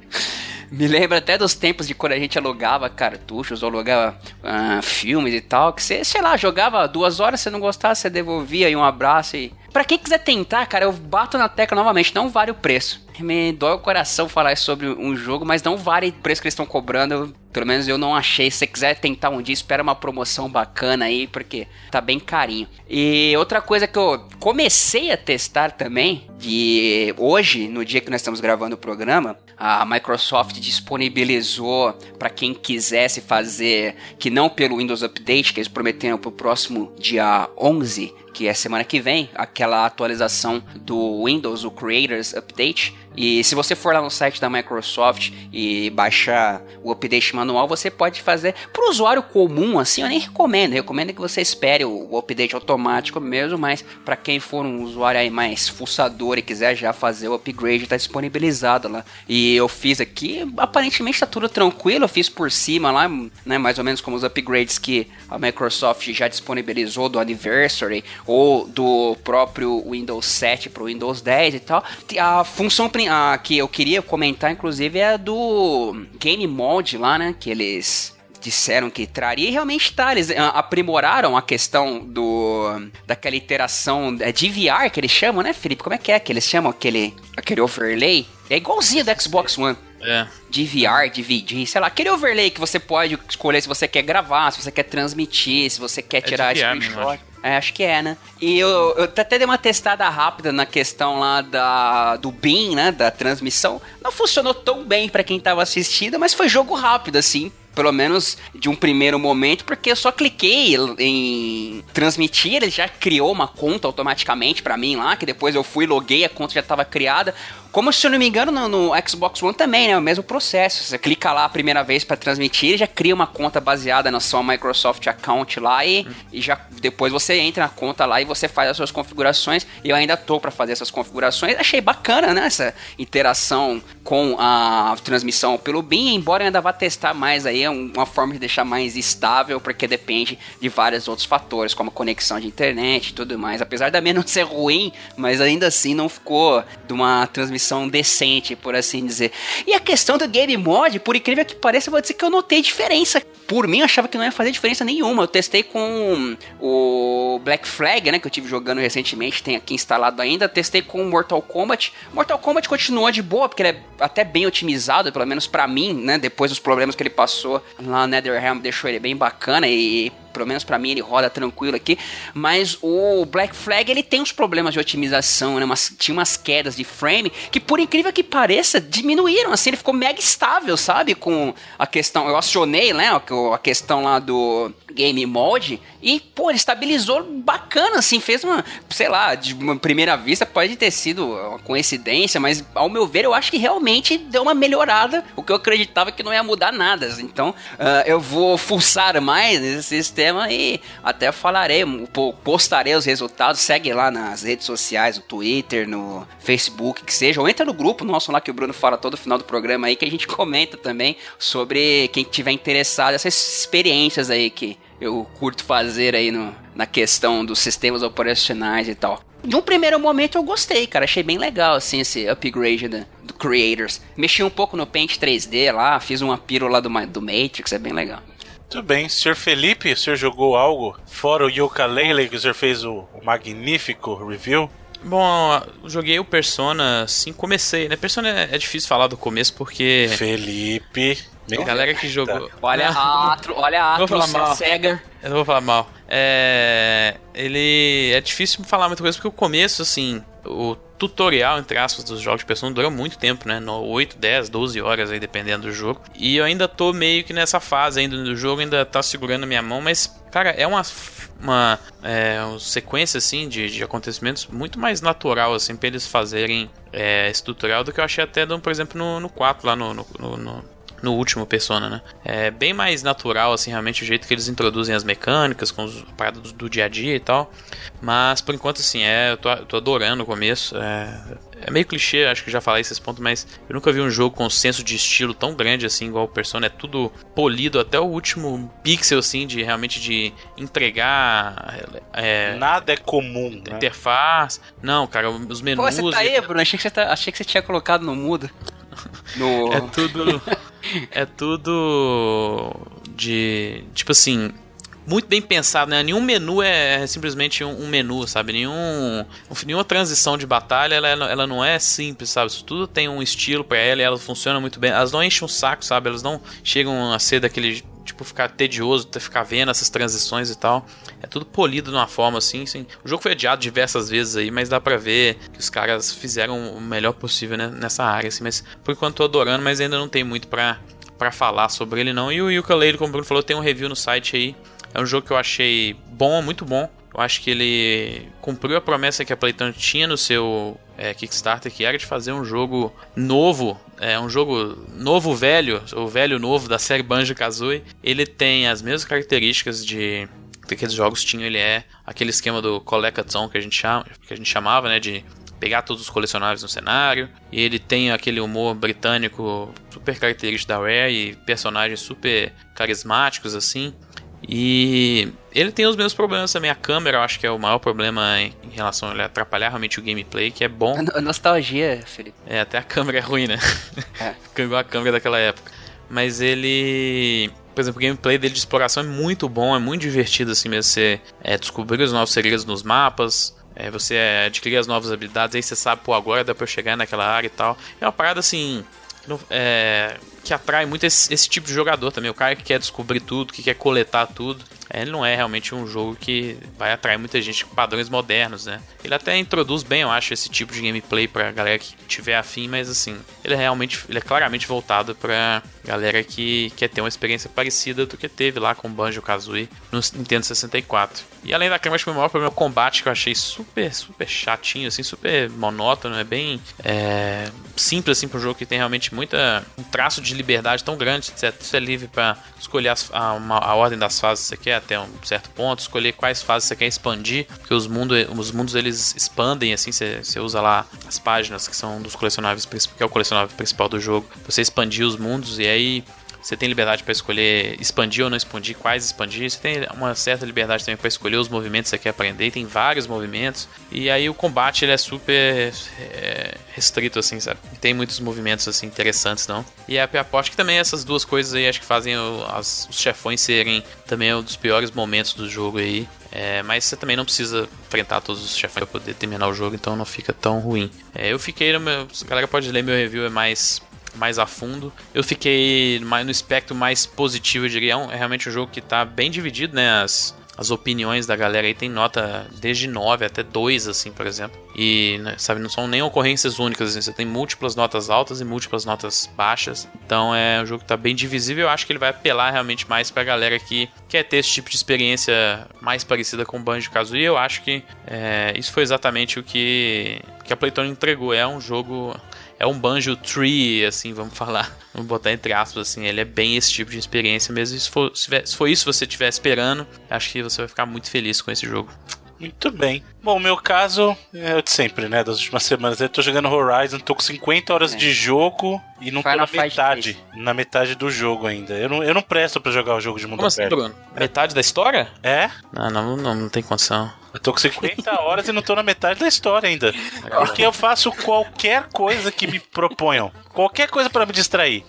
Speaker 2: [LAUGHS] me lembra até dos tempos de quando a gente alugava cartuchos, ou alugava uh, filmes e tal, que você, sei lá, jogava duas horas, você não gostava, você devolvia aí um abraço e. Pra quem quiser tentar, cara, eu bato na tecla novamente, não vale o preço. Me dói o coração falar sobre um jogo, mas não vale o preço que eles estão cobrando. Pelo menos eu não achei. Se você quiser tentar um dia, espera uma promoção bacana aí, porque tá bem carinho. E outra coisa que eu comecei a testar também, de hoje, no dia que nós estamos gravando o programa, a Microsoft disponibilizou para quem quisesse fazer, que não pelo Windows Update, que eles prometeram para o próximo dia 11, que é semana que vem, aquela atualização do Windows, o Creators Update, e se você for lá no site da Microsoft e baixar o update manual, você pode fazer. Para o usuário comum, assim, eu nem recomendo. Eu recomendo que você espere o, update automático mesmo, mas para quem for um usuário aí mais fuçador e quiser já fazer o upgrade, está disponibilizado lá. E eu fiz aqui, aparentemente está tudo tranquilo. Eu fiz por cima lá, né, mais ou menos como os upgrades que a Microsoft já disponibilizou do Anniversary ou do próprio Windows 7 para o Windows 10 e tal. A função principal a que eu queria comentar, inclusive, é a do Game Mode lá, né? Que eles disseram que traria e realmente tá. Eles ah, aprimoraram a questão do daquela iteração é, de VR que eles chamam, né, Felipe? Como é que é que eles chamam aquele, aquele overlay? É igualzinho do Xbox One. É. De VR, de vídeo, sei lá, aquele overlay que você pode escolher se você quer gravar, se você quer transmitir, se você quer é tirar screenshot. É, acho que é, né? E eu, eu até dei uma testada rápida na questão lá da, do BIM, né? Da transmissão. Não funcionou tão bem para quem tava assistindo, mas foi jogo rápido, assim pelo menos de um primeiro momento, porque eu só cliquei em transmitir, ele já criou uma conta automaticamente para mim lá, que depois eu fui, loguei, a conta já estava criada. Como se eu não me engano, no, no, Xbox One também, né? O mesmo processo. Você clica lá a primeira vez para transmitir, já cria uma conta baseada na sua Microsoft Account lá e, e, já depois você entra na conta lá e você faz as suas configurações. Eu ainda tô para fazer essas configurações. Achei bacana, né? Essa interação com a transmissão pelo BIM, embora eu ainda vá testar mais aí, é uma forma de deixar mais estável, porque depende de vários outros fatores, como conexão de internet e tudo mais. Apesar da não ser ruim, mas ainda assim não ficou de uma transmissão decente, por assim dizer. E a questão do game mod, por incrível que pareça, eu vou dizer que eu notei diferença. Por mim, eu achava que não ia fazer diferença nenhuma. Eu testei com o Black Flag, né, que eu tive jogando recentemente, tem aqui instalado ainda. Testei com Mortal Kombat. Mortal Kombat continuou de boa, porque ele é até bem otimizado, pelo menos para mim, né, depois dos problemas que ele passou lá no NetherRealm, deixou ele bem bacana e pelo menos para mim ele roda tranquilo aqui, mas o Black Flag ele tem uns problemas de otimização, né? Umas, tinha umas quedas de frame que por incrível que pareça diminuíram, assim, ele ficou mega estável, sabe? Com a questão, eu acionei, né, a questão lá do game mode e, pô, ele estabilizou bacana, assim, fez uma, sei lá, de uma primeira vista pode ter sido uma coincidência, mas ao meu ver eu acho que realmente deu uma melhorada, o que eu acreditava que não ia mudar nada, então uh, eu vou fuçar mais nesse sistema e até falarei, postarei os resultados, segue lá nas redes sociais, no Twitter, no Facebook, que seja, ou entra no grupo nosso lá que o Bruno fala todo final do programa aí, que a gente comenta também sobre quem tiver interessado, essas experiências aí que eu curto fazer aí no, na questão dos sistemas operacionais e tal. De um primeiro momento eu gostei, cara. Achei bem legal, assim, esse upgrade do, do Creators. Mexi um pouco no Paint 3D lá, fiz uma pílula do, do Matrix, é bem legal.
Speaker 1: Tudo bem. Senhor Felipe, o senhor jogou algo fora o Yooka-Laylee que o senhor fez o, o magnífico review?
Speaker 3: Bom, joguei o Persona 5, comecei, né? Persona é, é difícil falar do começo porque.
Speaker 1: Felipe.
Speaker 3: A galera que jogou.
Speaker 2: Olha a Atro, olha a
Speaker 3: Vou falar
Speaker 2: Atro,
Speaker 3: mal.
Speaker 2: cega.
Speaker 3: Eu não vou falar mal. É. Ele. É difícil falar muita coisa porque o começo, assim. O tutorial, entre aspas, dos jogos de Persona dura muito tempo, né? No 8, 10, 12 horas aí, dependendo do jogo. E eu ainda tô meio que nessa fase ainda do jogo, ainda tá segurando a minha mão, mas, cara, é uma. Uma, é, uma sequência assim de, de acontecimentos muito mais natural assim para eles fazerem é, esse tutorial do que eu achei até, no, por exemplo, no, no 4 lá no, no, no- no- último Persona, né? É bem mais natural, assim, realmente, o jeito que eles introduzem as mecânicas, com os paradas do, do dia a dia e tal. Mas, por enquanto, assim, é, eu tô, eu tô adorando o começo. É, é meio clichê, acho que já falei esses pontos, mas eu nunca vi um jogo com um senso de estilo tão grande assim, igual o Persona. É tudo polido até o último pixel, assim, de realmente de entregar é,
Speaker 1: Nada é comum, né?
Speaker 3: interface. Não, cara, os menus...
Speaker 2: Pô, você tá aí, Bruno? Achei que você, tá- achei que você tinha colocado no mudo. No...
Speaker 3: É tudo. é tudo. De. Tipo assim. Muito bem pensado, né? Nenhum menu é simplesmente um, menu, sabe? Nenhum, nenhuma transição de batalha ela, ela não é simples, sabe? Isso tudo tem um estilo pra ela e ela funciona muito bem. Elas não enchem um saco, sabe? Elas não chegam a ser daquele. Tipo, ficar tedioso, ter- ficar vendo essas transições e tal. É tudo polido de uma forma assim, assim. O jogo foi adiado diversas vezes aí, mas dá pra ver que os caras fizeram o melhor possível né, nessa área, assim. Mas por enquanto tô adorando, mas ainda não tem muito pra, pra falar sobre ele não. E o Yooka-Laylee, como o Bruno falou, tem um review no site aí. É um jogo que eu achei bom, muito bom. Eu acho que ele cumpriu a promessa que a Playtone tinha no seu é, Kickstarter, que era de fazer um jogo novo, é um jogo novo velho, ou velho novo da série Banjo-Kazooie. Ele tem as mesmas características de que aqueles jogos tinham, ele é aquele esquema do collectathon que a gente chama, que a gente chamava, né, de pegar todos os colecionáveis no cenário. E ele tem aquele humor britânico super característico da Rare e personagens super carismáticos assim. E ele tem os mesmos problemas também. A câmera, eu acho que é o maior problema em em relação a ele atrapalhar realmente o gameplay, que é bom.
Speaker 2: No- Nostalgia, Felipe.
Speaker 3: É, até a câmera é ruim, né?
Speaker 2: É. [LAUGHS]
Speaker 3: Fica igual a câmera daquela época. Mas ele. Por exemplo, o gameplay dele de exploração é muito bom, é muito divertido assim mesmo. Você é, descobrir os novos segredos nos mapas. é, você é, adquirir as novas habilidades, aí você sabe, pô, agora dá pra eu chegar naquela área e tal. É uma parada assim. É, que atrai muito esse, esse tipo de jogador também. O cara que quer descobrir tudo, que quer coletar tudo. É, Ele não é realmente um jogo que vai atrair muita gente com padrões modernos, né? Ele até introduz bem, eu acho, esse tipo de gameplay pra galera que tiver afim, mas assim, ele é realmente, ele é claramente voltado pra galera que quer ter uma experiência parecida do que teve lá com Banjo-Kazooie no Nintendo 64. E além da câmera, acho que o maior problema é o combate, que eu achei super, super chatinho, assim, super monótono, é bem é, simples, assim, pro jogo que tem realmente muita, um traço de liberdade tão grande, é, você é livre pra escolher as- a, uma- a ordem das fases que você quer até um certo ponto, escolher quais fases você quer expandir, porque os, mundo, os mundos eles expandem, assim, você, você usa lá as páginas que são dos colecionáveis, que é o colecionável principal do jogo, você expandir os mundos e aí você tem liberdade para escolher expandir ou não expandir, quais expandir. Você tem uma certa liberdade também para escolher os movimentos que você quer aprender. E tem vários movimentos. E aí o combate ele é super é, restrito, assim, sabe? Não tem muitos movimentos assim interessantes, não. E a aposto que também essas duas coisas aí acho que fazem o- as- os chefões serem também um dos piores momentos do jogo aí. É, mas você também não precisa enfrentar todos os chefões para poder terminar o jogo, então não fica tão ruim. É, eu fiquei no meu. A galera pode ler meu review, é mais mais a fundo. Eu fiquei mais no espectro mais positivo, eu diria. É, é realmente um jogo que tá bem dividido, né? As, as opiniões da galera aí tem nota desde 9 até 2, assim, por exemplo. E, né, sabe, não são nem ocorrências únicas, assim, você tem múltiplas notas altas e múltiplas notas baixas. Então é um jogo que tá bem divisível. Eu acho que ele vai apelar realmente mais pra galera que quer ter esse tipo de experiência mais parecida com Banjo-Kazooie. Eu acho que é, isso foi exatamente o que, que a Playtone entregou. É um jogo é um banjo tree, assim, vamos falar, [LAUGHS] vamos botar entre aspas, assim, ele é bem esse tipo de experiência mesmo. Se for, se for isso que você estiver esperando, acho que você vai ficar muito feliz com esse jogo.
Speaker 1: Muito bem. Bom, o meu caso é o de sempre, né? Das últimas semanas. Eu tô jogando Horizon, tô com 50 horas
Speaker 2: É.
Speaker 1: de jogo e não tô
Speaker 2: Final
Speaker 1: na
Speaker 2: Fight
Speaker 1: metade. Na metade do jogo ainda. Eu não, eu não presto pra jogar o jogo de mundo
Speaker 3: Como assim,
Speaker 1: aberto.
Speaker 3: Bruno? Metade da história?
Speaker 1: É?
Speaker 3: Não, não, não, não tem condição.
Speaker 1: Eu tô com 50 [LAUGHS] horas e não tô na metade da história ainda. Porque eu faço qualquer coisa que me proponham. Qualquer coisa pra me distrair.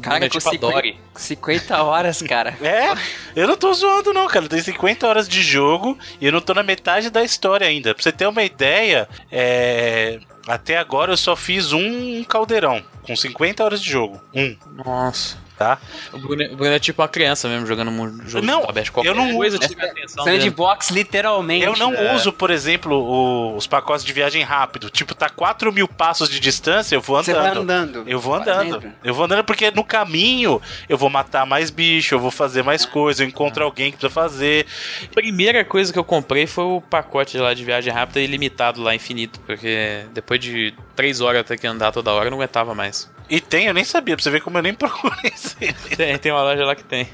Speaker 2: Cara, com 50, 50 horas, cara. [LAUGHS]
Speaker 1: É, eu não tô zoando não, cara. Tem 50 horas de jogo e eu não tô na metade da história ainda. Pra você ter uma ideia, é... até agora eu só fiz um caldeirão, com 50 horas de jogo. Um.
Speaker 3: Nossa
Speaker 1: tá?
Speaker 3: O Bruno, o Bruno, é tipo uma criança mesmo, jogando um jogo
Speaker 1: não,
Speaker 3: de tabete. Qualquer
Speaker 1: eu não
Speaker 3: coisa
Speaker 1: uso.
Speaker 2: Sandbox, literalmente.
Speaker 1: Eu não é. uso, por exemplo, o, os pacotes de viagem rápido. Tipo, tá 4 mil passos de distância, eu vou andando. Você
Speaker 2: vai andando.
Speaker 1: Eu vou andando. Eu vou andando porque no caminho eu vou matar mais bicho, eu vou fazer mais coisa, eu encontro alguém que precisa fazer.
Speaker 3: Primeira coisa que eu comprei foi o pacote lá de viagem rápida ilimitado lá, infinito. Porque depois de 3 horas até que andar toda hora, eu não aguentava mais.
Speaker 1: E tem, eu nem sabia, pra você ver como eu nem [LAUGHS] procurei.
Speaker 3: Tem, tem uma loja lá que tem.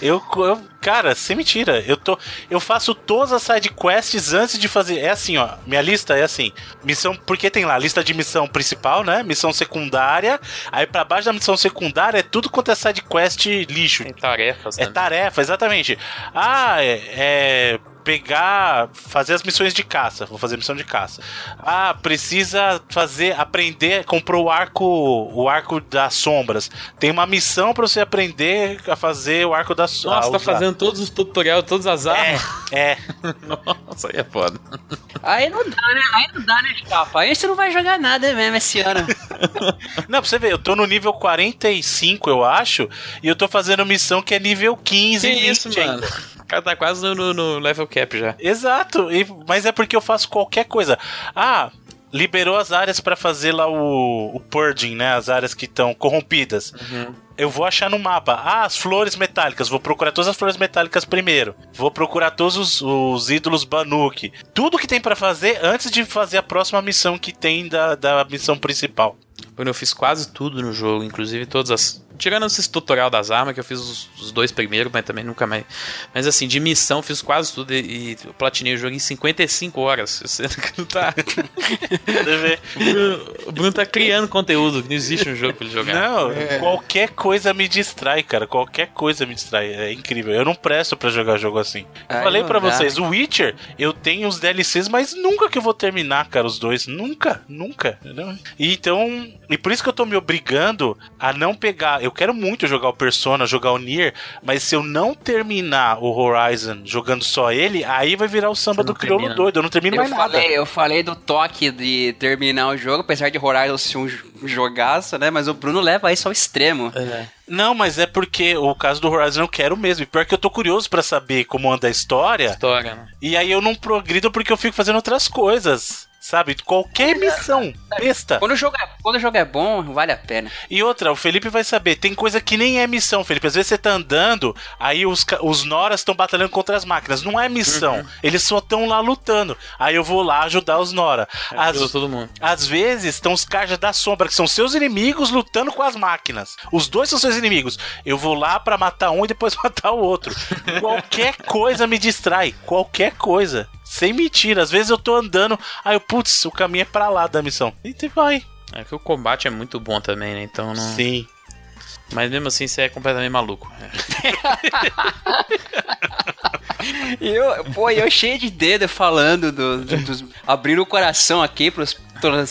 Speaker 1: Eu, eu, cara, sem mentira, eu tô, eu faço todas as side quests antes de fazer. É assim, ó, minha lista é assim, missão, porque tem lá lista de missão principal, né? Missão secundária, aí para baixo da missão secundária é tudo quanto é side quest lixo.
Speaker 3: Tem tarefas.
Speaker 1: É tarefa, exatamente. Ah, é, é pegar, fazer as missões de caça. Vou fazer missão de caça. Ah, precisa fazer, aprender, comprou o arco, o arco das sombras. Tem uma missão para você aprender a fazer o arco das sombras.
Speaker 3: Nossa, tá fazendo todos os tutoriais, todas as armas.
Speaker 1: É. é. [LAUGHS]
Speaker 3: Nossa, aí é foda.
Speaker 2: Aí não dá, né? Aí não dá, né, chapa? Aí você não vai jogar nada mesmo esse ano. [LAUGHS]
Speaker 1: não, pra você ver, eu tô no nível 45, eu acho, e eu tô fazendo missão que é nível 15
Speaker 3: que isso, mano? O cara tá quase no, no level cap já.
Speaker 1: Exato, e, mas é porque eu faço qualquer coisa. Ah, liberou as áreas para fazer lá o, o purging, né? As áreas que estão corrompidas. Uhum. Eu vou achar no mapa. Ah, as flores metálicas. Vou procurar todas as flores metálicas primeiro. Vou procurar todos os, os ídolos Banuki. Tudo que tem para fazer antes de fazer a próxima missão que tem da, da missão principal.
Speaker 3: Bueno, eu fiz quase tudo no jogo, inclusive todas as Tirando esse tutorial das armas, que eu fiz os, os, dois primeiros, mas também nunca mais. Mas assim, de missão, fiz quase tudo e, e eu platinei o jogo em 55 horas. [LAUGHS] Você não tá. [LAUGHS] o Bruno tá criando conteúdo, que não existe um jogo pra ele jogar.
Speaker 1: Não, é. qualquer coisa me distrai, cara. Qualquer coisa me distrai. É incrível. Eu não presto para jogar jogo assim. Ai, falei para vocês, o Witcher, eu tenho os DLCs, mas nunca que eu vou terminar, cara, os dois. Nunca, nunca. Então. E por isso que eu tô me obrigando a não pegar eu quero muito jogar o Persona, jogar o Nier, mas se eu não terminar o Horizon jogando só ele, aí vai virar o samba do crioulo doido. Eu não termino
Speaker 2: eu
Speaker 1: mais
Speaker 2: falei,
Speaker 1: nada.
Speaker 2: Eu falei do toque de terminar o jogo, apesar de Horizon ser um jogaço, né? Mas o Bruno leva isso ao extremo.
Speaker 1: É. Não, mas é porque o caso do Horizon eu quero mesmo. E pior que eu tô curioso para saber como anda a história.
Speaker 3: História, né?
Speaker 1: E aí eu não progrido porque eu fico fazendo outras coisas. Sabe? Qualquer missão. Besta.
Speaker 2: Quando o, jogo é, quando o jogo é bom, vale a pena.
Speaker 1: E outra, o Felipe vai saber, tem coisa que nem é missão, Felipe. Às vezes você tá andando, aí os, os Noras estão batalhando contra as máquinas. Não é missão. Uhum. Eles só estão lá lutando. Aí eu vou lá ajudar os Nora.
Speaker 3: Às, todo mundo.
Speaker 1: Às vezes estão os Carjas da Sombra, que são seus inimigos lutando com as máquinas. Os dois são seus inimigos. Eu vou lá para matar um e depois [LAUGHS] matar o outro. Qualquer coisa me distrai. Qualquer coisa. Sem mentira, às vezes eu tô andando, aí eu, putz, o caminho é pra lá da missão. E te vai.
Speaker 3: É que o combate é muito bom também, né? Então não.
Speaker 1: Sim.
Speaker 3: Mas mesmo assim você é completamente maluco. [LAUGHS]
Speaker 2: e eu, pô, eu cheio de dedo falando do, do, dos, abrindo o coração aqui pros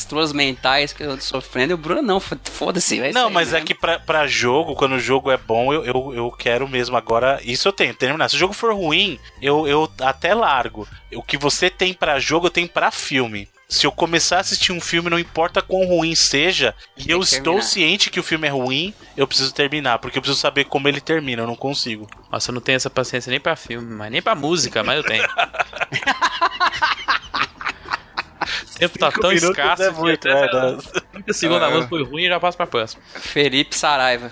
Speaker 2: tuas mentais que eu tô sofrendo. E o Bruno não, foda-se.
Speaker 1: Não, mas mesmo. é que pra, pra jogo, quando o jogo é bom, eu, eu, eu quero mesmo agora. Isso eu tenho, terminar. Se o jogo for ruim, eu, eu até largo. O que você tem para jogo, eu tenho para filme se eu começar a assistir um filme, não importa quão ruim seja, e eu estou ciente que o filme é ruim, eu preciso terminar, porque eu preciso saber como ele termina, eu não consigo.
Speaker 3: Nossa, eu não tenho essa paciência nem pra filme, mas nem pra música, mas eu tenho. [LAUGHS] O tempo tá tão escasso
Speaker 1: é muito, é,
Speaker 3: que a segunda música foi ruim e já passo pra próxima.
Speaker 2: Felipe Saraiva.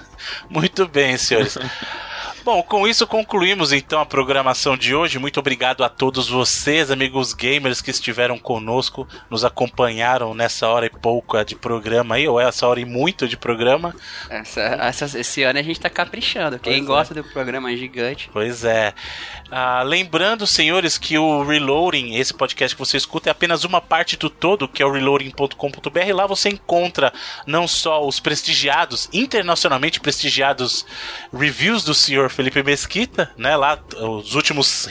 Speaker 1: Muito bem, senhores. [LAUGHS] Bom, com isso concluímos então a programação de hoje. Muito obrigado a todos vocês, amigos gamers que estiveram conosco, nos acompanharam nessa hora e pouca de programa aí, ou essa hora e muito de programa.
Speaker 2: Essa, essa, esse ano a gente tá caprichando. Quem pois é. gosta é. do programa é gigante.
Speaker 1: Pois é. Ah, lembrando, senhores, que o Reloading, esse podcast que você escuta, é apenas uma parte do todo, que é o reloading.com.br. Lá você encontra não só os prestigiados, internacionalmente prestigiados reviews do Sr. Felipe Mesquita, né? Lá, os últimos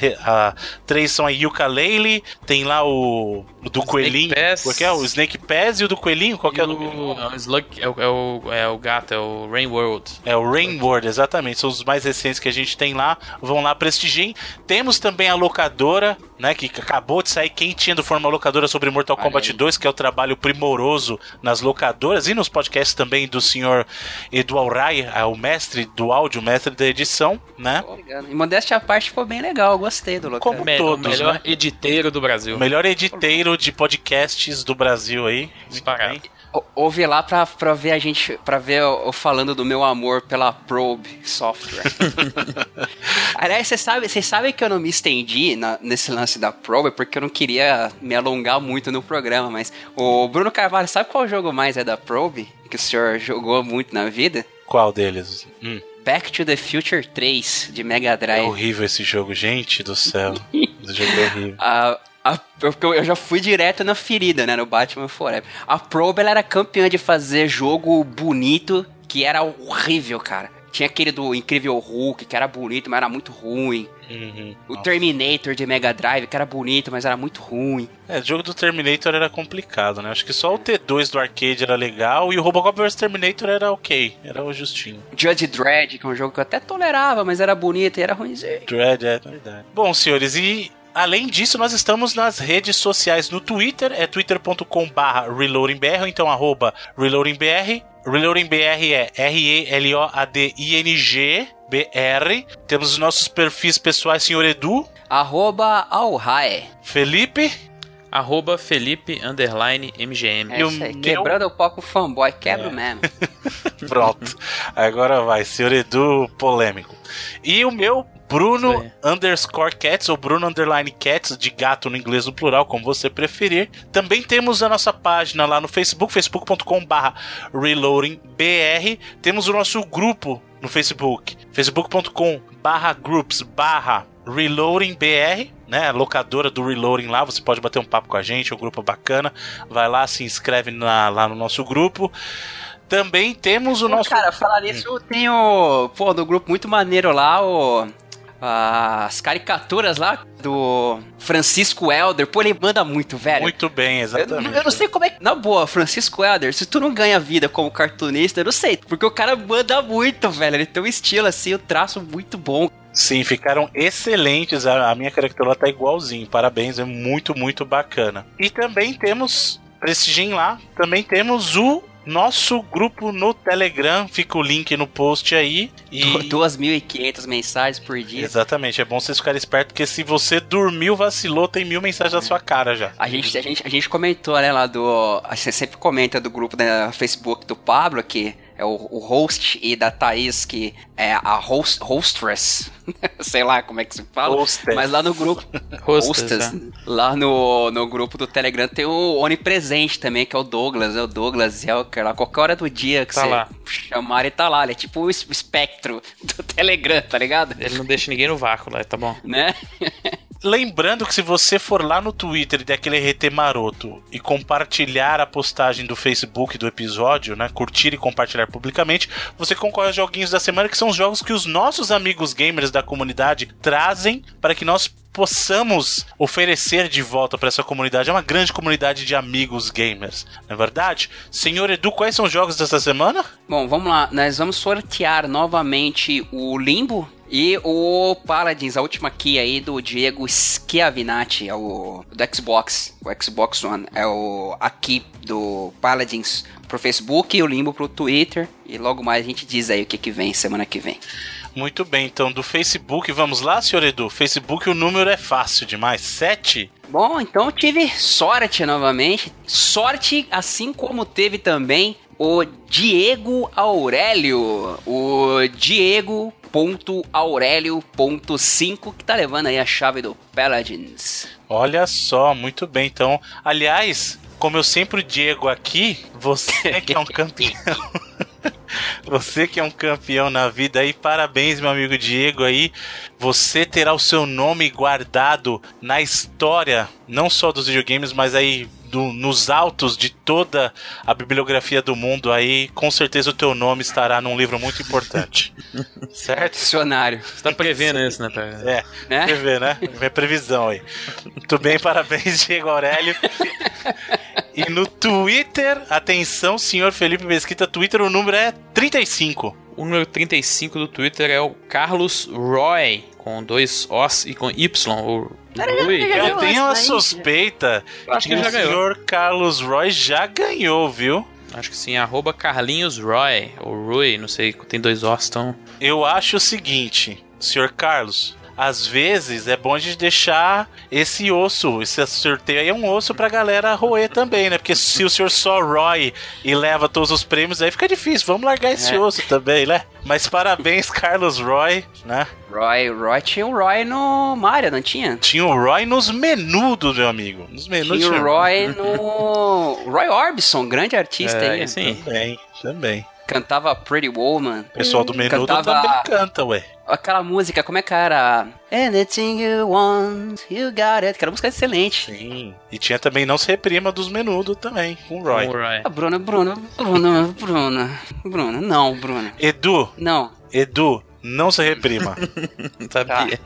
Speaker 1: três são a Yuka Leile, tem lá o, o do o Coelhinho. Qual é? O Snake Pass e o do Coelhinho? Qual é o
Speaker 3: Não, o Slug é o, é, o, é o gato, é o Rain World.
Speaker 1: É o Rain World, exatamente. São os mais recentes que a gente tem lá. Vão lá, prestigiem. Temos também a locadora, né? Que acabou de sair quentinha do forma locadora sobre Mortal Kombat 2, que é o trabalho primoroso nas locadoras e nos podcasts também do senhor Edu Alray, é o mestre do áudio, o mestre da edição, né?
Speaker 2: Obrigado. E modéstia à parte ficou bem legal, gostei do local.
Speaker 1: Como todos,
Speaker 3: o melhor
Speaker 1: né?
Speaker 3: editeiro do Brasil.
Speaker 1: O melhor editeiro de podcasts do Brasil aí.
Speaker 3: Disparado.
Speaker 2: Ouve lá pra, pra ver a gente, pra ver eu falando do meu amor pela Probe Software. [LAUGHS] Aliás, vocês sabem cê sabe que eu não me estendi na, nesse lance da Probe porque eu não queria me alongar muito no programa, mas o Bruno Carvalho, sabe qual jogo mais é da Probe? Que o senhor jogou muito na vida?
Speaker 1: Qual deles? Hum.
Speaker 2: Back to the Future 3 de Mega Drive.
Speaker 1: É horrível esse jogo, gente do céu. [LAUGHS] esse jogo é horrível.
Speaker 2: A, a, eu, eu já fui direto na ferida, né? No Batman Forever. A Probe ela era campeã de fazer jogo bonito que era horrível, cara. Tinha aquele do Incrível Hulk, que era bonito, mas era muito ruim.
Speaker 1: Uhum.
Speaker 2: O Terminator de Mega Drive, que era bonito, mas era muito ruim.
Speaker 1: É, o jogo do Terminator era complicado, né? Acho que só o T2 do arcade era legal e o Robocop vs Terminator era ok, era o justinho.
Speaker 2: Judge Dredd, que é um jogo que eu até tolerava, mas era bonito e era ruimzinho.
Speaker 1: Dredd, é verdade. Bom, senhores, e Além disso, nós estamos nas redes sociais. No Twitter, é twitter.com barra reloadingbr, ou então arroba reloadingbr. ReloadingBR é R-E-L-O-A-D-I-N-G BR. Temos os nossos perfis pessoais, senhor Edu.
Speaker 2: Arroba Alhae.
Speaker 1: Felipe.
Speaker 3: Arroba Felipe underline MGM.
Speaker 2: É isso aí, meu... quebrando o com fanboy, quebra é. mesmo. [LAUGHS]
Speaker 1: Pronto. Agora vai, senhor Edu polêmico. E o meu Bruno underscore cats ou Bruno underline cats, de gato no inglês no plural, como você preferir. Também temos a nossa página lá no Facebook, facebook.com barra reloadingbr. Temos o nosso grupo no Facebook, facebook.com barra groups barra reloadingbr, né, locadora do Reloading lá, você pode bater um papo com a gente, é um grupo bacana. Vai lá, se inscreve na, lá no nosso grupo. Também temos o
Speaker 2: Pô,
Speaker 1: nosso.
Speaker 2: Cara, falar nisso, eu tenho, pô, do grupo muito maneiro lá, o as caricaturas lá do Francisco Elder. Pô, ele manda muito, velho.
Speaker 1: Muito bem, exatamente.
Speaker 2: Eu, eu, não sei como é que. Na boa, Francisco Elder, se tu não ganha vida como cartunista, eu não sei. Porque o cara manda muito, velho. Ele tem um estilo assim, um traço muito bom.
Speaker 1: Sim, ficaram excelentes. A, a minha caricatura tá igualzinho. Parabéns, é muito, muito bacana. E também temos. Prestigiem lá. Também temos o nosso grupo no Telegram, fica o link no post aí.
Speaker 2: E... 2.500 mensagens por dia.
Speaker 1: Exatamente, é bom vocês ficarem espertos, porque se você dormiu, vacilou, tem mil mensagens na sua cara já.
Speaker 2: A gente, a gente, a gente comentou, né, lá do. A gente sempre comenta do grupo da Facebook do Pablo, que é o, o host, e da Thaís, que é a host, hostress. [LAUGHS] Sei lá como é que se fala.
Speaker 1: Hostess.
Speaker 2: Mas lá no grupo. [LAUGHS] hostess. hostess né? Lá no, no grupo do Telegram tem o onipresente também, que é o Douglas, é o Douglas Zelker. Lá, qualquer hora do dia que
Speaker 3: tá
Speaker 2: você
Speaker 3: lá.
Speaker 2: chamar, ele tá lá. Ele é tipo o espectro [LAUGHS] do Telegram, tá ligado?
Speaker 3: Ele não deixa ninguém no vácuo lá, tá bom.
Speaker 2: Né?
Speaker 1: Lembrando que se você for lá no Twitter e der aquele RT maroto e compartilhar a postagem do Facebook do episódio, né? Curtir e compartilhar publicamente, você concorre aos joguinhos da semana, que são os jogos que os nossos amigos gamers da comunidade trazem para que nós possamos oferecer de volta para essa comunidade. É uma grande comunidade de amigos gamers, não é verdade? Senhor Edu, quais são os jogos dessa semana?
Speaker 2: Bom, vamos lá. Nós vamos sortear novamente o Limbo e o Paladins, a última key aí do Diego Schiavinati, é o do Xbox, o Xbox One, é o a key do Paladins pro Facebook e o Limbo pro Twitter. E logo mais a gente diz aí o que, que vem semana que vem.
Speaker 1: Muito bem, então do Facebook, vamos lá, senhor Edu? Facebook o número é fácil demais, 7?
Speaker 2: Bom, então eu tive sorte novamente. Sorte, assim como teve também o Diego Aurélio. O Diego ponto Aurélio ponto 5 que tá levando aí a chave do Paladins.
Speaker 1: Olha só, muito bem. Então, aliás, como eu sempre digo aqui, você que é um [LAUGHS] campeão. [LAUGHS] Você que é um campeão na vida aí, parabéns, meu amigo Diego aí. Você terá o seu nome guardado na história, não só dos videogames, mas aí do, nos altos de toda a bibliografia do mundo aí, com certeza o teu nome estará num livro muito importante. [LAUGHS] certo?
Speaker 2: Dicionário.
Speaker 3: Você tá prevendo isso, né? Pra...
Speaker 1: É, né? Prevê, né? Minha previsão aí. Muito bem, [LAUGHS] parabéns, Diego Aurélio. E no Twitter, atenção, senhor Felipe Mesquita, Twitter, o número é 35.
Speaker 3: O número 35 do Twitter é o Carlos Roy, com dois Os e com Y. O
Speaker 1: Rui. Eu tenho uma suspeita
Speaker 3: Acho que,
Speaker 1: o senhor Carlos Roy já ganhou, viu?
Speaker 3: Acho que sim, arroba Carlinhos Roy, ou Rui, não sei, tem dois Os, então...
Speaker 1: Eu acho o seguinte, senhor Carlos, às vezes é bom a gente deixar esse osso, esse sorteio aí é um osso pra galera roer também, né? Porque se o senhor só Roy e leva todos os prêmios, aí fica difícil. Vamos largar esse
Speaker 2: É.
Speaker 1: osso também, né? Mas parabéns, [LAUGHS] Carlos Roy, né?
Speaker 2: Roy, Roy tinha o Roy no Mario, não tinha?
Speaker 1: Tinha o Roy nos menudos, meu amigo. Nos menudos.
Speaker 2: Tinha o Roy no. Roy Orbison, grande artista
Speaker 3: É,
Speaker 2: aí.
Speaker 3: sim.
Speaker 1: Também, também.
Speaker 2: Cantava Pretty Woman.
Speaker 1: O pessoal do menudo
Speaker 2: Cantava-
Speaker 1: também canta, ué.
Speaker 2: Aquela música, como é que era? Anything you want, you got it. Aquela música é excelente.
Speaker 1: Sim. E tinha também Não Se Reprima dos menudos também, com o Roy.
Speaker 3: O Roy.
Speaker 2: Ah, Bruna, Bruna, Bruna, Bruna. Bruna, não, Bruna.
Speaker 1: Edu,
Speaker 2: Não.
Speaker 1: Edu, não se reprima.
Speaker 3: Não [LAUGHS] sabia.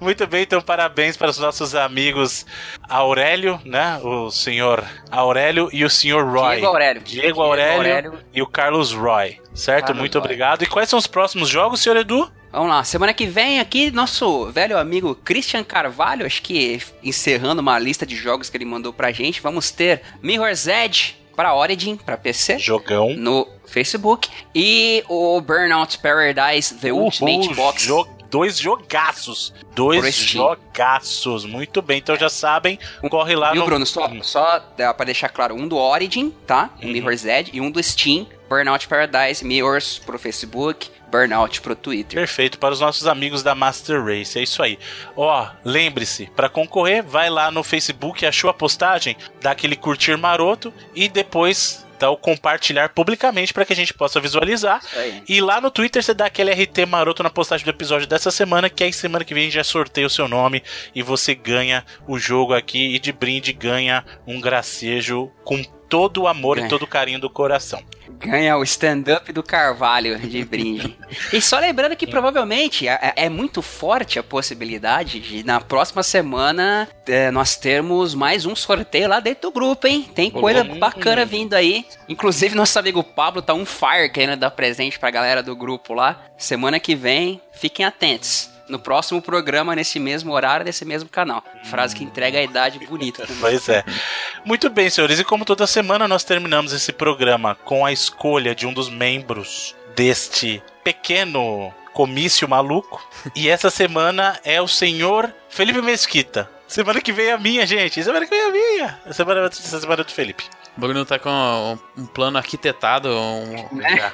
Speaker 1: Muito bem, então parabéns para os nossos amigos Aurélio, né? O senhor Aurélio e o senhor Roy.
Speaker 2: Diego Aurélio.
Speaker 1: Diego Aurélio,
Speaker 2: Aurélio.
Speaker 1: e o Carlos Roy. Certo?
Speaker 2: Carlos
Speaker 1: Muito
Speaker 2: Roy.
Speaker 1: obrigado. E quais são os próximos jogos, senhor Edu?
Speaker 2: Vamos lá, semana que vem aqui, nosso velho amigo Christian Carvalho, acho que encerrando uma lista de jogos que ele mandou pra gente, vamos ter Mirror's Edge pra Origin, pra PC,
Speaker 1: Jogão.
Speaker 2: no Facebook, e o Burnout Paradise The Ultimate
Speaker 1: Uhul,
Speaker 2: Box.
Speaker 1: jo- dois jogaços. Dois jogaços. Muito bem, então já sabem. Corre lá no.
Speaker 2: Bruno? Só, só dá pra deixar claro, um do Origin, tá?
Speaker 1: Uhum.
Speaker 2: Mirror's Edge, e um do Steam, Burnout Paradise, Mirrors pro Facebook, Burnout pro Twitter.
Speaker 1: Perfeito, para os nossos amigos da Master Race, é isso aí. Ó, lembre-se, para concorrer, vai lá no Facebook, achou a postagem, dá aquele curtir maroto e depois dá o compartilhar publicamente para que a gente possa visualizar. E lá no Twitter você dá aquele RT maroto na postagem do episódio dessa semana, que aí semana que vem já sorteia o seu nome e você ganha o jogo aqui e de brinde ganha um gracejo com todo o amor
Speaker 2: É.
Speaker 1: e todo o carinho do coração.
Speaker 2: Ganha o stand-up do Carvalho de brinde. e só lembrando que provavelmente é, é muito forte a possibilidade de na próxima semana é, nós termos mais um sorteio lá dentro do grupo, hein? Tem coisa bacana vindo aí. Inclusive, nosso amigo Pablo tá um fire querendo dar presente pra galera do grupo lá. Semana que vem, fiquem atentos. No próximo programa, nesse mesmo horário, nesse mesmo canal. Frase que entrega a idade bonita. também. [LAUGHS]
Speaker 1: Pois é. Muito bem, senhores. E como toda semana nós terminamos esse programa com a escolha de um dos membros deste pequeno comício maluco. E essa semana é o senhor Felipe Mesquita. Semana que vem é a minha, gente. Semana que vem é a minha. Semana, essa semana é do Felipe.
Speaker 3: O Bruno tá com um, um plano arquitetado, um,
Speaker 2: Né?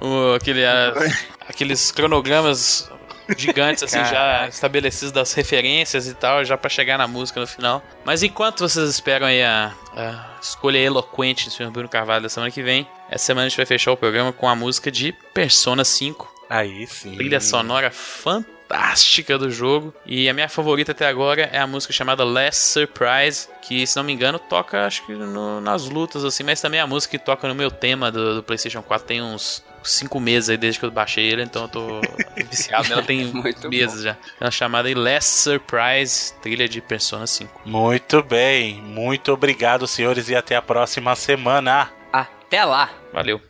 Speaker 3: um- aquele, as- aqueles cronogramas gigantes assim já estabelecidos das referências e tal, já pra chegar na música no final. Mas enquanto vocês esperam aí a, a escolha eloquente do Sr. Bruno Carvalho da semana que vem, essa semana a gente vai fechar o programa com a música de Persona 5,
Speaker 1: Aí sim.
Speaker 3: trilha sonora fantástica do jogo. E a minha favorita até agora é a música chamada Last Surprise, que se não me engano toca acho que no- nas lutas assim, mas também é a música que toca no meu tema do, do PlayStation 4 tem uns 5 meses aí desde que eu baixei ele, então eu tô [LAUGHS] viciado nela tem
Speaker 2: Muito
Speaker 3: meses já. É uma chamada aí Last Surprise, trilha de Persona 5.
Speaker 1: Muito bem. Muito obrigado, senhores, e até a próxima semana.
Speaker 2: Até lá!
Speaker 3: Valeu.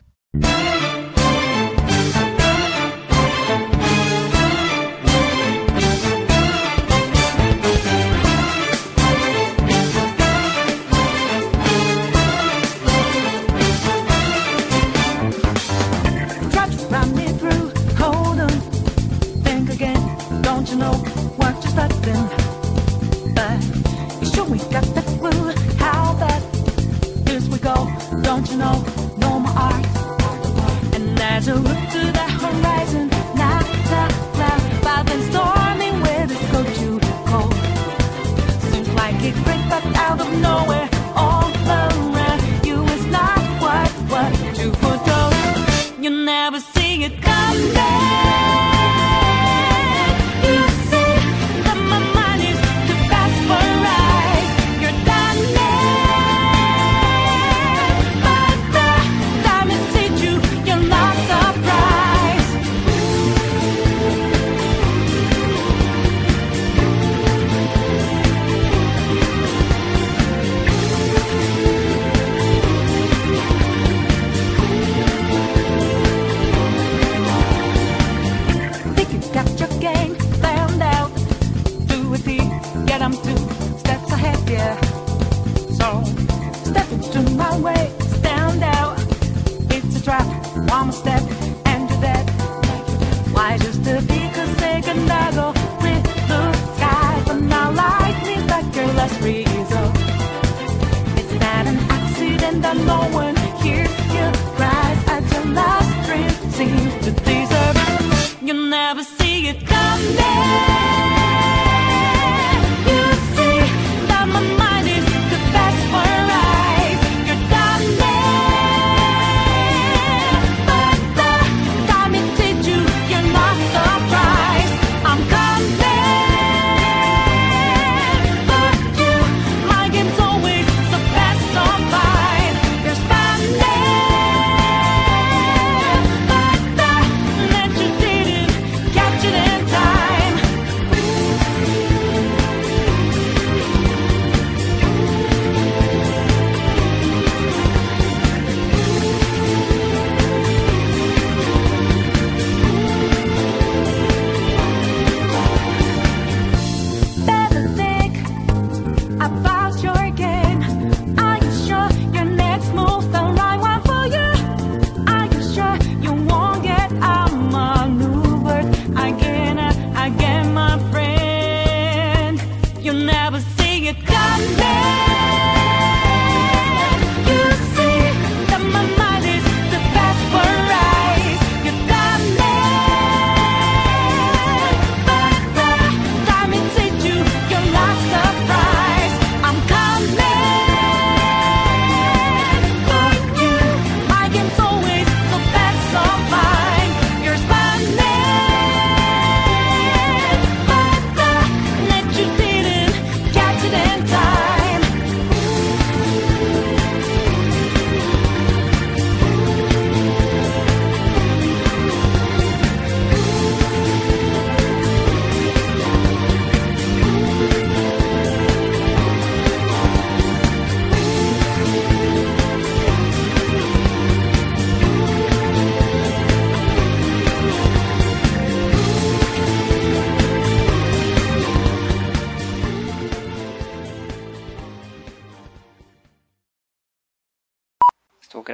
Speaker 4: Accident that no one hears you cries at your last dream seems to deserve. You'll never see it coming.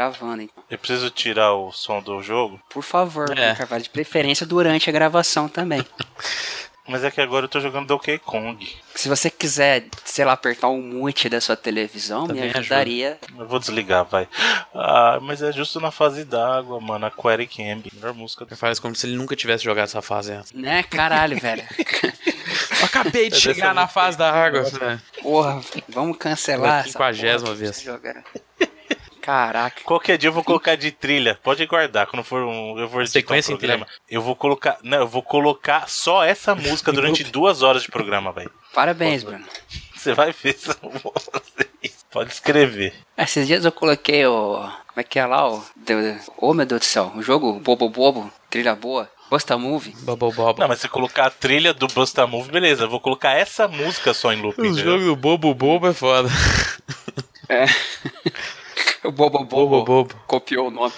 Speaker 2: Gravando, então.
Speaker 1: Eu preciso tirar o som do jogo,
Speaker 2: Por favor,
Speaker 3: É.
Speaker 2: Carvalho, de preferência durante a gravação também. [LAUGHS]
Speaker 1: mas é que agora eu tô jogando Donkey Kong.
Speaker 2: Se você quiser, sei lá, apertar o mute da sua televisão,
Speaker 3: Também
Speaker 2: me
Speaker 3: ajuda.
Speaker 2: ajudaria.
Speaker 1: Eu vou desligar, vai. Ah, mas é justo na fase d'água, mano. Aquatic Ambi. Melhor música do
Speaker 3: Faz como se ele nunca tivesse jogado essa fase antes.
Speaker 2: Né? Caralho, velho.
Speaker 3: Eu [LAUGHS] acabei de chegar na fase da água. né?
Speaker 2: Porra, vamos cancelar essa porra,
Speaker 3: Quinquagésima
Speaker 2: que
Speaker 3: vez.
Speaker 2: Caraca.
Speaker 1: Qualquer dia eu vou colocar de trilha. Pode guardar quando for um. Eu for editar um
Speaker 3: Sequência
Speaker 1: programa. Eu vou colocar. Não, eu vou colocar só essa música durante [LAUGHS] duas horas de programa, velho.
Speaker 2: Parabéns, Bruno.
Speaker 1: Você vai ver se eu vou fazer isso. Pode escrever.
Speaker 2: Esses dias eu coloquei o. Como é que é lá? O. Ô meu Deus do céu. O jogo Bobo Bobo, trilha boa. Busta Movie.
Speaker 3: Bubble Bob.
Speaker 1: Não, mas se colocar a trilha do Busta Move, beleza. Eu vou colocar essa música só em loop.
Speaker 3: O
Speaker 1: entendeu?
Speaker 3: jogo do Bobo Bobo é foda.
Speaker 2: É. [LAUGHS] o Bobo Bobo,
Speaker 3: Bobo Bobo.
Speaker 2: copiou o nome.